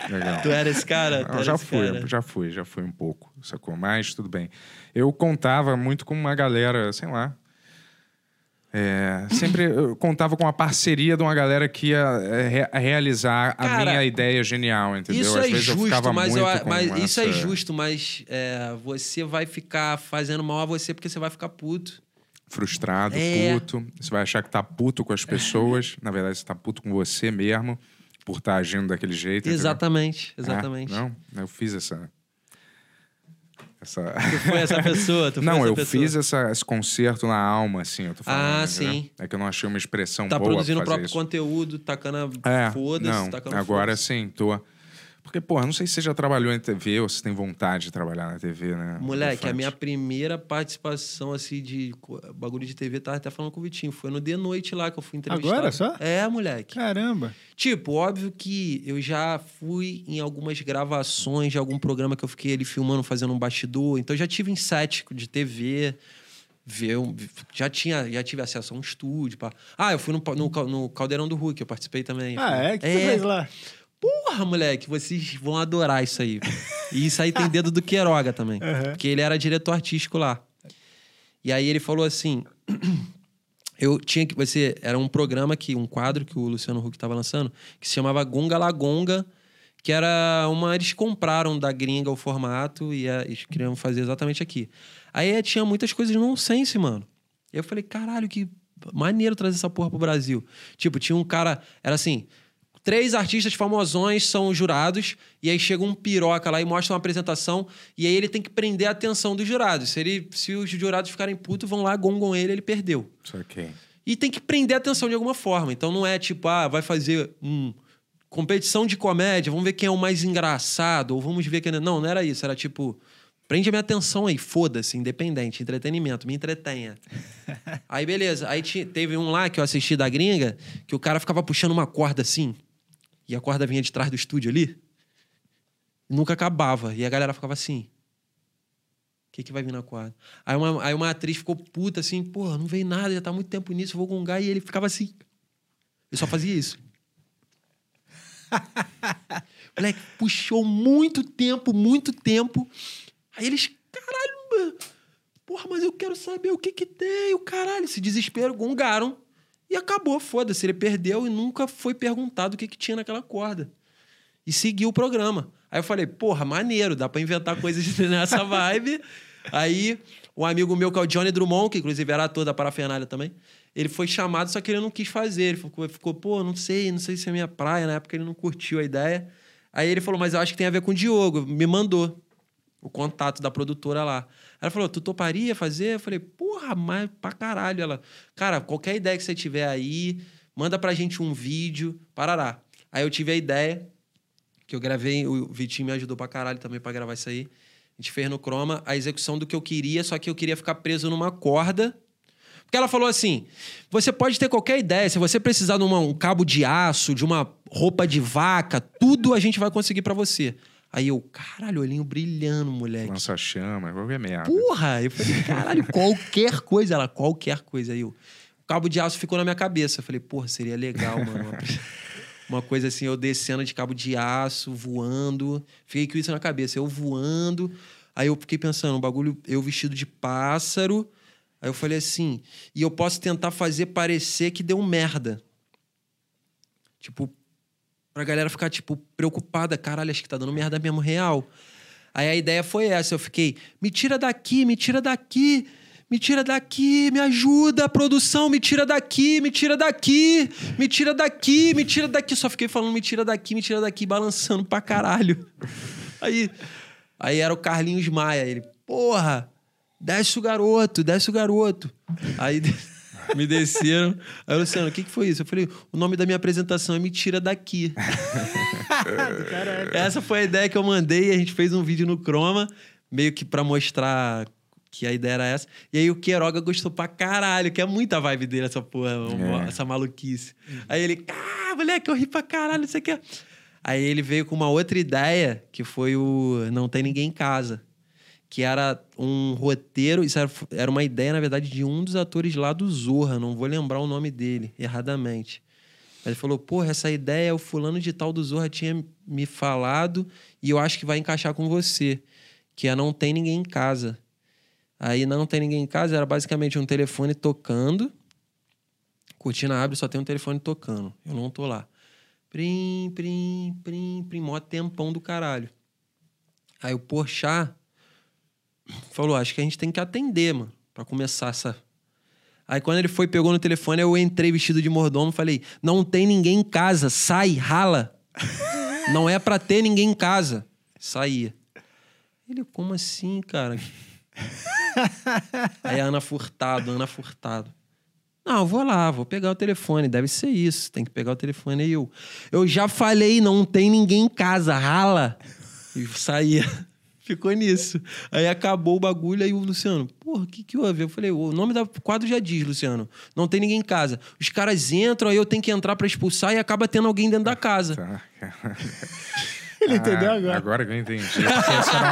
Legal. tu era esse cara? Tu era já fui, cara. já fui, já fui um pouco, sacou? Mas tudo bem. Eu contava muito com uma galera, sei lá. É, sempre eu contava com a parceria de uma galera que ia é, re- realizar a Cara, minha ideia genial, entendeu? Isso Às é vezes eu justo, ficava mas, muito eu- mas isso é essa- justo, mas é, você vai ficar fazendo mal a você porque você vai ficar puto. frustrado, É. puto. Você vai achar que tá puto com as pessoas. Na verdade, você tá puto com você mesmo por estar agindo daquele jeito. entendeu? Exatamente, É, exatamente. não, eu fiz essa. Essa... Tu foi essa pessoa? Tu Não, eu pessoa. fiz essa- esse concerto na alma, assim, eu tô falando. Ah, entendeu? sim. É que eu não achei uma expressão Tá boa produzindo o próprio isso. conteúdo, tacando a É, foda-se, tacando agora sim, tô... Porque, porra, não sei se você já trabalhou em TV ou se tem vontade de trabalhar na TV, né? Moleque, a minha primeira participação, assim, de bagulho de TV, tava até falando com o Vitinho. Foi no de noite lá que eu fui entrevistado. Agora só? É, moleque. Caramba. Tipo, óbvio que eu já fui em algumas gravações de algum programa que eu fiquei ali filmando, fazendo um bastidor. Então, eu já tive em set de TV. Ver, já, tinha, já tive acesso a um estúdio. Pá. Ah, eu fui no, no, no Caldeirão do Hulk, eu participei também. Ah, é? O que você fez lá? Porra, moleque, vocês vão adorar isso aí. E isso aí tem dedo do Queiroga também. Porque ele era diretor artístico lá. E aí ele falou assim: eu tinha que. Você, era um programa que, um quadro que o Luciano Huck estava lançando, que se chamava Gonga La Gonga, que era uma. Eles compraram da gringa o formato e eh, eles queriam fazer exatamente aqui. Aí tinha muitas coisas nonsense, mano. E eu falei, caralho, que maneiro trazer essa porra pro Brasil. Tipo, tinha um cara. Era assim. Três artistas famosões são jurados, e aí chega um piroca lá e mostra uma apresentação, e aí ele tem que prender a atenção dos jurados. Se, ele, se os jurados ficarem putos, vão lá, gongam ele, ele perdeu. Saquei. E tem que prender a atenção de alguma forma. Então não é tipo, ah, vai fazer um competição de comédia, vamos ver quem é o mais engraçado, ou vamos ver quem. é- Não, não era isso. Era tipo, prende a minha atenção aí, foda-se, independente, entretenimento, me entretenha. aí beleza. Aí teve um lá que eu assisti da gringa, que o cara ficava puxando uma corda assim, e a corda vinha de trás do estúdio ali, nunca acabava. E a galera ficava assim. O que, que vai vir na corda? Aí uma, aí uma atriz ficou puta assim, porra, não veio nada, já tá muito tempo nisso, vou gongar. E ele ficava assim. Ele só fazia isso. Moleque, puxou muito tempo, muito tempo. Aí eles, caralho, porra, mas eu quero saber o que que tem, o caralho. Esse desespero, gongaram. E acabou, foda-se. Ele perdeu e nunca foi perguntado o que, que tinha naquela corda. E seguiu o programa. Aí eu falei, porra, maneiro, dá pra inventar coisas nessa vibe. Aí, um amigo meu, que é o Johnny Drummond, que inclusive era ator da parafernália também, ele foi chamado, só que ele não quis fazer. Ele ficou, ficou, pô, não sei, não sei se é minha praia. Na época ele não curtiu a ideia. Aí ele falou, mas eu acho que tem a ver com o Diogo. Me mandou o contato da produtora lá. Ela falou, tu toparia fazer? Eu falei, porra, mas pra caralho. Ela, cara, qualquer ideia que você tiver aí, manda pra gente um vídeo, parará. Aí eu tive a ideia, que eu gravei, o Vitinho me ajudou pra caralho também pra gravar isso aí. A gente fez no Chroma a execução do que eu queria, só que eu queria ficar preso numa corda. Porque ela falou assim: você pode ter qualquer ideia, se você precisar de uma- um cabo de aço, de uma roupa de vaca, tudo a gente vai conseguir pra você. Aí eu, caralho, olhinho brilhando, moleque. Lança chama, qualquer merda. Porra! Eu falei, caralho, qualquer coisa. Ela, qualquer coisa. Aí eu, o cabo de aço ficou na minha cabeça. Eu falei, porra, seria legal, mano. Uma, uma coisa assim, eu descendo de cabo de aço, voando. Fiquei com isso na cabeça. Eu voando. Aí eu fiquei pensando, um bagulho, eu vestido de pássaro. Aí eu falei assim, e eu posso tentar fazer parecer que deu merda. Tipo, pra galera ficar, tipo, preocupada. Caralho, acho que tá dando merda mesmo, real. Aí a ideia foi essa. Eu fiquei, me tira daqui, me tira daqui, me tira daqui, me ajuda, produção, me tira daqui, me tira daqui, me tira daqui, me tira daqui. Só fiquei falando, me tira daqui, me tira daqui, balançando pra caralho. Aí, aí era o Carlinhos Maia. Ele, porra, desce o garoto, desce o garoto. Aí me desceram. Aí, Luciano, o que, que foi isso? Eu falei, o nome da minha apresentação é Me Tira Daqui. Essa foi a ideia que eu mandei e a gente fez um vídeo no Chroma, meio que pra mostrar que a ideia era essa. E aí o Queiroga gostou pra caralho, que é muita vibe dele, essa porra, É. essa maluquice. Aí ele, ah, moleque, eu ri pra caralho, não sei o que. Aí ele veio com uma outra ideia, que foi o Não Tem Ninguém em Casa. Que era um roteiro, isso era, era uma ideia, na verdade, de um dos atores lá do Zorra, não vou lembrar o nome dele, erradamente. Ele falou, porra, essa ideia o fulano de tal do Zorra tinha me falado e eu acho que vai encaixar com você. Que é Não Tem Ninguém em Casa. Aí Não Tem Ninguém em Casa era basicamente um telefone tocando. Cortina abre, só tem um telefone tocando. Eu não tô lá. Prim, prim, prim, prim. Mó tempão do caralho. Aí o Porchat falou, acho que a gente tem que atender, mano. Pra começar essa... Aí quando ele foi, pegou no telefone, eu entrei vestido de mordomo e falei: Não tem ninguém em casa, sai, rala. Não é pra ter ninguém em casa. Saía. Ele, como assim, cara? Aí Ana Furtado, Ana Furtado. Não, vou lá, vou pegar o telefone, deve ser isso. Tem que pegar o telefone aí eu. Eu já falei, não tem ninguém em casa, rala. E saía. Ficou nisso. Aí acabou o bagulho, aí o Luciano, porra, o que, que houve? Eu falei, o nome do quadro já diz, Luciano. Não tem ninguém em casa. Os caras entram, aí eu tenho que entrar pra expulsar e acaba tendo alguém dentro da casa. Ele entendeu Ah, agora. Agora que eu entendi. Porque esse era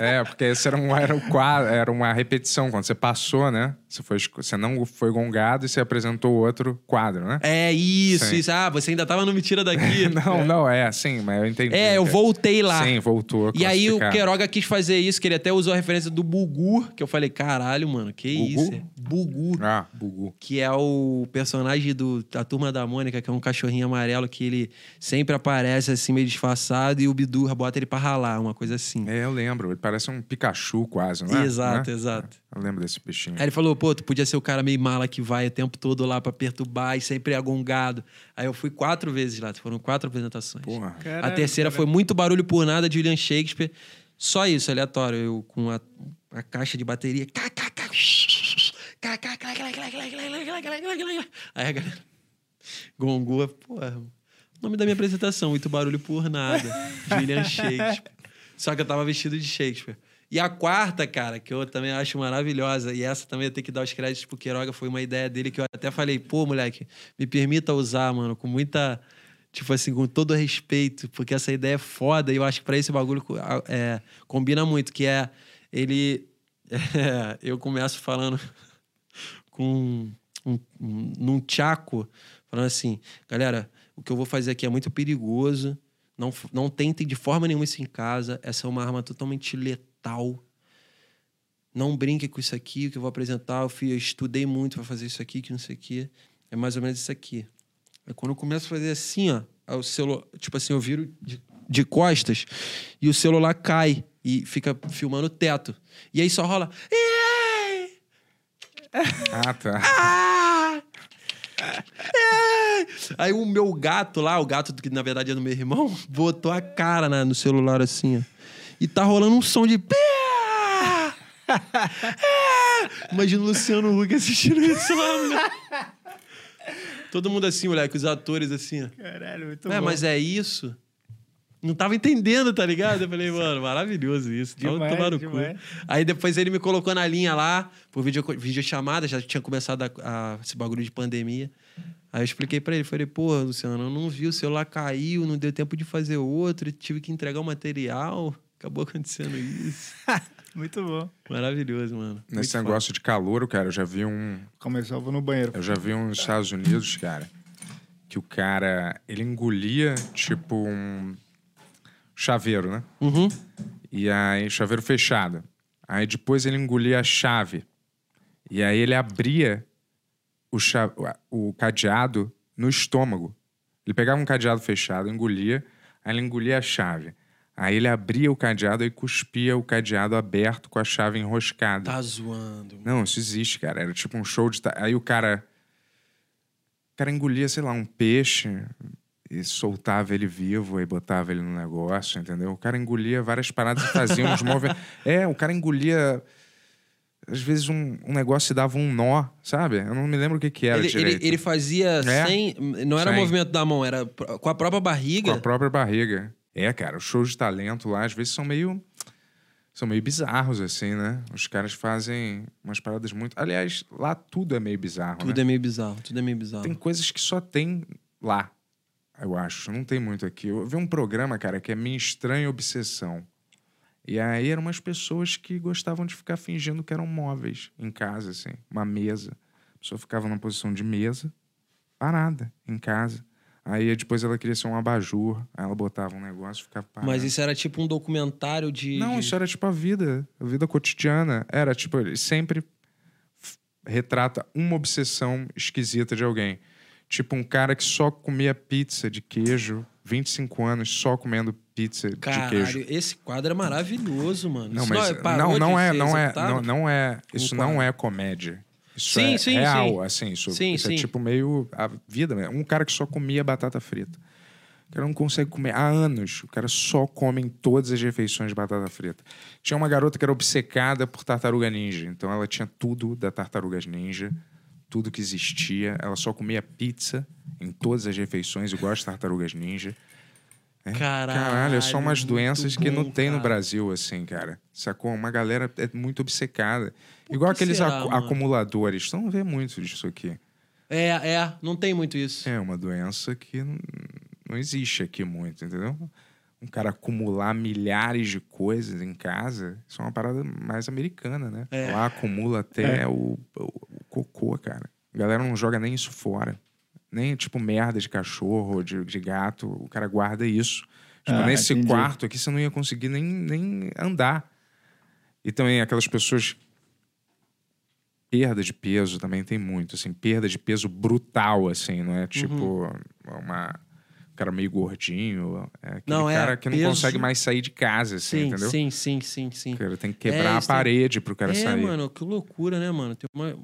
um- é, porque esse era, um, era, um quadro, era uma repetição. Quando você passou, né? Você, foi, você não foi gongado e você apresentou outro quadro, né? É isso, Sim. isso. Ah, você ainda tava no Mentira daqui. Não, não, é assim, mas eu entendi. É, eu voltei lá. Sim, voltou. E aí o. Queiroga quis fazer isso, que ele até usou a referência do Bugu, que eu falei, caralho, mano, que Bugu? isso? é Bugu. Ah, bugu. Que é o personagem do, da Turma da Mônica, que é um cachorrinho amarelo que ele sempre aparece assim, meio disfarçado, engraçado e o Bidu bota ele pra ralar, uma coisa assim. É, eu lembro. Ele parece um Pikachu quase, né? Exato, exato. Eu lembro desse peixinho. Aí ele falou, pô, tu podia ser o cara meio mala que vai o tempo todo lá pra perturbar e sempre agongado. Aí eu fui quatro vezes lá, foram quatro apresentações. Porra. Caralho, a terceira caralho. foi muito barulho por nada de William Shakespeare. Só isso, aleatório. Eu com a, a caixa de bateria. Aí a galera. Gongua, porra. Nome da minha apresentação, muito barulho por nada. William Shakespeare. Só que eu tava vestido de Shakespeare. E a quarta, cara, que eu também acho maravilhosa, e essa também eu tenho que dar os créditos pro Queiroga, foi uma ideia dele que eu até falei, pô, moleque, me permita usar, mano, com muita. Tipo assim, com todo respeito, porque essa ideia é foda e eu acho que pra esse bagulho é, combina muito, que é ele. é, eu começo falando com um, um, num tchaco, falando assim, galera, o que eu vou fazer aqui é muito perigoso. Não, não tentem de forma nenhuma isso em casa. Essa é uma arma totalmente letal. Não brinque com isso aqui, o que eu vou apresentar. Eu, fui, eu estudei muito para fazer isso aqui, que não sei o quê. é mais ou menos isso aqui. Aí quando eu começo a fazer assim, ó, aí o celular, tipo assim, eu viro de, de costas e o celular cai e fica filmando o teto. E aí só rola. Ah, tá. Ah! É! Aí o meu gato lá, o gato que na verdade é do meu irmão, botou a cara na- no celular assim, ó. E tá rolando um som de. É! Imagina o Luciano Huck assistindo isso lá, moleque. Todo mundo assim, moleque, os atores assim, ó. Caralho, muito É, mas é isso? Não tava entendendo, tá ligado? Eu falei, mano, maravilhoso isso. Tava Demais, tomando cu. demais. Aí depois ele me colocou na linha lá, por vídeo, videochamada, já tinha começado a, a- esse bagulho de pandemia. Aí eu expliquei pra ele, falei, pô, Luciano, eu não vi, o celular caiu, não deu tempo de fazer outro, tive que entregar o material. Acabou acontecendo isso. Muito bom. Maravilhoso, mano. Nesse Muito negócio de calor, cara, eu já vi um. Começou, eu vou no banheiro. Eu já vi um nos Estados Unidos, cara, que o cara. Ele engolia, tipo, um chaveiro, né? foda. Uhum. E aí, chaveiro fechado. Aí depois ele engolia a chave. E aí ele abria o, cha- o cadeado no estômago. Ele pegava um cadeado fechado, engolia, aí ele engolia a chave. Aí ele abria o cadeado e cuspia o cadeado aberto com a chave enroscada. Tá zoando. Não, isso existe, cara. Era tipo um show de. Aí o cara. O cara engolia, sei lá, um peixe e soltava ele vivo e botava ele no negócio, entendeu? O cara engolia várias paradas e fazia uns movimentos. É, o cara engolia. Às vezes um, um negócio e dava um nó, sabe? Eu não me lembro o que, que era Ele, direito. ele, ele fazia É? sem. Não era Sem. movimento da mão, era com a própria barriga. Com a própria barriga. É, cara, os shows de talento lá, às vezes, são meio. São meio bizarros, assim, né? Os caras fazem umas paradas muito. Aliás, lá tudo é meio bizarro. Tudo né? é meio bizarro, tudo é meio bizarro. Tem coisas que só tem lá, eu acho. Não tem muito aqui. Eu vi um programa, cara, que é Minha Estranha Obsessão. E aí eram umas pessoas que gostavam de ficar fingindo que eram móveis em casa, assim. Uma mesa. A pessoa ficava numa posição de mesa, parada, em casa. Aí depois ela queria ser um abajur. Aí ela botava um negócio e ficava parada. Mas isso era tipo um documentário de. Não, de- isso era tipo a vida, a vida cotidiana. Era tipo, ele sempre retrata uma obsessão esquisita de alguém. Tipo um cara que só comia pizza de queijo, 25 anos só comendo pizza de Caralho, queijo. esse quadro é maravilhoso, mano. Não, Isso mas não, não de é, ser não é, executado? não, não é, isso Um não é comédia. Isso Sim, é sim, real, sim. assim, isso, Sim, isso é sim. tipo meio a vida, mesmo. um cara que só comia batata frita. O cara não consegue comer há anos. O cara só come em todas as refeições de batata frita. Tinha uma garota que era obcecada por tartaruga ninja. Então ela tinha tudo da tartarugas ninja, tudo que existia. Ela só comia pizza em todas as refeições, igual as tartarugas ninja. Caralho. Caralho, são umas doenças que não bom, tem no cara. Brasil, assim, cara. Sacou? Uma galera é muito obcecada. Igual que aqueles será, acu- mano? acumuladores. Tu não vê muito disso aqui. É, é, não tem muito isso. É uma doença que não, não existe aqui muito, entendeu? Um cara acumular milhares de coisas em casa, isso é uma parada mais americana, né? É. Lá acumula até É. o, o- o cocô, cara. A galera não joga nem isso fora. Nem, tipo, merda de cachorro, de, de gato. O cara guarda isso. Tipo, Ah, nesse entendi. quarto aqui, você não ia conseguir nem, nem andar. E também aquelas pessoas... Perda de peso também tem muito, assim. Perda de peso brutal, assim. Não é tipo uma... Um cara meio gordinho. É aquele Não, é cara que não peso- consegue mais sair de casa, assim, sim, entendeu? sim, sim, sim, sim. O cara tem que quebrar É, a isso tem- parede pro cara é, sair. mano, que loucura, né, mano? Tem uma...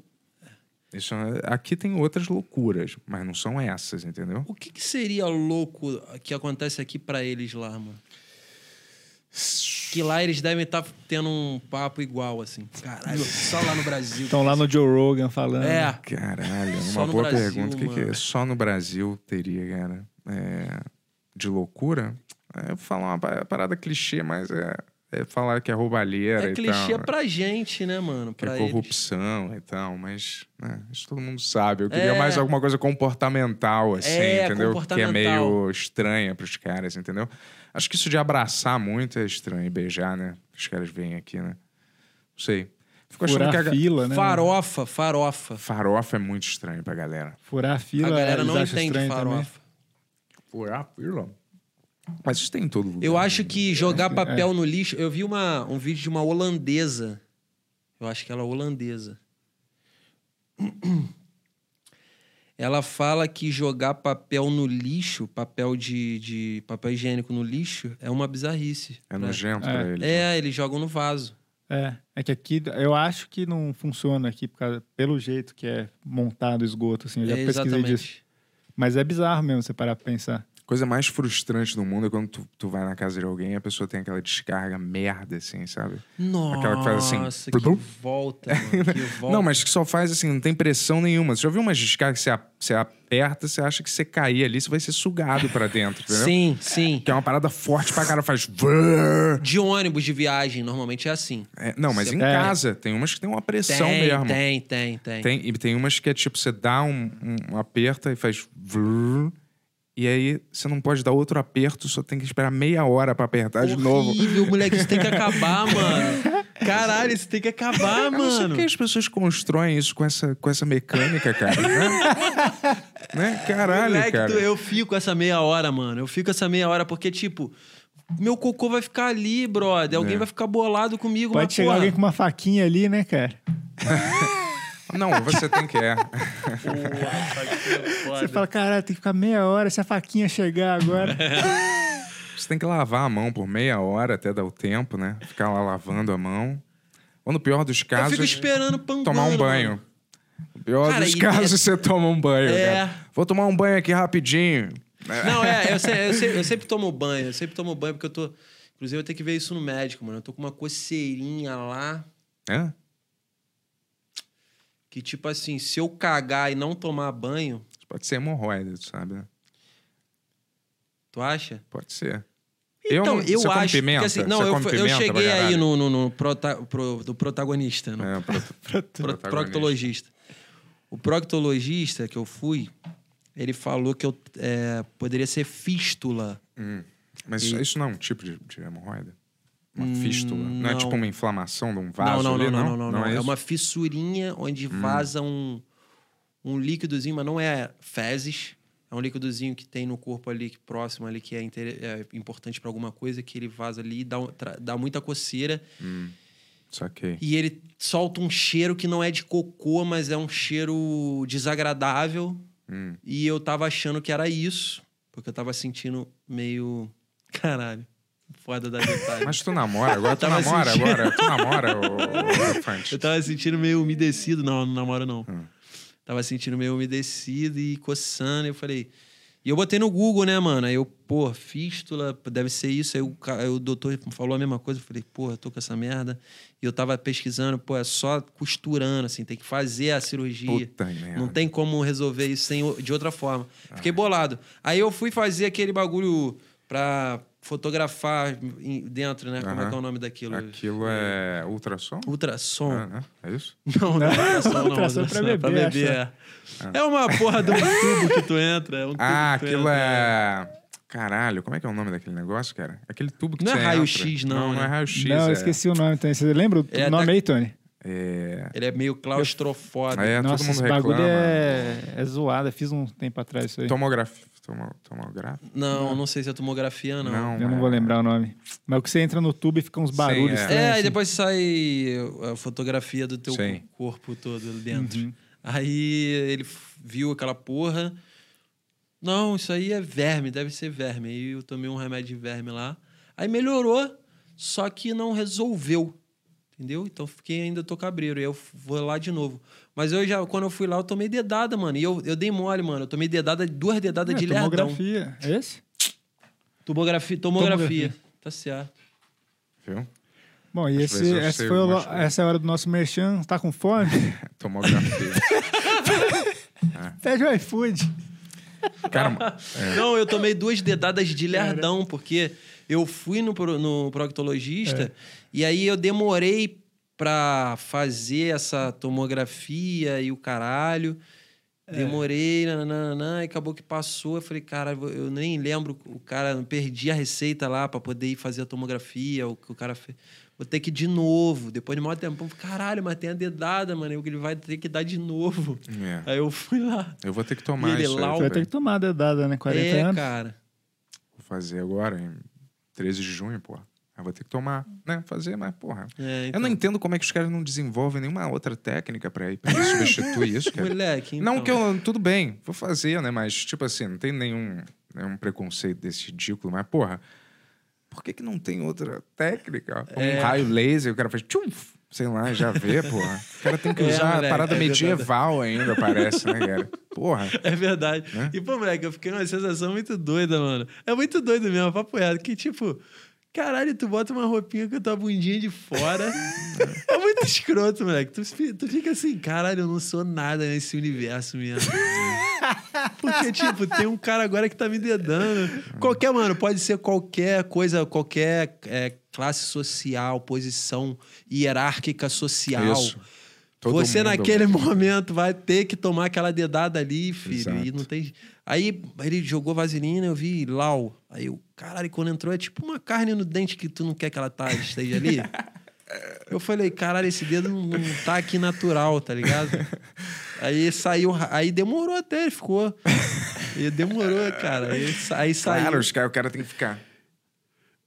Isso, é- aqui tem outras loucuras, mas não são essas, entendeu? O que, que seria louco que acontece aqui pra eles lá, mano? Que lá eles devem estar tendo um papo igual, assim. Caralho, só lá no Brasil. Estão lá no Joe Rogan falando. É. Caralho, Só uma no boa Brasil, pergunta. O que, que mano. só no Brasil teria, cara? É, de loucura? É, eu vou falar uma pa- parada clichê, mas é, é falar que é roubalheira É e clichê tal. pra gente, né, mano? Que é Pra eles. corrupção e tal, mas né, isso todo mundo sabe. Eu queria É. mais alguma coisa comportamental, assim, É, entendeu? Que é comportamental. meio estranha pros caras, entendeu? Acho que isso de abraçar muito é estranho e beijar, né? Os caras vêm aqui, né? Não sei. Fico achando Furar que a fila, né? Farofa, farofa. farofa é muito estranho pra galera. Furar a fila. A galera não entende estranho também. farofa. Furar fila? Mas isso tem em todo lugar. Eu acho que jogar É. papel no lixo. Eu vi uma, um vídeo de uma holandesa. Eu acho que ela é holandesa. Ela fala que jogar papel no lixo, papel de, de papel higiênico no lixo, é uma bizarrice. É né? nojento É. pra ele. É, eles jogam no vaso. É, é que aqui eu acho que não funciona aqui por causa- pelo jeito que é montado o esgoto, assim, eu já É, pesquisei disso. exatamente. Mas é bizarro mesmo você parar pra pensar. Coisa mais frustrante do mundo é quando tu, tu vai na casa de alguém e a pessoa tem aquela descarga merda, assim, sabe? Nossa, Aquela que faz assim, que volta, mano, que volta. Não, mas que só faz assim, não tem pressão nenhuma. Você já viu umas descargas que você, a- você aperta, você acha que você cair ali, você vai ser sugado pra dentro, entendeu? Sim, sim. Que é uma parada forte pra cara, faz. De ônibus de viagem, normalmente é assim. É, não, mas Você- em É. casa tem umas que tem uma pressão tem, mesmo. tem, tem, tem, Tem, e tem umas que é tipo, você dá um, um aperta e faz. vrr, e aí você não pode dar outro aperto, só tem que esperar meia hora pra apertar de novo. Horrível, moleque, isso tem que acabar, mano. Caralho, isso tem que acabar, Eu não sei mano. porque as pessoas constroem isso com essa, com essa mecânica, cara. né? né? Caralho, Moleque, cara. eu fico essa meia hora, mano. Eu fico essa meia hora porque, tipo, meu cocô vai ficar ali, brother. Alguém É. vai ficar bolado comigo, Pode chegar porra, alguém com uma faquinha ali, né, cara? Não, você tem que é. Você fala, caralho, tem que ficar meia hora se a faquinha chegar agora. Você tem que lavar a mão por meia hora até dar o tempo, né? Ficar lá lavando a mão. Ou no pior dos Eu casos, fico esperando pangando, tomar um mano. banho. No pior Cara, dos casos, você toma um banho. É. cara. Vou tomar um banho aqui rapidinho. Não, é, eu, se- eu se- eu sempre tomo banho, eu sempre tomo banho porque eu tô. Inclusive, eu tenho que ver isso no médico, mano. Eu tô com uma coceirinha lá É? Que, tipo assim, se eu cagar e não tomar banho, Pode ser hemorroida, tu sabe, né? tu acha? Pode ser. Então, eu, você come acho. pimenta? Assim, não, Você eu, eu cheguei aí no, no, no prota- pro- do protagonista, no É, pro- pro- protagonista. proctologista. O proctologista que eu fui, ele falou que eu é, poderia ser fístula. Mas E- isso não é um tipo de, de hemorroida? Uma fístula? Não. é Hum, não. tipo uma inflamação de um vaso não, não, ali, não, não, não, não, é É? Hum. uma fissurinha onde vaza um, um líquidozinho, mas não é fezes. É um líquidozinho que tem no corpo ali, que próximo ali, que é, é importante pra alguma coisa, que ele vaza ali e dá, dá muita coceira. Saquei. E ele solta um cheiro que não é de cocô, mas é um cheiro desagradável. Hum. E eu tava achando que era isso, porque eu tava sentindo meio. Caralho, foda da detalhe. Mas tu namora, agora tu namora, sentindo- agora. Tu namora, ô, Elefante. Eu tava sentindo meio umedecido. Não, não namoro não. Hum. Tava sentindo meio umedecido e coçando. E eu falei. E eu botei no Google, né, mano? Aí eu, pô, fístula, deve ser isso. Aí o, aí o doutor falou a mesma coisa. Eu falei, pô, eu tô com essa merda. E eu tava pesquisando, pô, é só costurando, assim, tem que fazer a cirurgia. Puta merda. Não tem como resolver isso sem, o- de outra forma. Fiquei bolado. Aí eu fui fazer aquele bagulho pra fotografar dentro, né? Como é que é o nome daquilo? Aquilo é ultrassom? Ultrassom. É, né? É isso? Não, não é ultrassom, não. Ultrassom pra bebê, é. É uma porra de um tubo que tu entra. É um tubo Ah, aquilo entra. é. Caralho, como é que é o nome daquele negócio, cara? Aquele tubo que Não é você raio-x, entra. não, Não, não é né? raio-x. não, eu é... esqueci o nome também. Você lembra o É, nome tá- aí, Tony? É, Ele é meio claustrofóbico. é Nossa, todo mundo esse bagulho reclama. é, é zoado. Eu fiz um tempo atrás isso aí. Tomografia. Tomo, tomografia? Não, não sei se é tomografia, não. Não. Eu não é- vou lembrar o nome. Mas o que você entra no tubo e fica uns barulhos é. estranhos. É, assim. aí depois sai a fotografia do teu Sim. corpo todo ali dentro. Uhum. Aí ele viu aquela porra. Não, isso aí é verme, deve ser verme. Aí eu tomei um remédio de verme lá. Aí melhorou, só que não resolveu. Entendeu? Então fiquei ainda tô cabreiro. E eu vou lá de novo. Mas eu já, quando eu fui lá, eu tomei dedada, mano. E eu, eu dei mole, mano. Eu tomei dedada, duas dedadas É, de lerdão. tomografia. É esse? Tomografia, tomografia. Tomografia. Tá certo. Viu? Bom, e Às esse, essa, foi o essa é a hora do nosso merchan. Tá com fome? Tomografia. Pede o iFood. Cara, Não, eu tomei duas dedadas de lerdão, porque eu fui no, pro- no proctologista e aí eu demorei pra fazer essa tomografia e o caralho. Demorei, nananana, e acabou que passou. Eu falei, cara, eu nem lembro, o cara, eu perdi a receita lá pra poder ir fazer a tomografia, o que o cara fez. Vou ter que ir de novo. Depois de maior tempo, eu falei, caralho, mas tem a dedada, mano. Ele vai ter que dar de novo. É. Aí eu fui lá. eu vou ter que tomar Ele isso lá, Você vai ter que tomar a dedada, né? 40 é, anos. cara. Vou fazer agora, em 13 de junho, pô. Eu vou ter que tomar, né? Fazer, mas, porra. É, Eu então. não entendo como é que os caras não desenvolvem nenhuma outra técnica pra ir pra substituir isso, cara. Moleque, então. Não que eu. Tudo bem, vou fazer, né? Mas, tipo assim, não tem nenhum, nenhum preconceito desse ridículo, mas, porra, por que, que não tem outra técnica? Um É. raio laser, o cara faz tchum, sei lá, já vê, porra. O cara tem que É, usar a moleque, parada é verdade. medieval ainda, parece, né, cara? Porra. É verdade. Né? E, pô, moleque, eu fiquei numa sensação muito doida, mano. É muito doido mesmo, papo reto. Que, tipo, caralho, tu bota uma roupinha com a tua bundinha de fora. é muito escroto, moleque. Tu, tu fica assim, caralho, eu não sou nada nesse universo mesmo. Porque, tipo, tem um cara agora que tá me dedando. Qualquer, mano, pode ser qualquer coisa, qualquer é, classe social, posição hierárquica social. Isso. Todo Você mundo- naquele momento vai ter que tomar aquela dedada ali, filho. E Exato. não tem. Aí ele jogou vaselina, eu vi Lau. Aí eu, caralho, quando entrou é tipo uma carne no dente que tu não quer que ela tá, esteja ali. Eu falei, caralho, esse dedo não, não tá aqui natural, tá ligado? Aí saiu, aí demorou até, ele ficou. E demorou, cara. Aí, aí saiu. Claro, os cara, o cara tem que ficar.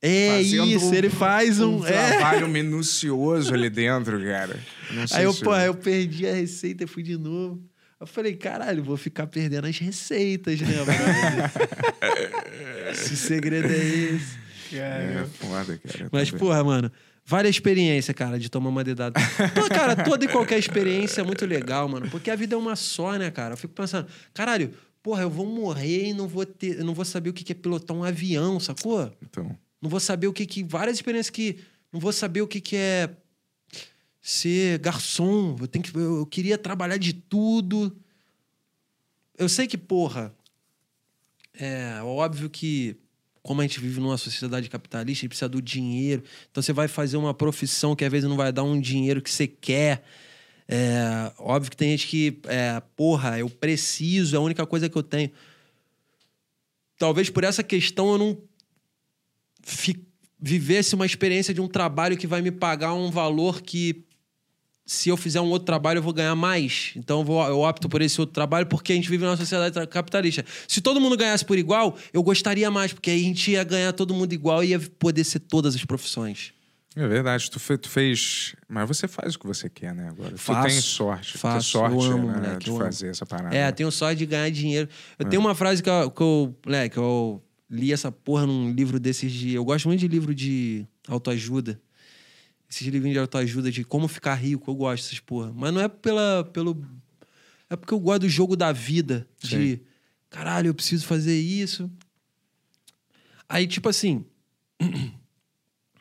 é fazendo isso, ele faz um. um é. trabalho minucioso ali dentro, cara. Aí eu, pô, eu perdi a receita e fui de novo. Eu falei, caralho, vou ficar perdendo as receitas, né, brother? Esse segredo é esse. É foda, cara. Mas, porra, mano, vale a experiência, cara, de tomar uma dedada. Pô, cara, toda e qualquer experiência é muito legal, mano. Porque a vida é uma só, né, cara? Eu fico pensando, caralho, porra, eu vou morrer e não vou ter. Eu não vou saber o que que é pilotar um avião, sacou? Então, Não vou saber o que que. Várias experiências que. Não vou saber o que que é ser garçom. Eu, tenho que, eu, queria trabalhar de tudo. Eu sei que, porra, é óbvio que, como a gente vive numa sociedade capitalista, a gente precisa do dinheiro. Então você vai fazer uma profissão que às vezes não vai dar um dinheiro que você quer. É, óbvio que tem gente que, é, porra, eu preciso, é a única coisa que eu tenho. Talvez por essa questão eu não fi- vivesse uma experiência de um trabalho que vai me pagar um valor que se eu fizer um outro trabalho eu vou ganhar mais. Então eu, vou, eu opto por esse outro trabalho porque a gente vive numa sociedade capitalista. Se todo mundo ganhasse por igual, eu gostaria mais, porque aí a gente ia ganhar todo mundo igual e ia poder ser todas as profissões. é verdade, tu, fe- tu fez. Mas você faz o que você quer, né? Agora. Faço, tu tem sorte. tu faço, tem sorte amo, né, moleque, de fazer essa parada. É, tenho sorte de ganhar dinheiro. Eu tenho uma frase que eu, que eu, moleque, eu li essa porra num livro desses de. Eu gosto muito de livro de autoajuda. Esses livrinhos de autoajuda de como ficar rico, eu gosto dessas porra. Mas não é pela, pelo. É porque eu gosto do jogo da vida. De caralho, eu preciso fazer isso. Aí, tipo assim.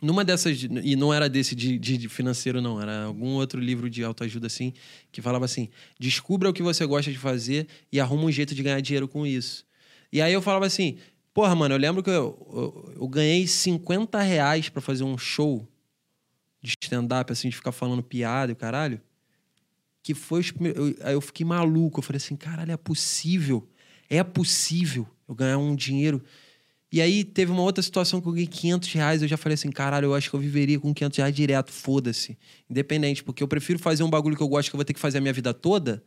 Numa dessas. E não era desse de, de- de financeiro, não. Era algum outro livro de autoajuda, assim, que falava assim: descubra o que você gosta de fazer e arruma um jeito de ganhar dinheiro com isso. E aí eu falava assim: porra, mano, eu lembro que eu, eu, eu ganhei 50 reais pra fazer um show de stand-up, assim, de ficar falando piada e o caralho. Que foi os eu- Aí eu fiquei maluco. Eu falei assim: caralho, é possível. É possível eu ganhar um dinheiro. E aí teve uma outra situação que eu ganhei 500 reais. Eu já falei assim: caralho, eu acho que eu viveria com 500 reais direto. Foda-se. Independente, porque eu prefiro fazer um bagulho que eu gosto que eu vou ter que fazer a minha vida toda.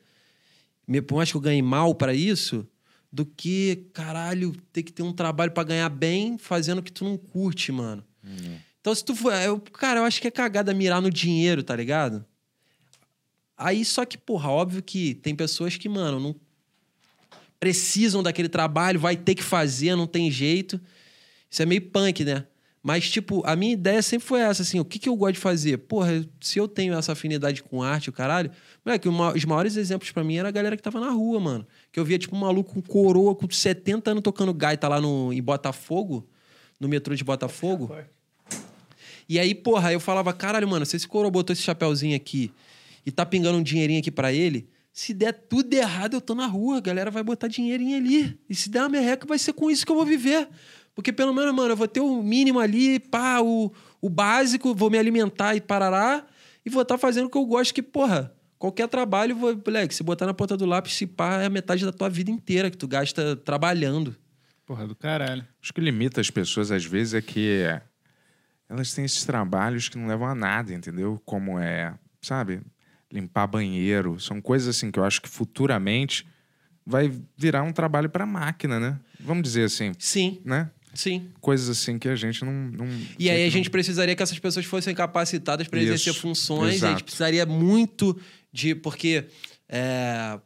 Por mais que eu ganhe mal para isso, do que, caralho, ter que ter um trabalho para ganhar bem fazendo o que tu não curte, mano. Então, se tu for. Eu, cara, eu acho que é cagada mirar no dinheiro, tá ligado? Aí, só que, porra, óbvio que tem pessoas que, mano, não precisam daquele trabalho, vai ter que fazer, não tem jeito. Isso é meio punk, né? Mas, tipo, a minha ideia sempre foi essa, assim, o que, que eu gosto de fazer? Porra, se eu tenho essa afinidade com arte, o caralho... Moleque, os maiores exemplos pra mim era a galera que tava na rua, mano. Que eu via, tipo, um maluco com coroa, com 70 anos tocando gaita lá no, em Botafogo, no metrô de Botafogo. E aí, porra, eu falava, caralho, mano, se esse coroa botou esse chapéuzinho aqui e tá pingando um dinheirinho aqui pra ele, se der tudo errado, eu tô na rua, a galera vai botar dinheirinho ali. E se der uma merreca, vai ser com isso que eu vou viver. Porque pelo menos, mano, eu vou ter o mínimo ali, pá, o, o básico, vou me alimentar e parará, e vou estar fazendo o que eu gosto, que, porra, qualquer trabalho, vou, moleque, se botar na ponta do lápis, se pá, é a metade da tua vida inteira que tu gasta trabalhando. Porra do caralho. Acho que limita as pessoas, às vezes, é que elas têm esses trabalhos que não levam a nada, entendeu? Como é, sabe, limpar banheiro. São coisas assim que eu acho que futuramente vai virar um trabalho para máquina, né? Vamos dizer assim, Sim. né? Sim. Coisas assim que a gente não. não E aí a não- gente precisaria que essas pessoas fossem capacitadas para exercer funções. A gente exato. precisaria muito de. Porque é,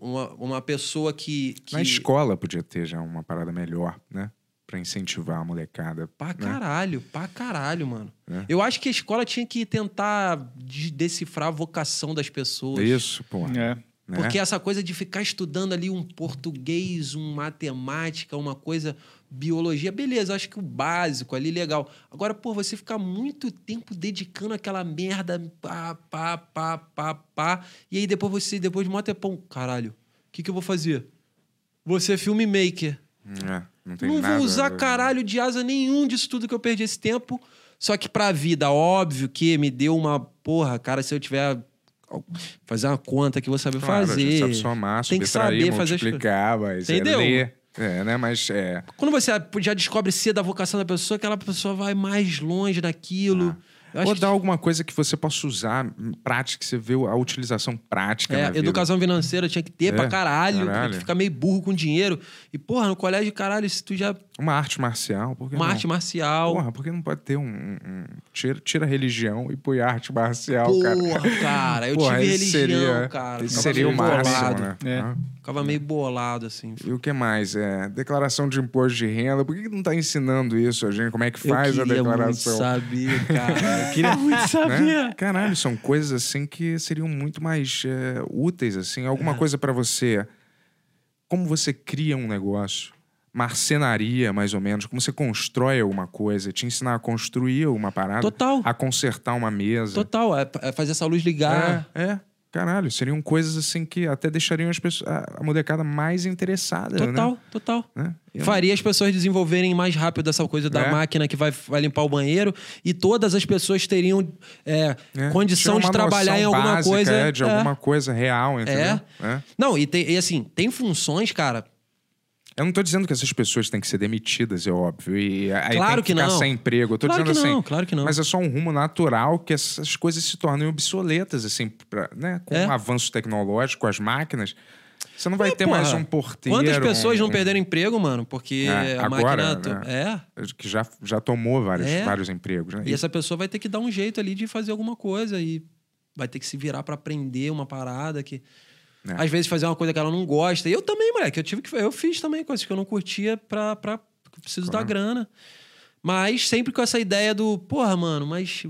uma, uma pessoa que. que Na escola podia ter já uma parada melhor, né? Pra incentivar a molecada. Pra né? caralho, pra caralho, mano. É. Eu acho que a escola tinha que tentar de- decifrar a vocação das pessoas. Isso, pô. É. né? Porque essa coisa de ficar estudando ali um português, um matemática, uma coisa, biologia, beleza, acho que o básico ali, legal. Agora, pô, você ficar muito tempo dedicando aquela merda, pá, pá, pá, pá, pá, e aí depois você, depois de um tempão, caralho, o que, que eu vou fazer? Você é filmmaker. É, não Não vou usar caralho de asa nenhum disso tudo que eu perdi esse tempo. Só que pra vida, óbvio que me deu uma porra, cara, se eu tiver fazer uma conta que eu vou saber Claro, fazer. sabe somar, Tem que saber fazer as multiplicar, mas Entendeu? É, ler. é, né? Mas é. Quando você já descobre cedo a vocação da pessoa, aquela pessoa vai mais longe naquilo. Eu Ou que- dar alguma coisa que você possa usar, hum, prática, que você vê a utilização prática. É, na vida. educação financeira tinha que ter É, pra caralho, caralho. Fica meio burro com dinheiro. E, porra, no colégio, caralho, se tu já. Uma arte marcial. Por que Uma não? arte marcial. Porra, por que não pode ter um. um- um- tira, tira a religião e põe a arte marcial, cara? Porra, cara, eu Porra, tive religião, seria, cara. Ficava seria o máximo, bolado. né? É. Ah. Ficava meio bolado, assim. E o que mais? É, declaração de imposto de renda. Por que, que não tá ensinando isso, a gente? Como é que faz eu a queria declaração? muito saber, cara. Eu queria muito saber. né? Caralho, são coisas assim que seriam muito mais é, úteis, assim. Alguma É. coisa pra você. Como você cria um negócio, marcenaria, mais ou menos, como você constrói alguma coisa, te ensinar a construir uma parada, Total. a consertar uma mesa. Total, é, é fazer essa luz ligar. É, é. Caralho, seriam coisas assim que até deixariam as pessoas, a a molecada mais interessada, Total, né? total. Né? Eu- Faria as pessoas desenvolverem mais rápido essa coisa da É. máquina que vai, vai limpar o banheiro e todas as pessoas teriam é, É, condição de trabalhar em alguma básica, coisa. é, de é. alguma coisa real, entendeu? É. Não, e, e assim, tem funções, cara. Eu não tô dizendo que essas pessoas têm que ser demitidas, é óbvio. E aí Claro tem que, que ficar não. sem emprego. Eu tô Claro dizendo que assim. não, claro que não. Mas é só um rumo natural que essas coisas se tornem obsoletas, assim, pra, né? Com É. o avanço tecnológico, as máquinas. Você não vai É, ter porra, mais um porteiro. Quantas pessoas um- não perderam emprego, mano? Porque É, a agora, máquina. né? É. Que já, já tomou vários, É. vários empregos. Né? E essa pessoa vai ter que dar um jeito ali de fazer alguma coisa e vai ter que se virar pra aprender uma parada que. É. Às vezes fazer uma coisa que ela não gosta. E eu também, moleque. Eu tive que. Eu fiz também coisas que eu não curtia pra. pra preciso dar grana. Mas sempre com essa ideia do, porra, mano, mas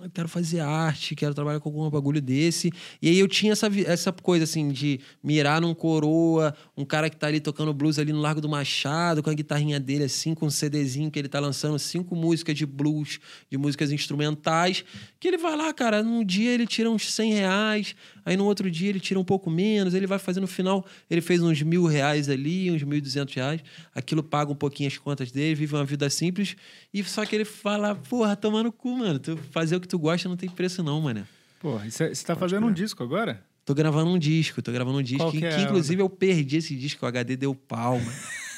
eu quero fazer arte, quero trabalhar com algum bagulho desse. E aí eu tinha essa, essa coisa, assim, de mirar num coroa, um cara que tá ali tocando blues ali no Largo do Machado, com a guitarrinha dele, assim, com um CDzinho que ele tá lançando cinco músicas de blues, de músicas instrumentais, que ele vai lá, cara, num dia ele tira uns 100 reais, aí no outro dia ele tira um pouco menos, ele vai fazer no final, ele fez uns mil reais ali, uns mil e duzentos reais, aquilo paga um pouquinho as contas dele, vive uma vida simples, e só que ele fala, porra, tomar no cu, mano, tu fazer o que tu gosta não tem preço não, mano. Porra, você tá fazendo um disco agora? Tô gravando um disco, tô gravando um disco, Qual que, que é inclusive eu perdi esse disco, o HD deu pau, mano.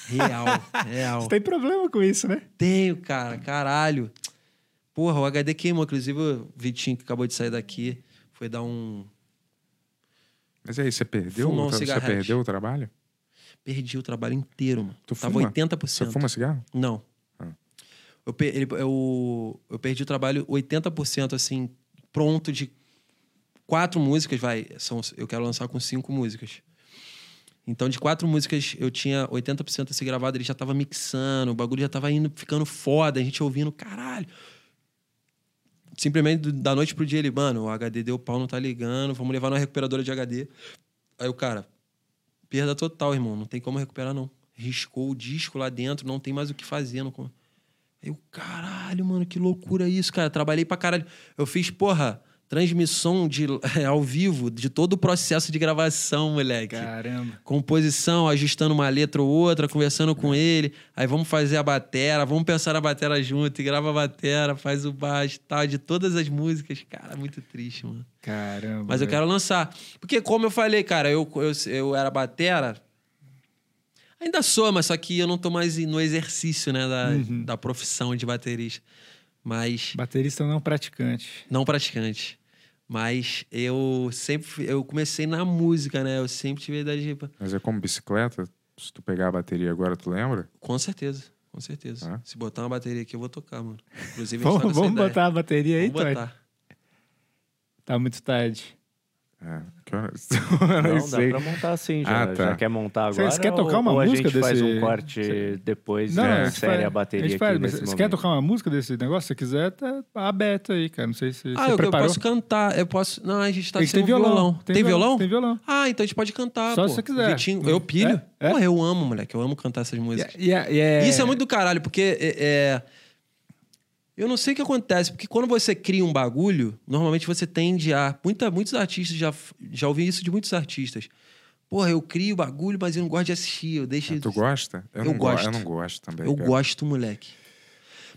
Real, real. Você tem problema com isso, né? Tenho, cara, caralho. Porra, o HD queimou. Inclusive, o Vitinho, que acabou de sair daqui, foi dar um. Mas aí, você perdeu, um você cigarrete. perdeu o trabalho? Perdi o trabalho inteiro, mano. Tu Tava fuma? 80%. Você fuma cigarro? Não. Ah. Eu, ele- eu, eu perdi o trabalho 80%, assim, pronto de quatro músicas, vai. São, eu quero lançar com cinco músicas. Então, de quatro músicas, eu tinha 80% a ser gravado, ele já tava mixando, o bagulho já tava indo, ficando foda, a gente ouvindo, caralho. Simplesmente da noite pro dia ele, mano, o HD deu pau, não tá ligando, vamos levar numa recuperadora de HD. Aí o cara, perda total, irmão, não tem como recuperar, não. Riscou o disco lá dentro, não tem mais o que fazer. Não... Aí eu, caralho, mano, que loucura isso, cara. Trabalhei pra caralho. Eu fiz, porra, transmissão de, ao vivo de todo o processo de gravação, moleque. Caramba. Composição, ajustando uma letra ou outra, conversando com ele. Aí vamos fazer a batera, vamos pensar na batera junto, e grava a batera, faz o baixo, tal, de todas as músicas. Cara, muito triste, mano. Caramba. Mas eu quero lançar. Porque, como eu falei, cara, eu, eu, eu era batera. Ainda sou, mas só que eu não tô mais no exercício, né, da, Uhum. da profissão de baterista. Mas. Baterista não praticante. Não praticante. Mas eu sempre. Eu comecei na música, né? Eu sempre tive a ideia de. Mas é como bicicleta? Se tu pegar a bateria agora, tu lembra? Com certeza. Com certeza. Hã? Se botar uma bateria aqui, eu vou tocar, mano. Inclusive, a gente Vamos, tá vamos botar a bateria aí, Vamos botar. Tá muito tarde. É, que horas? Eu não Não, dá sei. pra montar assim já. Ah, tá. Já quer montar agora? você quer tocar ou- uma ou música a gente faz desse- um corte depois Não, e a É. gente insere faz- a bateria a gente aqui faz, nesse Você quer tocar uma música desse negócio? Se você quiser, tá aberto aí, cara. Não sei se Ah, você eu, eu posso cantar. Eu posso. Não, a gente tá sem tem um violão. Tem, violão? Tem violão. Ah, então a gente pode cantar. Só pô. se você quiser. Vitinho, eu pilho. É? É? Porra, eu amo, moleque. Eu amo cantar essas músicas. E é- e é- Isso é muito do caralho, porque é, é, eu não sei o que acontece, porque quando você cria um bagulho, normalmente você tende a. Muita, muitos artistas já, já ouvi isso de muitos artistas. Porra, eu crio bagulho, mas eu não gosto de assistir. Eu deixo. Ah, Tu gosta? Eu não go- gosto. Eu não gosto também. Eu cara. gosto, moleque.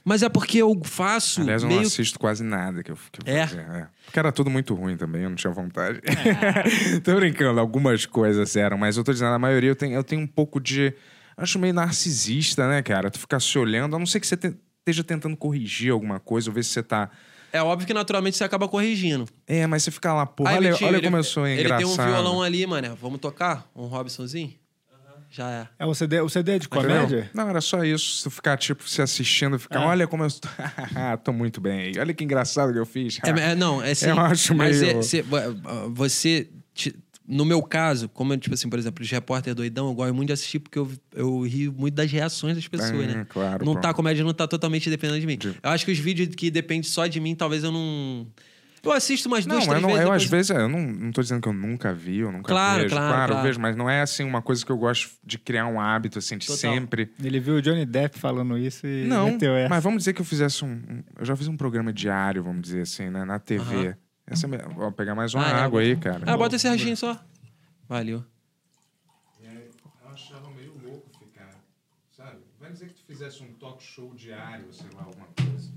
Mas é porque eu faço Aliás, eu meio. não assisto quase nada que eu, que eu É? fazia. É. Porque era tudo muito ruim também, eu não tinha vontade. tô brincando, algumas coisas eram, mas eu tô dizendo, a maioria eu tenho, eu tenho um pouco de. Acho meio narcisista, né, cara? Tu ficar se olhando, a não ser que você te- esteja tentando corrigir alguma coisa, ou ver se você tá. É óbvio que naturalmente você acaba corrigindo. É, mas você fica lá, pô, olha, olha ele- como eu sou Ele engraçado. tem um violão ali, mané. Vamos tocar? Um Robsonzinho? Já é. É o CD, o CD de comédia? Não, era só isso. Se tu ficar, tipo, se assistindo, ficar, É. olha como eu estou. tô muito bem. Olha que engraçado que eu fiz. É, é, não, é assim. Eu acho mas meio- é, cê- você. te- no meu caso, como, tipo assim, por exemplo, os repórter doidão, eu gosto muito de assistir porque eu, eu rio muito das reações das pessoas, É, né? claro, Não tá, a comédia não tá totalmente dependendo de mim. Eu acho que os vídeos que dependem só de mim, talvez eu não. Eu assisto umas Não, duas, eu, três não, vezes. eu depois- às vezes, eu não, não tô dizendo que eu nunca vi, eu nunca Claro, vejo. claro, eu claro. vejo, mas não é assim uma coisa que eu gosto de criar um hábito, assim, de Total. sempre. Ele viu o Johnny Depp falando isso e Não, meteu essa. mas vamos dizer que eu fizesse um, um- Eu já fiz um programa diário, vamos dizer assim, né? Na TV. Aham. Essa é minha- Vou pegar mais uma Ah, é, água aí, bota- cara. Ah, bota esse restinho só. Valeu. Eu achava meio louco ficar, sabe? Vai dizer que tu fizesse um talk show diário, sei lá, alguma coisa.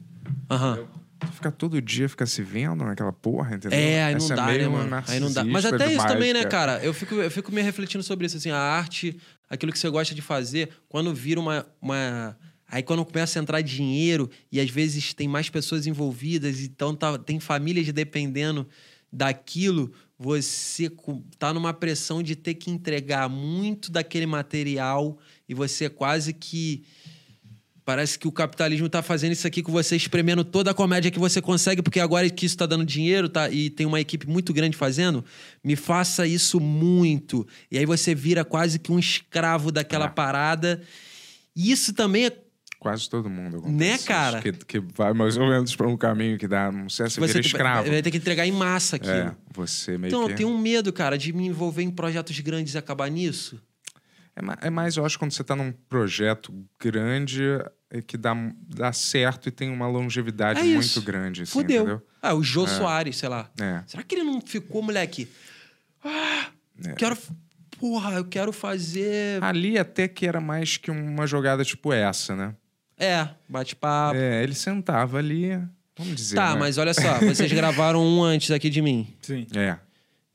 Aham. Tu fica todo dia, fica se vendo naquela porra, entendeu? É, aí não Essa dá, meio né, mano? Aí não dá. Mas narcisista até isso demais, também, né, cara? Eu fico, eu fico me refletindo sobre isso, assim, a arte, aquilo que você gosta de fazer, quando vira uma. uma... Aí quando começa a entrar dinheiro e às vezes tem mais pessoas envolvidas, então tá- tem famílias dependendo daquilo, você tá numa pressão de ter que entregar muito daquele material e você quase que Parece que o capitalismo tá fazendo isso aqui com você, espremendo toda a comédia que você consegue, porque agora que isso tá dando dinheiro, tá? E tem uma equipe muito grande fazendo, me faça isso muito. E aí você vira quase que um escravo daquela É. parada. E isso também é. Quase todo mundo. acontece Né, cara? Que, que vai mais ou menos pra um caminho que dá, não sei se Você vira escravo. vai ter que entregar em massa aquilo. É, você meio Então, que... eu tenho um medo, cara, de me envolver em projetos grandes e acabar nisso. É, é mais, eu acho, quando você tá num projeto grande é que dá, dá certo e tem uma longevidade É muito grande, assim, Fudeu. entendeu? Ah, o Jô Soares, sei lá. É. Será que ele não ficou, moleque? Ah, É. quero. Porra, eu quero fazer. Ali até que era mais que uma jogada tipo essa, né? É, bate-papo. É, ele sentava ali, vamos dizer, Tá, né? mas olha só, vocês gravaram um antes aqui de mim. Sim. É.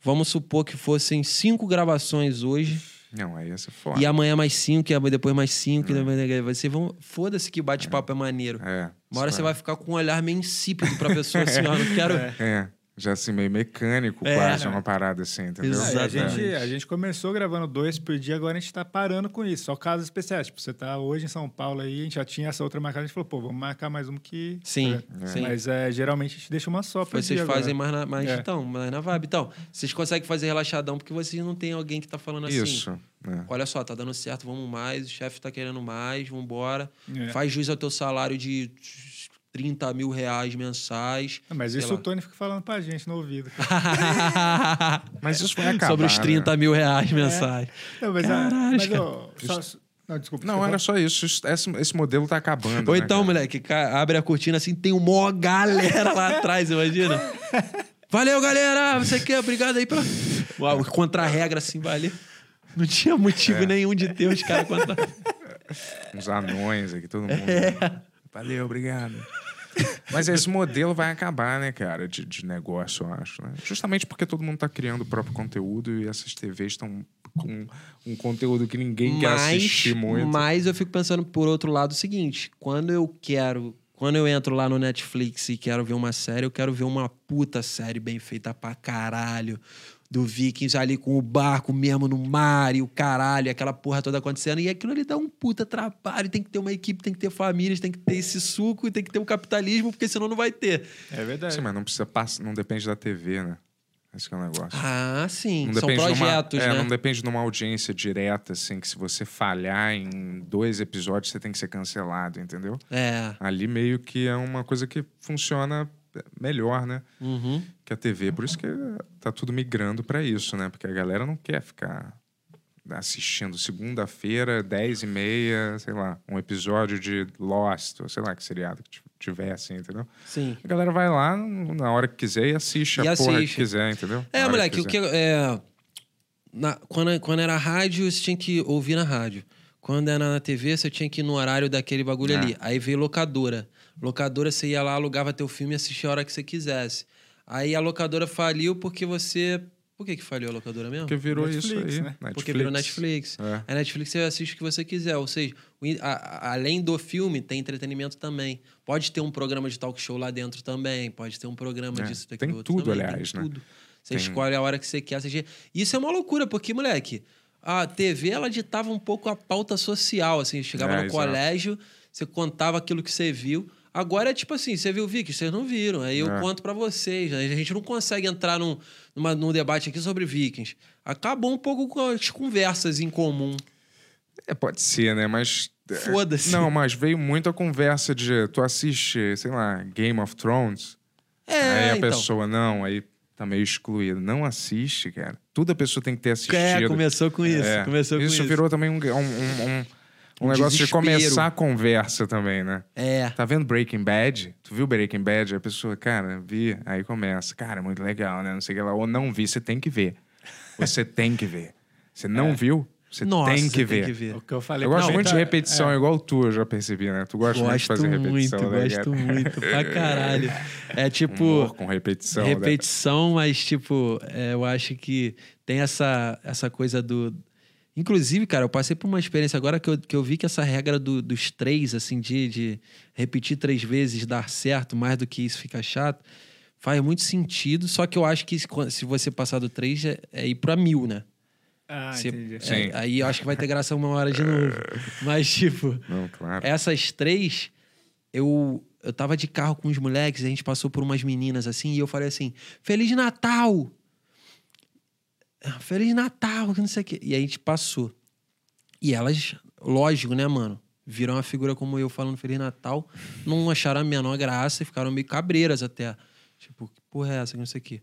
Vamos supor que fossem cinco gravações hoje. Não, aí essa é foda. E amanhã mais cinco, e depois mais cinco. e depois- Vocês vão. Foda-se que bate-papo é maneiro. É. Uma hora você é. vai ficar com um olhar meio insípido pra pessoa assim, ó, não quero. É, já assim, meio mecânico É, quase, né? uma parada assim, entendeu? É, a, Exatamente. gente, a gente começou gravando dois por dia, agora a gente tá parando com isso. Só casos especiais. Tipo, você tá hoje em São Paulo aí, a gente já tinha essa outra marcada, a gente falou, pô, vamos marcar mais uma que. Sim, É. sim. Mas é, geralmente a gente deixa uma só por Vocês dia fazem agora. mais na, mais, É. então, mais na vibe. Então, vocês conseguem fazer relaxadão porque vocês não tem alguém que tá falando assim. Isso. é. Olha só, tá dando certo, vamos mais, o chefe tá querendo mais, vambora. É. Faz jus ao teu salário de 30 mil reais mensais. Ah, Mas isso lá. o Tony fica falando pra gente no ouvido. Mas isso vai acabar. Sobre os 30 né? mil reais mensais. Não, mas, a, mas ó, só- não, desculpa. Não, era só isso. Esse, esse modelo tá acabando. Ou né, então, cara? moleque, abre a cortina assim, tem uma maior galera lá atrás, imagina. Valeu, galera! Você quer? Obrigado aí pela. Uau, contra a regra, assim, valeu. Não tinha motivo nenhum de ter os caras contra. Uns anões aqui, todo mundo. É. Valeu, obrigado. Mas esse modelo vai acabar, né, cara, de, de negócio, eu acho. Né? Justamente porque todo mundo tá criando o próprio conteúdo e essas TVs estão com um conteúdo que ninguém quer assistir muito. mas eu fico pensando por outro lado o seguinte: quando eu quero. Quando eu entro lá no Netflix e quero ver uma série, eu quero ver uma puta série bem feita pra caralho. Do Vikings ali com o barco mesmo no mar e o caralho, aquela porra toda acontecendo. E aquilo ali dá um puta trabalho. Tem que ter uma equipe, tem que ter famílias, tem que ter esse suco e tem que ter um capitalismo, porque senão não vai ter. É verdade. Sim, mas não precisa passar, não depende da TV, né? Esse que é o negócio. Ah, sim. Não São depende de uma- projetos, é, né? não depende de uma audiência direta, assim, que se você falhar em dois episódios, você tem que ser cancelado, entendeu? É. Ali meio que é uma coisa que funciona melhor, né? Uhum. Que a TV. Por isso que tá tudo migrando pra isso, né? Porque a galera não quer ficar assistindo segunda-feira, 10 e meia, sei lá, um episódio de Lost, ou sei lá que seriado que tivesse, entendeu? Sim. A galera vai lá na hora que quiser e assiste E a porra assiste. que quiser, entendeu? É, moleque, o que é. na- quando, quando era rádio, você tinha que ouvir na rádio. Quando era na TV, você tinha que ir no horário daquele bagulho É. ali. Aí veio locadora. Locadora, você ia lá, alugava teu filme e assistia a hora que você quisesse. Aí a locadora faliu porque você. Por que, que faliu a locadora mesmo? Porque virou Netflix, isso aí. né? Porque virou Netflix. É. A Netflix você assiste o que você quiser. Ou seja, a- a- além do filme, tem entretenimento também. Pode ter um programa de talk show lá dentro também. Pode ter um programa É, disso, daquilo tem outro tudo, também. aliás, tem né? tudo. Você Tem- escolhe a hora que você quer assistir. Isso é uma loucura, porque, moleque, a TV, ela ditava um pouco a pauta social, assim. Chegava É, no exato. colégio, você contava aquilo que você viu. Agora é tipo assim, você viu o Vikings, vocês não viram. Aí eu É. conto pra vocês. A gente não consegue entrar num, numa- num debate aqui sobre Vikings. Acabou um pouco com as conversas em comum. É, pode ser, né? Mas. é, Foda-se. Não, mas veio muito a conversa de tu assiste, sei lá, Game of Thrones. É, aí a então. pessoa, não, aí tá meio excluída. Não assiste, cara. Tudo a pessoa tem que ter assistido. É, começou com isso. É. Começou com isso. virou também um, um, um, um- negócio de desespero. começar a conversa também, né? É. Tá vendo Breaking Bad? Tu viu Breaking Bad? A pessoa, cara, vi. Aí começa. Cara, muito legal, né? Não sei o que lá. Ou não vi, você tem que ver. Você tem que ver. Você não viu? Você É. Nossa, tem você que ver. O que eu falei Eu gosto pra muito de Beta- repetição, igual tu, eu já percebi, né? Tu gosta muito de Gosto fazer muito, repetição, né, gosto cara? muito. Pra caralho. É tipo. Humor com repetição. né? repetição, mas, tipo, é, eu acho que tem essa, essa coisa do. Inclusive, cara, eu passei por uma experiência agora que eu, que eu vi que essa regra do- dos três, assim, de, de repetir três vezes, dar certo, mais do que isso fica chato, faz muito sentido. Só que eu acho que se, você passar do três, é, é ir pra mil, né? Ah, Você- entendi. é, Sim. aí eu acho que vai ter graça uma hora de novo. Mas, tipo, Não, claro. essas três, eu, eu tava de carro com os moleques, a gente passou por umas meninas assim, e eu falei assim: Feliz Natal! Ah, Feliz Natal, que não sei o quê. E a gente passou. E elas, lógico, né, mano? Viram uma figura como eu falando Feliz Natal, não acharam a menor graça e ficaram meio cabreiras até. Tipo, que porra é essa, que não sei o quê.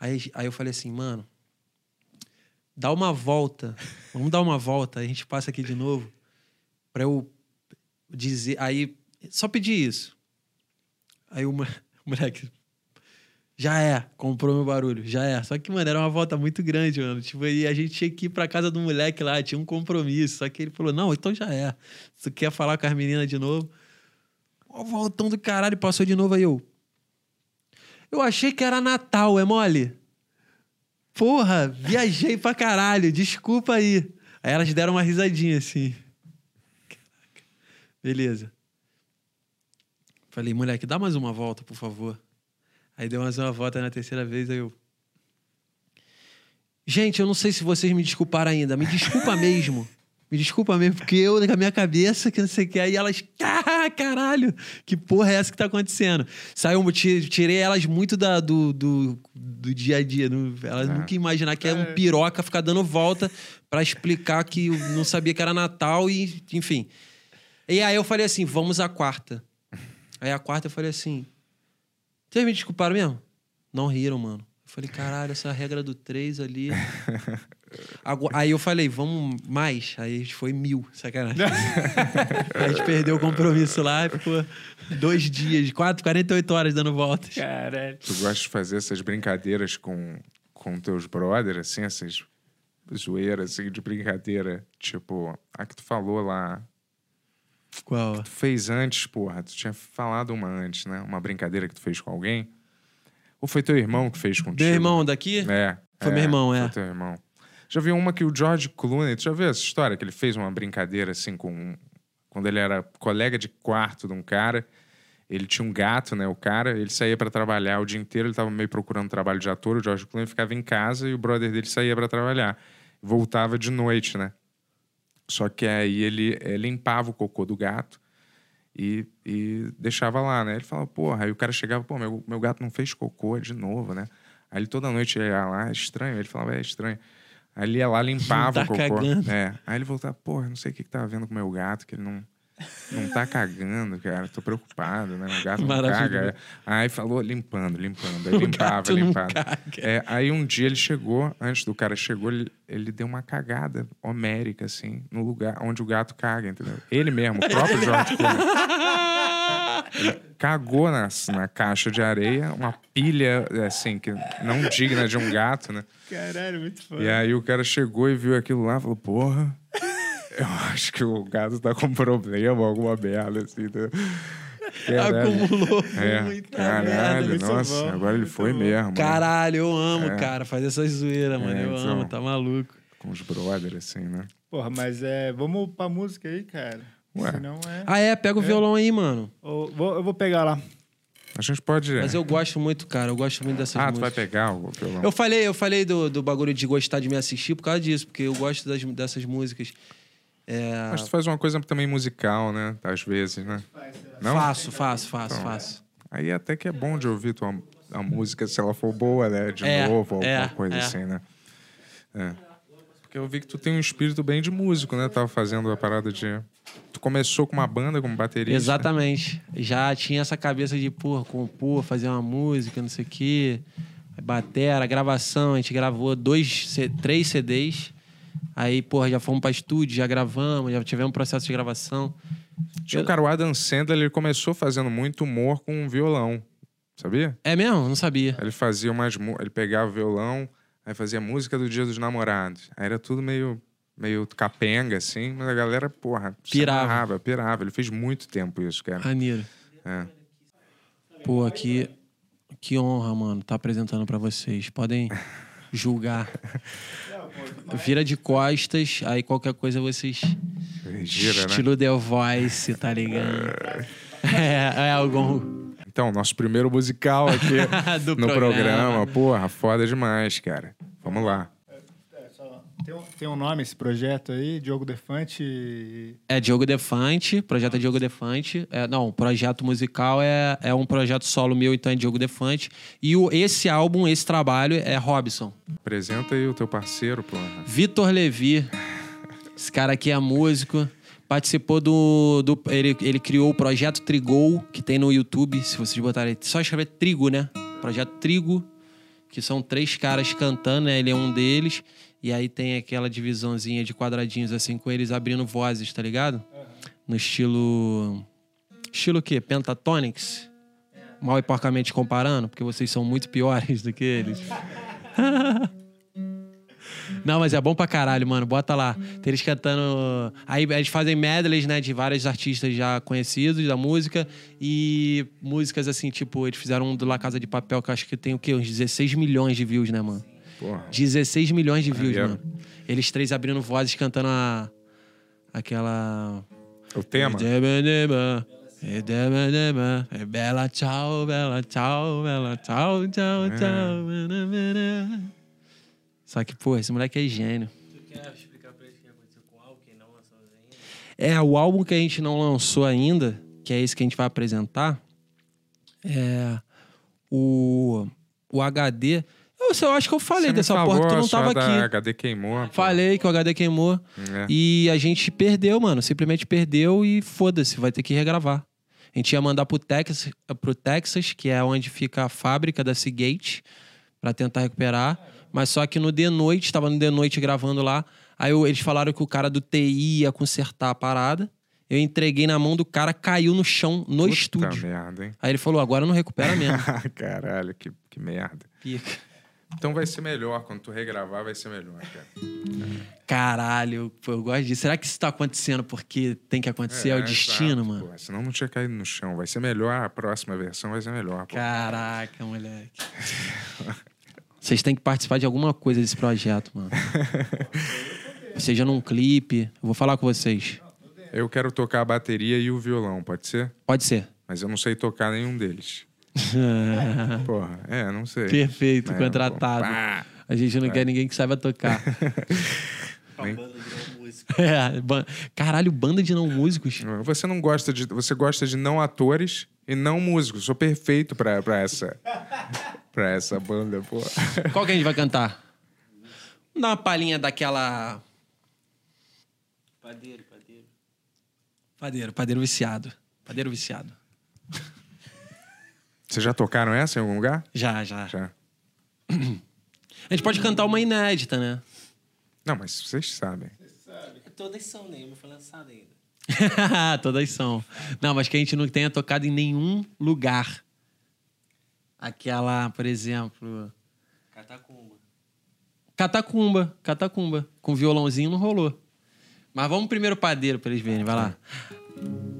Aí, aí eu falei assim, mano, dá uma volta. Vamos dar uma volta, a gente passa aqui de novo. Pra eu dizer. Aí, só pedir isso. Aí o moleque. Já é, comprou meu barulho, já é. Só que, mano, era uma volta muito grande, mano. Tipo, e a gente tinha que ir pra casa do moleque lá, tinha um compromisso. Só que ele falou: não, então já é. Se quer falar com as meninas de novo. Ó, voltão do caralho, passou de novo aí eu. Eu achei que era Natal, é mole? Porra, viajei pra caralho, desculpa aí. Aí elas deram uma risadinha assim. Caraca. Beleza. Falei, moleque, dá mais uma volta, por favor. Aí deu mais uma volta na terceira vez, aí eu. Gente, eu não sei se vocês me desculparam ainda. Me desculpa mesmo. Me desculpa mesmo, porque eu, na minha cabeça, que não sei o que. Aí elas, ah, caralho, que porra é essa que tá acontecendo? Saiu, ti- tirei elas muito da, do, do, do dia a dia. não- elas É. nunca iam imaginar que é um piroca ficar dando volta pra explicar que não sabia que era Natal e, enfim. E aí eu falei assim: vamos à quarta. Aí a quarta eu falei assim: vocês me desculparam mesmo? Não riram, mano. Eu falei, caralho, essa regra do três ali. Aí eu falei, vamos mais. Aí a gente foi mil, sacanagem. Aí a gente perdeu o compromisso lá e ficou dois dias, quatro, 48 horas dando voltas. Caralho. Tu gosta de fazer essas brincadeiras com, com teus brothers, assim, essas zoeiras assim, de brincadeira, tipo, a que tu falou lá. Qual? Tu fez antes, porra. Tu tinha falado uma antes, né? Uma brincadeira que tu fez com alguém. Ou foi teu irmão que fez contigo? Meu irmão daqui? É. Foi meu irmão, é. Foi teu irmão. Já vi uma que o George Clooney, tu já viu essa história? Que ele fez uma brincadeira assim com. Quando ele era colega de quarto de um cara, ele tinha um gato, né? O cara, ele saía pra trabalhar o dia inteiro, ele tava meio procurando trabalho de ator, o George Clooney ficava em casa e o brother dele saía pra trabalhar. Voltava de noite, né? Só que aí ele eh, limpava o cocô do gato e, e deixava lá, né? Ele falava, porra, aí o cara chegava, pô, meu, meu gato não fez cocô de novo, né? Aí ele toda noite ia lá, é estranho. Ele falava, é estranho. Aí ele ia lá, limpava Tá o cocô. cagando. É. Aí ele voltava, porra, não sei o que, que tá vendo com o meu gato, que ele não, não tá cagando, cara. Tô preocupado, né? O gato não caga. Aí falou, limpando, limpando. Aí limpava, gato não limpava. caga. É, aí um dia ele chegou, antes do cara chegou, ele, ele deu uma cagada homérica, assim, no lugar onde o gato caga, entendeu? Ele mesmo, o próprio George Clooney. Cagou na, na caixa de areia, uma pilha, assim, que não digna de um gato, né? Caralho, muito foda. E aí o cara chegou e viu aquilo lá e falou, porra, eu acho que o gato tá com problema, alguma merda, assim. Né? Caralho. Acumulou É, muita caralho, merda. nossa, bom, agora ele foi bom. mesmo. né? Caralho, eu amo, É. cara, fazer essa zoeira, mano. É, eu então. amo, tá maluco. Com os brothers, assim, né? Porra, mas é. Vamos pra música aí, cara. Ué. Senão é. Ah, é? Pega o violão aí, mano. Eu vou, eu vou pegar lá. A gente pode... Mas eu gosto muito, cara. Eu gosto muito dessas Ah, tu músicas. vai pegar o violão? Eu falei, eu falei do, do bagulho de gostar de me assistir por causa disso, porque eu gosto das, dessas músicas. É, Mas tu faz uma coisa também musical, né? Às vezes, né? Não? Faço, faço, faço, Então, faço. Aí até que é bom de ouvir tua, a música, se ela for boa, né? De É, novo, alguma é, coisa é. assim, né? É. Porque eu vi que tu tem um espírito bem de músico, né? Tava fazendo a parada de... Tu começou com uma banda, como baterista. Exatamente. Já tinha essa cabeça de, porra, compor, fazer uma música, não sei o quê. Batera, gravação, a gente gravou dois, três CDs. Aí, porra, já fomos pra estúdio, já gravamos, já tivemos um processo de gravação. Tinha o cara, o Adam Sandler, ele começou fazendo muito humor com um violão. Sabia? É mesmo? Não sabia. Ele fazia umas... Ele pegava o violão, aí fazia música do Dia dos Namorados. Aí era tudo meio... Meio capenga, assim, mas a galera, porra, se Pirava. amarrava, pirava. Ele fez muito tempo isso, cara. Maneiro. É. Pô, que, que honra, mano, tá apresentando pra vocês. Podem julgar. Vira de costas, aí qualquer coisa vocês. Gira, né? Estilo The Voice, tá ligado? É, é algum. Então, nosso primeiro musical aqui no programa. programa. Porra, foda demais, cara. Vamos lá. Tem um, tem um nome esse projeto aí, Diogo Defante. É Diogo Defante, projeto é Diogo Defante. É, não, o projeto musical é, é um projeto solo meu, então é Diogo Defante. E o, esse álbum, esse trabalho é Robson. Apresenta aí o teu parceiro, porra. Vitor Levi. Esse cara aqui é músico. Participou do. do ele, ele criou o projeto Trigol, que tem no YouTube. Se vocês botarem. Só escrever Trigo, né? Projeto Trigo, que são três caras cantando, né? Ele é um deles. E aí tem aquela divisãozinha de quadradinhos, assim, com eles abrindo vozes, tá ligado? No estilo. Estilo o quê? Pentatonics? Mal e porcamente comparando, porque vocês são muito piores do que eles. Não, mas é bom pra caralho, mano. Bota lá. Tem eles cantando. Aí eles fazem medleys, né, de vários artistas já conhecidos da música. E músicas assim, tipo, eles fizeram um do La Casa de Papel, que eu acho que tem o quê? Uns 16 milhões de views, né, mano? Porra. 16 milhões de views, Aí é- mano. Eles três abrindo vozes cantando a. aquela. O tema? É Bela tchau, bela tchau, bela tchau, tchau, tchau. Só que, pô, esse moleque é gênio. É, o álbum que a gente não lançou ainda, que é esse que a gente vai apresentar, é o, o HD. Eu, eu acho que eu falei Você dessa falou porra, que tu não tava aqui. HD queimou. pô. Falei que o HD queimou. É. E a gente perdeu, mano. Simplesmente perdeu e foda-se, vai ter que regravar. A gente ia mandar pro Texas, pro Texas, que é onde fica a fábrica da Seagate, pra tentar recuperar. Mas só que no de noite, tava no de noite gravando lá. Aí eu- eles falaram que o cara do TI ia consertar a parada. Eu entreguei na mão do cara, caiu no chão no Puta estúdio. merda, hein? Aí ele falou: agora não recupera mesmo. Caralho, que, que merda. Pica. Então vai ser melhor. Quando tu regravar, vai ser melhor, cara. Caralho, pô, eu gosto disso. Será que isso tá acontecendo porque tem que acontecer? É, o destino, exato, mano. pô. Senão não tinha caído no chão. Vai ser melhor. A próxima versão vai ser melhor. pô. Caraca, moleque. Vocês têm que participar de alguma coisa desse projeto, mano. Seja num clipe. Eu vou falar com vocês. Eu quero tocar a bateria e o violão, pode ser? Pode ser. Mas eu não sei tocar nenhum deles. Porra, é, não sei. Perfeito, É, contratado. pô. A gente não quer ninguém que saiba tocar. Nem- é, ban- caralho, banda de não músicos. Você não gosta de. Você gosta de não atores e não músicos. Sou perfeito pra, pra essa. pra essa banda, pô. Qual que a gente vai cantar? Vamos dar uma palhinha daquela. Padeiro, padeiro. Padeiro, padeiro viciado. Padeiro viciado. Vocês já tocaram essa em algum lugar? Já, já. Já. A gente pode cantar uma inédita, né? Não, mas vocês sabem. Todas são, nenhuma foi lançada ainda. Todas são. Não, mas que a gente não tenha tocado em nenhum lugar. Aquela, por exemplo. Catacumba. Catacumba. Catacumba. Com violãozinho não rolou. Mas vamos primeiro padeiro pra eles verem. Vai lá.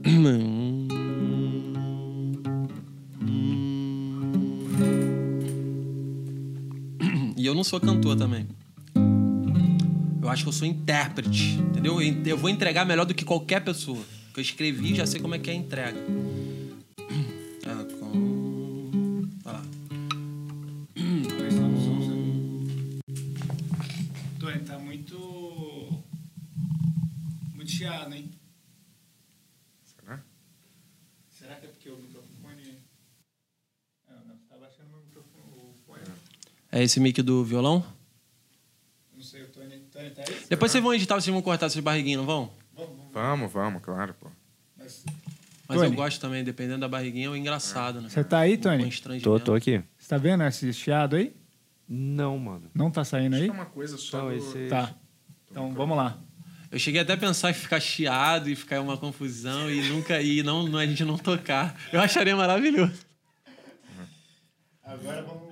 E eu não sou cantor também. Eu acho que eu sou intérprete, entendeu? Eu vou entregar melhor do que qualquer pessoa. Que eu escrevi já sei como é que é a entrega. É esse mic do violão? Não sei, o Tony. Tony tá aí? Depois vocês vão editar, vocês vão cortar essas barriguinhas, não vão? Vamos, vamos. Vamos, vamos, claro, pô. Mas- Mas Tony. eu gosto também, dependendo da barriguinha, é o engraçado, né? Você tá aí, Tony? Tô, tô aqui. Você tá vendo esse chiado aí? Não, mano. Não tá saindo aí? É uma coisa só. Não, do- esse... Tá. Então vamos lá. Eu cheguei até a pensar em ficar chiado e ficar uma confusão e nunca ir, não, não, a gente não tocar. Eu acharia maravilhoso. Agora vamos.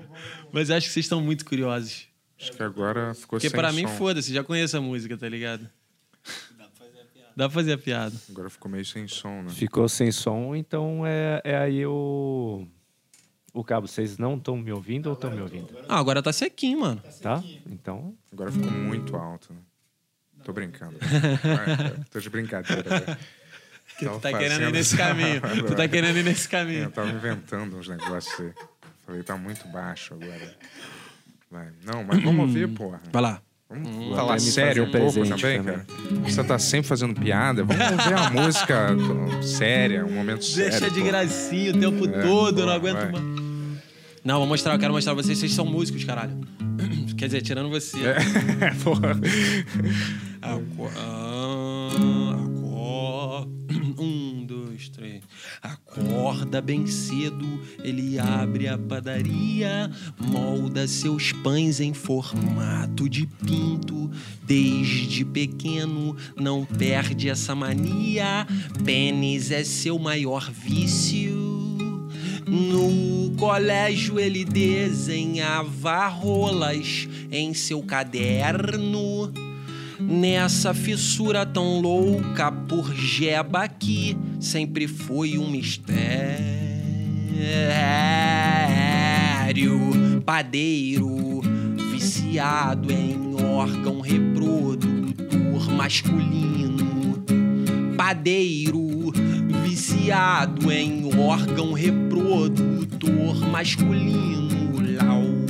Mas eu acho que vocês estão muito curiosos. Acho que agora ficou Porque sem pra mim, foda-se, já conheço a música, tá ligado? Dá pra fazer a piada. Agora ficou meio sem som, né? Ficou sem som, então é, é aí o... O cabo, vocês não estão me ouvindo ou estão me ouvindo? Ah, agora tá sequinho, mano. Tá? Então, Agora ficou muito alto, né? Tô brincando. Tô de brincadeira. velho. Tu tá querendo ir nesse caminho. Tu tá querendo ir nesse Eu caminho. tava inventando uns negócios aí. Falei, tá muito baixo agora. Vai. Não, mas vamos ouvir, porra. Vai lá. Vamos falar me sério um pouco também, também. cara. Você tá sempre fazendo piada. Vamos ouvir a música séria, um momento sério. Deixa de pô. gracinha o tempo É, todo, eu não aguento mais. Não, vou mostrar, eu quero mostrar pra vocês, vocês são músicos, caralho. Quer dizer, tirando você. É, porra. Aco- ah, aco- Um, dois, três. Acorda bem cedo, ele abre a padaria, molda seus pães em formato de pinto. Desde pequeno não perde essa mania. Pênis é seu maior vício. No colégio ele desenhava rolas em seu caderno. Nessa fissura tão louca por jeba que sempre foi um mistério. Padeiro, viciado em órgão reprodutor masculino. Padeiro, viciado em órgão reprodutor masculino. Lau,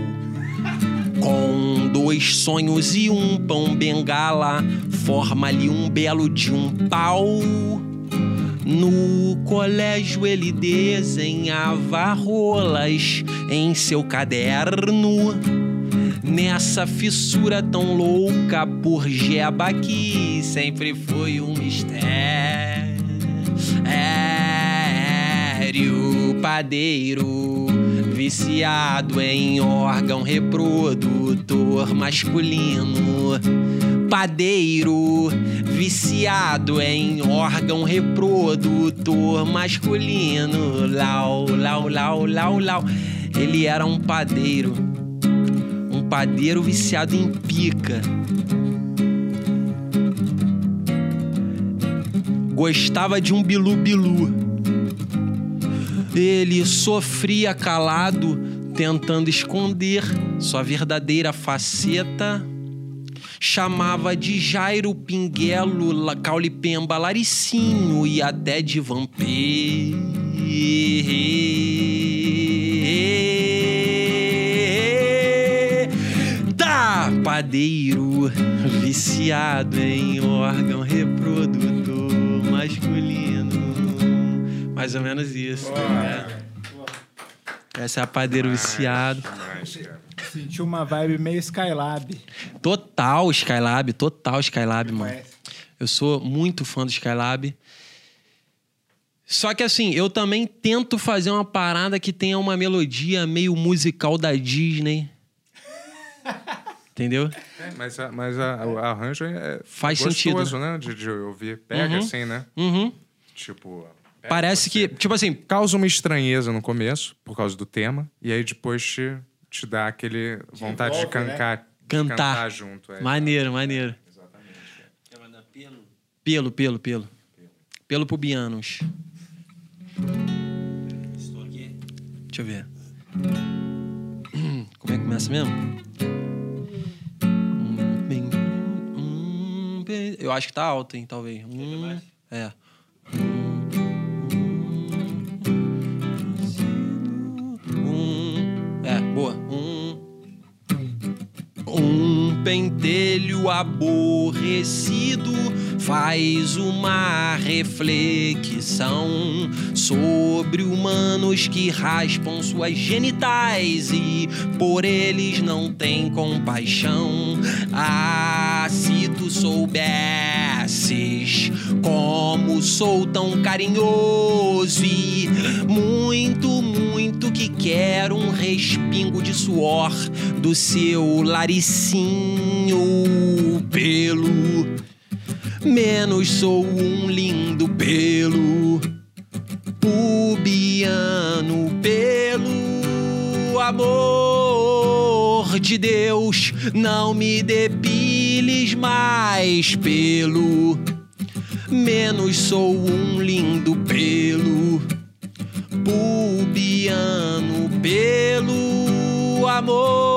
Com dois sonhos e um pão bengala, forma-lhe um belo de um pau. No colégio ele desenhava rolas em seu caderno. Nessa fissura tão louca por jeba que sempre foi um mistério. Padeiro, viciado em órgão reprodutor masculino. Padeiro, viciado em órgão reprodutor masculino. Lau, lau, lau, lau, lau. Ele era um padeiro um padeiro viciado em pica. Gostava de um bilu-bilu. Ele sofria calado, tentando esconder sua verdadeira faceta. Chamava de Jairo Pinguelo, Caulipemba, Laricinho e até de vampiro. Tá, padeiro, viciado em órgão reprodutor masculino. Mais ou menos isso. né? Essa é a padeiro viciado. Demais, cara. Sentiu uma vibe meio Skylab. Total Skylab, total Skylab, mano. Conhece? Eu sou muito fã do Skylab. Só que assim, eu também tento fazer uma parada que tenha uma melodia meio musical da Disney. Entendeu? É, mas a- mas a- o arranjo é Faz gostoso, sentido. né? De, de ouvir. Pega Uhum. assim, né? Uhum. Tipo. Pega Parece que, tipo assim, Causa uma estranheza no começo, por causa do tema, e aí depois te, te dá aquele vontade de envolve, né? cantar, de Cantar. cantar junto. É. maneiro, maneiro. Pelo, pelo, pelo. Pelo pubianos. Deixa eu ver. Como é que começa mesmo? Eu acho que tá alto, hein, talvez. Um, é. Um, boa. Um, um pentelho aborrecido faz uma reflexão sobre humanos que raspam suas genitais e por eles não tem compaixão. Ah, se tu soubesses como sou tão carinhoso e muito, muito que quero um respingo de suor do seu laricinho pelo. Menos sou um lindo pelo. Pubiano pelo. Amor de Deus, não me depiles mais pelo. Menos sou um lindo pelo. Pubiano pelo. Amor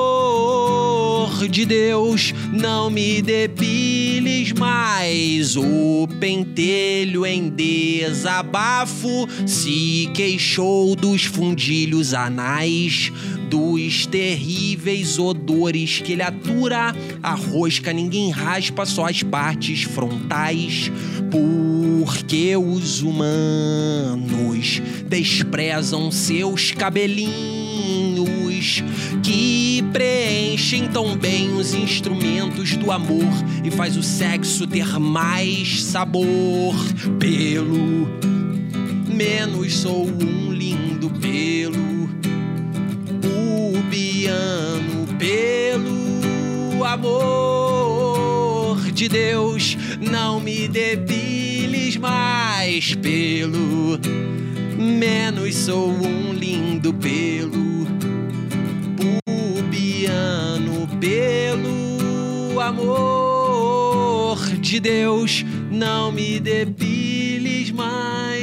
de Deus, não me depiles mais. O pentelho em desabafo se queixou dos fundilhos anais, dos terríveis odores que ele atura. A rosca ninguém raspa, só as partes frontais. Porque os humanos desprezam seus cabelinhos que preenchem tão bem os instrumentos do amor e faz o sexo ter mais sabor. Pelo menos sou um lindo pelo pubiano pelo amor de Deus não me depiles mais. Pelo menos sou um lindo pelo pubiano pelo amor de Deus. Não me depiles mais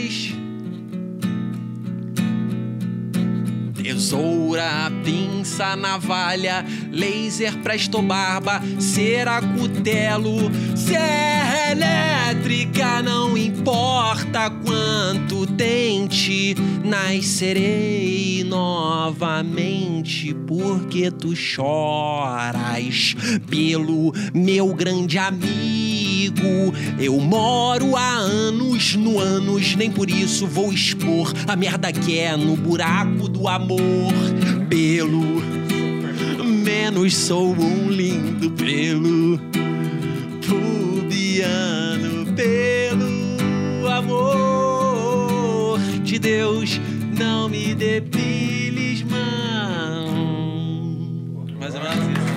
Tesoura, pinça, navalha, laser, presto barba, cera, cutelo, serra elétrica, não importa quanto tente, nascerei novamente porque tu choras pelo meu grande amigo. Eu moro há anos no anos, nem por isso vou expor a merda que é no buraco do amor. Pelo menos sou um lindo pelo pubiano pelo amor de Deus, não me depiles, mão. Mais ou menos isso.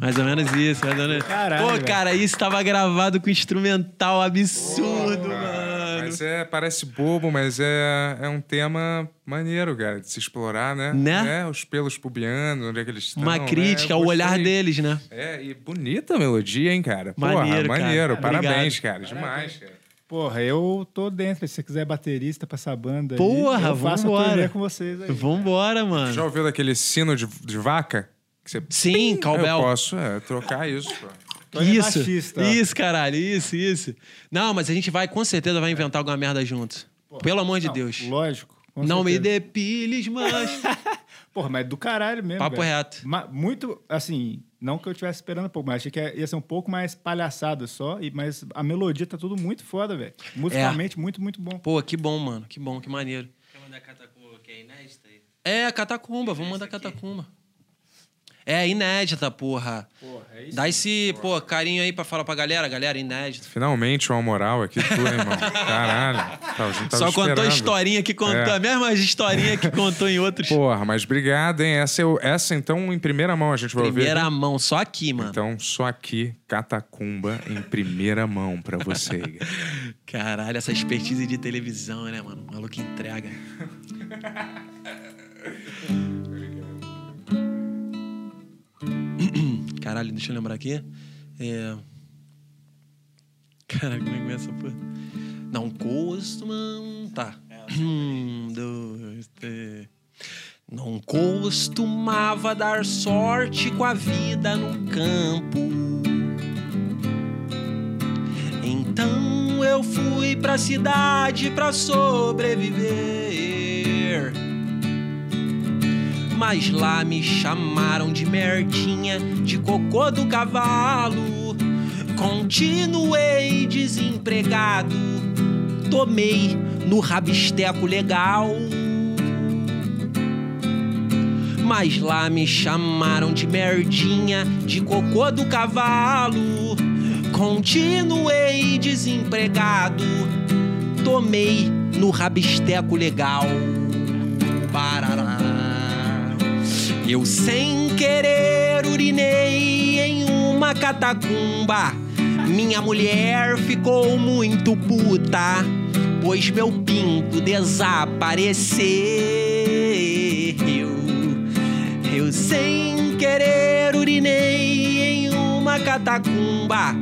Mais ou menos isso, mais ou menos. Caralho, Pô, cara, isso tava gravado com instrumental absurdo, mano. Mas é, parece bobo, mas é, é um tema maneiro, cara, de se explorar, né? Né? É, os pelos pubianos, onde é que eles estão. Uma né? crítica Eu ao olhar deles, né? É, e bonita a melodia, hein, cara? Porra, Maneiro, cara. maneiro. Obrigado. Parabéns, cara. Demais, cara. Porra, eu tô dentro. Se você quiser baterista pra essa banda aí, Porra, eu faço vambora. com vocês aí. Vambora, mano. Já ouviu daquele sino de, de vaca? Que você... Sim, Eu cowbell. posso é, trocar isso, pô. Tony é Isso, baixista, ó. isso, caralho, isso, isso. Não, mas a gente vai, com certeza, vai inventar alguma merda juntos. Pelo amor de Não, Deus. Lógico. Não me certeza. depiles, mas... Porra, mas do caralho mesmo. Papo velho. reto. Ma- muito, assim, não que eu estivesse esperando um pouco, mas achei que ia ser um pouco mais palhaçada só, e, mas a melodia tá tudo muito foda, velho. Musicalmente, muito, muito bom. Pô, que bom, mano. Que bom, que maneiro. Quer mandar catacumba que é inédita aí? É, catacumba. Vamos mandar catacumba. É, inédita, porra. Porra, é isso. Dá esse, pô, carinho aí pra falar pra galera. Galera, inédita. Finalmente uma moral aqui, tu, irmão. Caralho. Tá, a gente tava Só contou a esperando. historinha que contou. É. A mesma historinha que contou em outros. Porra, mas obrigado, hein? Essa, eu, essa então, em primeira mão a gente vai Primeira ouvir. mão, só aqui, mano. Então, só aqui, Catacumba em primeira mão pra você. Caralho, essa expertise de televisão, né, mano? O maluco entrega. Caralho, deixa eu lembrar aqui. É... Caralho, como é que começa, pô? Não costumam... Tá. Um, dois, três... Não costumava dar sorte com a vida no campo. Então eu fui pra cidade pra sobreviver. Mas lá me chamaram de merdinha, de cocô do cavalo. Continuei desempregado, tomei no rabisteco legal. Mas lá me chamaram de merdinha, de cocô do cavalo. Continuei desempregado, tomei no rabisteco legal. Parará. Eu sem querer urinei em uma catacumba. Minha mulher ficou muito puta, pois meu pinto desapareceu. Eu sem querer urinei em uma catacumba.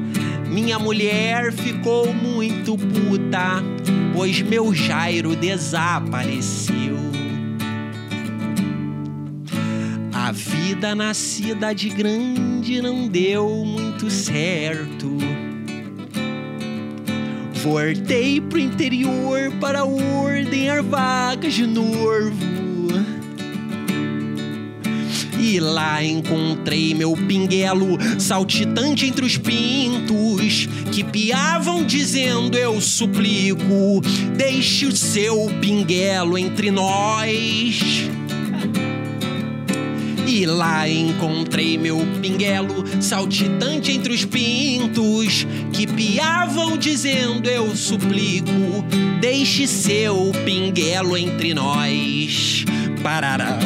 Minha mulher ficou muito puta, pois meu Jairo desapareceu. A vida na cidade grande não deu muito certo. Voltei pro interior para ordenar vagas de novo. E lá encontrei meu pinguelo saltitante entre os pintos que piavam dizendo eu suplico, deixe o seu pinguelo entre nós. E lá encontrei meu pinguelo saltitante entre os pintos que piavam dizendo eu suplico, deixe seu pinguelo entre nós. Parará.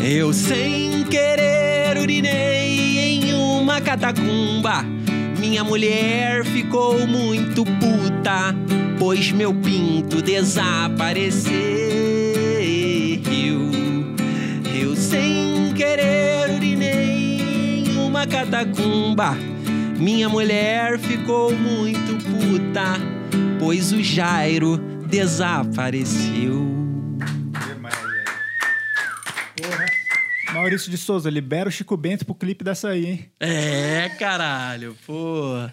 Eu sem querer urinei em uma catacumba. Minha mulher ficou muito puta, pois meu pinto desapareceu. Querer urinei em uma catacumba. Minha mulher ficou muito puta, pois o Jairo desapareceu. Demais, velho. Porra. Maurício de Souza, libera o Chico Bento pro clipe dessa aí, hein? É, caralho, pô.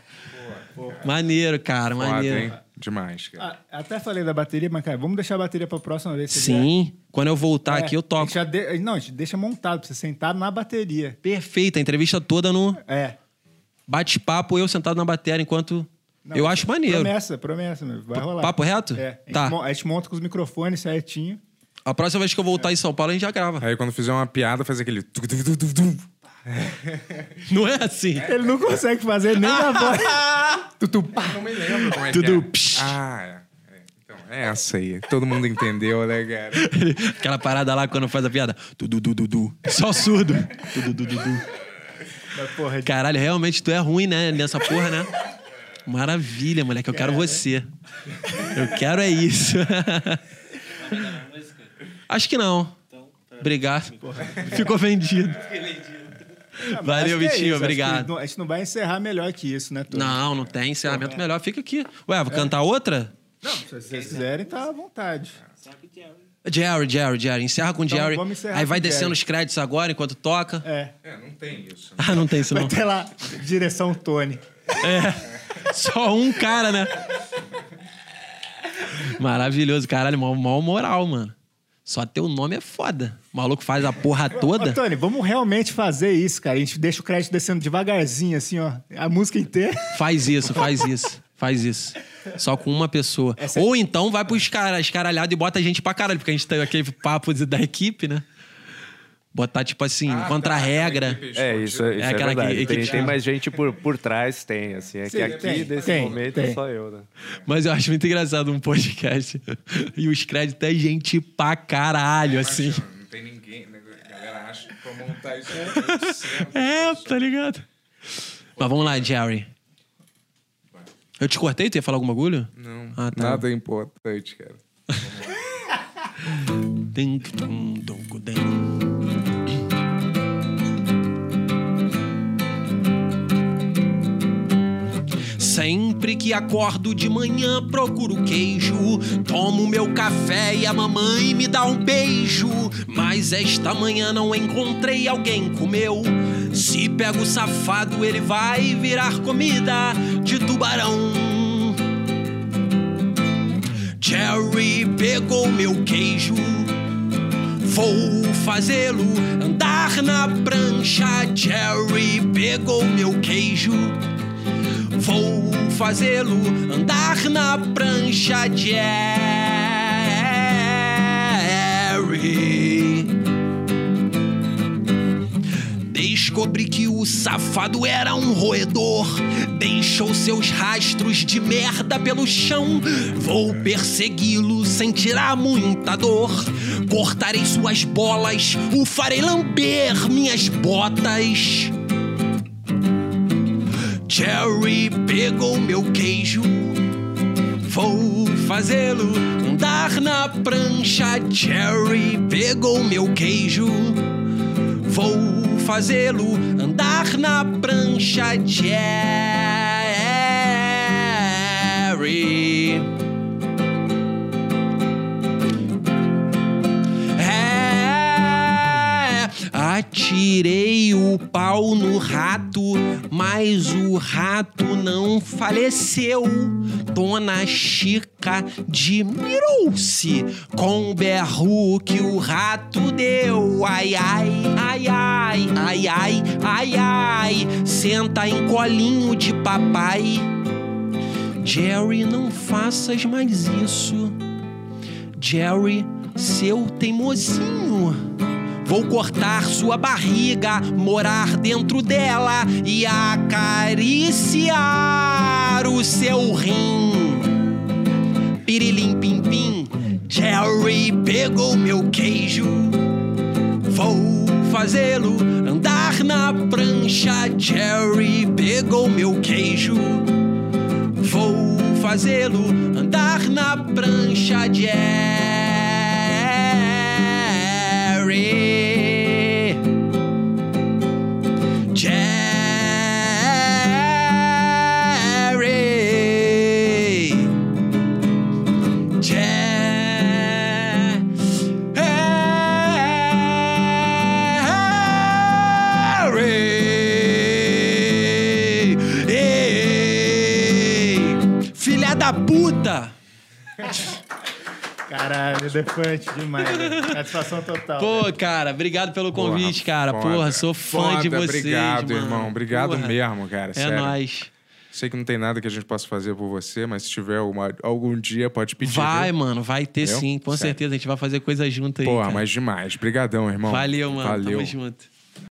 Maneiro, cara, Foda, maneiro. hein? Demais, cara. Ah, até falei da bateria, mas, cara, vamos deixar a bateria pra próxima vez. se Sim, quando eu voltar vier. aqui eu É, a toco. gente já de- Não, a gente deixa montado pra você sentar na bateria. Perfeito, a entrevista toda no É. bate-papo, eu sentado na bateria enquanto. Não, eu acho maneiro. Promessa, promessa, meu. Vai rolar. Papo reto? É. A gente, Tá. a gente monta com os microfones certinho. A próxima vez que eu voltar em São Paulo, a gente já grava. Aí quando fizer uma piada, faz aquele. Não é assim? Ele não consegue fazer nem na voz. Tutu, pá. Não me lembro como é Tudo que é. psh. Ah, é. Então, é essa aí. Todo mundo entendeu, né, cara? Aquela parada lá quando faz a piada. Dudu, du, du, du. Só surdo. Dudu, du, du, du. Porra, Caralho, realmente tu é ruim, né? Nessa porra, né? Maravilha, moleque. Eu quero você. Eu quero é isso. Acho que não. Obrigado. Ficou vendido. Valeu, Acho que é Vitinho. acho Obrigado. que não- a gente não vai encerrar melhor que isso, né, Tony? Não, não tem encerramento melhor. Fica aqui. Ué, vou cantar outra? Não, se vocês quiserem, tá à vontade. Jerry, Jerry, Jerry. Encerra com Então, Jerry. vamos encerrar Aí vai com descendo Jerry. os créditos agora enquanto toca. É. É, não tem isso. Ah, não tem isso Vai não. ter lá, direção Tony. Só um cara, né? Maravilhoso. Caralho, mó, mó moral, mano. Só teu nome é foda. O maluco faz a porra Ô, toda. Tony, vamos realmente fazer isso, cara. A gente deixa o crédito descendo devagarzinho, assim, ó. A música inteira. Faz isso, faz isso. Faz isso. Só com uma pessoa. Essa- Ou então vai pros caras escaralhado e bota a gente pra caralho, porque a gente tem aquele papo de- da equipe, né? Botar, tipo assim, Ah, contra a tá, regra. aquela equipe É, isso, isso é, aquela verdade. equipe tem, que- tem mais gente por, por trás, tem, assim. É Sim, que aqui, tem, nesse tem, momento, tem. só eu, né? Mas eu acho muito engraçado um podcast. E os créditos é gente pra caralho, assim. Não tem ninguém. né? A galera acha que pra montar isso é É, tá ligado? Mas vamos lá, Jerry. Eu te cortei? Tu ia falar algum bagulho? Não, Ah, tá. nada importante, cara. Tem- tum, Sempre que acordo de manhã procuro queijo, tomo meu café e a mamãe me dá um beijo. Mas esta manhã não encontrei alguém comeu. Se pego o safado, ele vai virar comida de tubarão. Jerry pegou meu queijo. Vou fazê-lo andar na prancha. Jerry pegou meu queijo. Vou fazê-lo andar na prancha. Jerry. Descobri que o safado era um roedor. Deixou seus rastros de merda pelo chão. Vou persegui-lo sem tirar muita dor. Cortarei suas bolas, o farei lamber minhas botas. Jerry pegou meu queijo. Vou fazê-lo andar na prancha. Jerry pegou meu queijo. Vou fazê-lo andar na prancha, Jerry. Atirei o pau no rato, mas o rato não faleceu. Dona Chica admirou-se com o berro que o rato deu. Ai, ai, ai, ai, ai, ai, ai, ai. Senta em colinho de papai. Jerry, não faças mais isso. Jerry, seu teimosinho. Vou cortar sua barriga, morar dentro dela e acariciar o seu rim. Pirilim pim pim, Jerry pegou meu queijo. Vou fazê-lo andar na prancha. Jerry pegou meu queijo. Vou fazê-lo andar na prancha, Jerry. Caralho, defante demais. velho. Satisfação total. Pô, cara, obrigado pelo convite, Porra, cara. foda. Porra, sou fã de Foda, vocês. Obrigado, mano. irmão. Obrigado Porra. mesmo, cara. É sério. nóis. Sei que não tem nada que a gente possa fazer por você, mas se tiver uma- algum dia, pode pedir. Vai, viu? mano, vai ter Entendeu? sim, com Sério. certeza. A gente vai fazer coisa junto aí. Porra, cara. mas demais. Brigadão, irmão. Valeu, mano. Valeu. Tamo junto.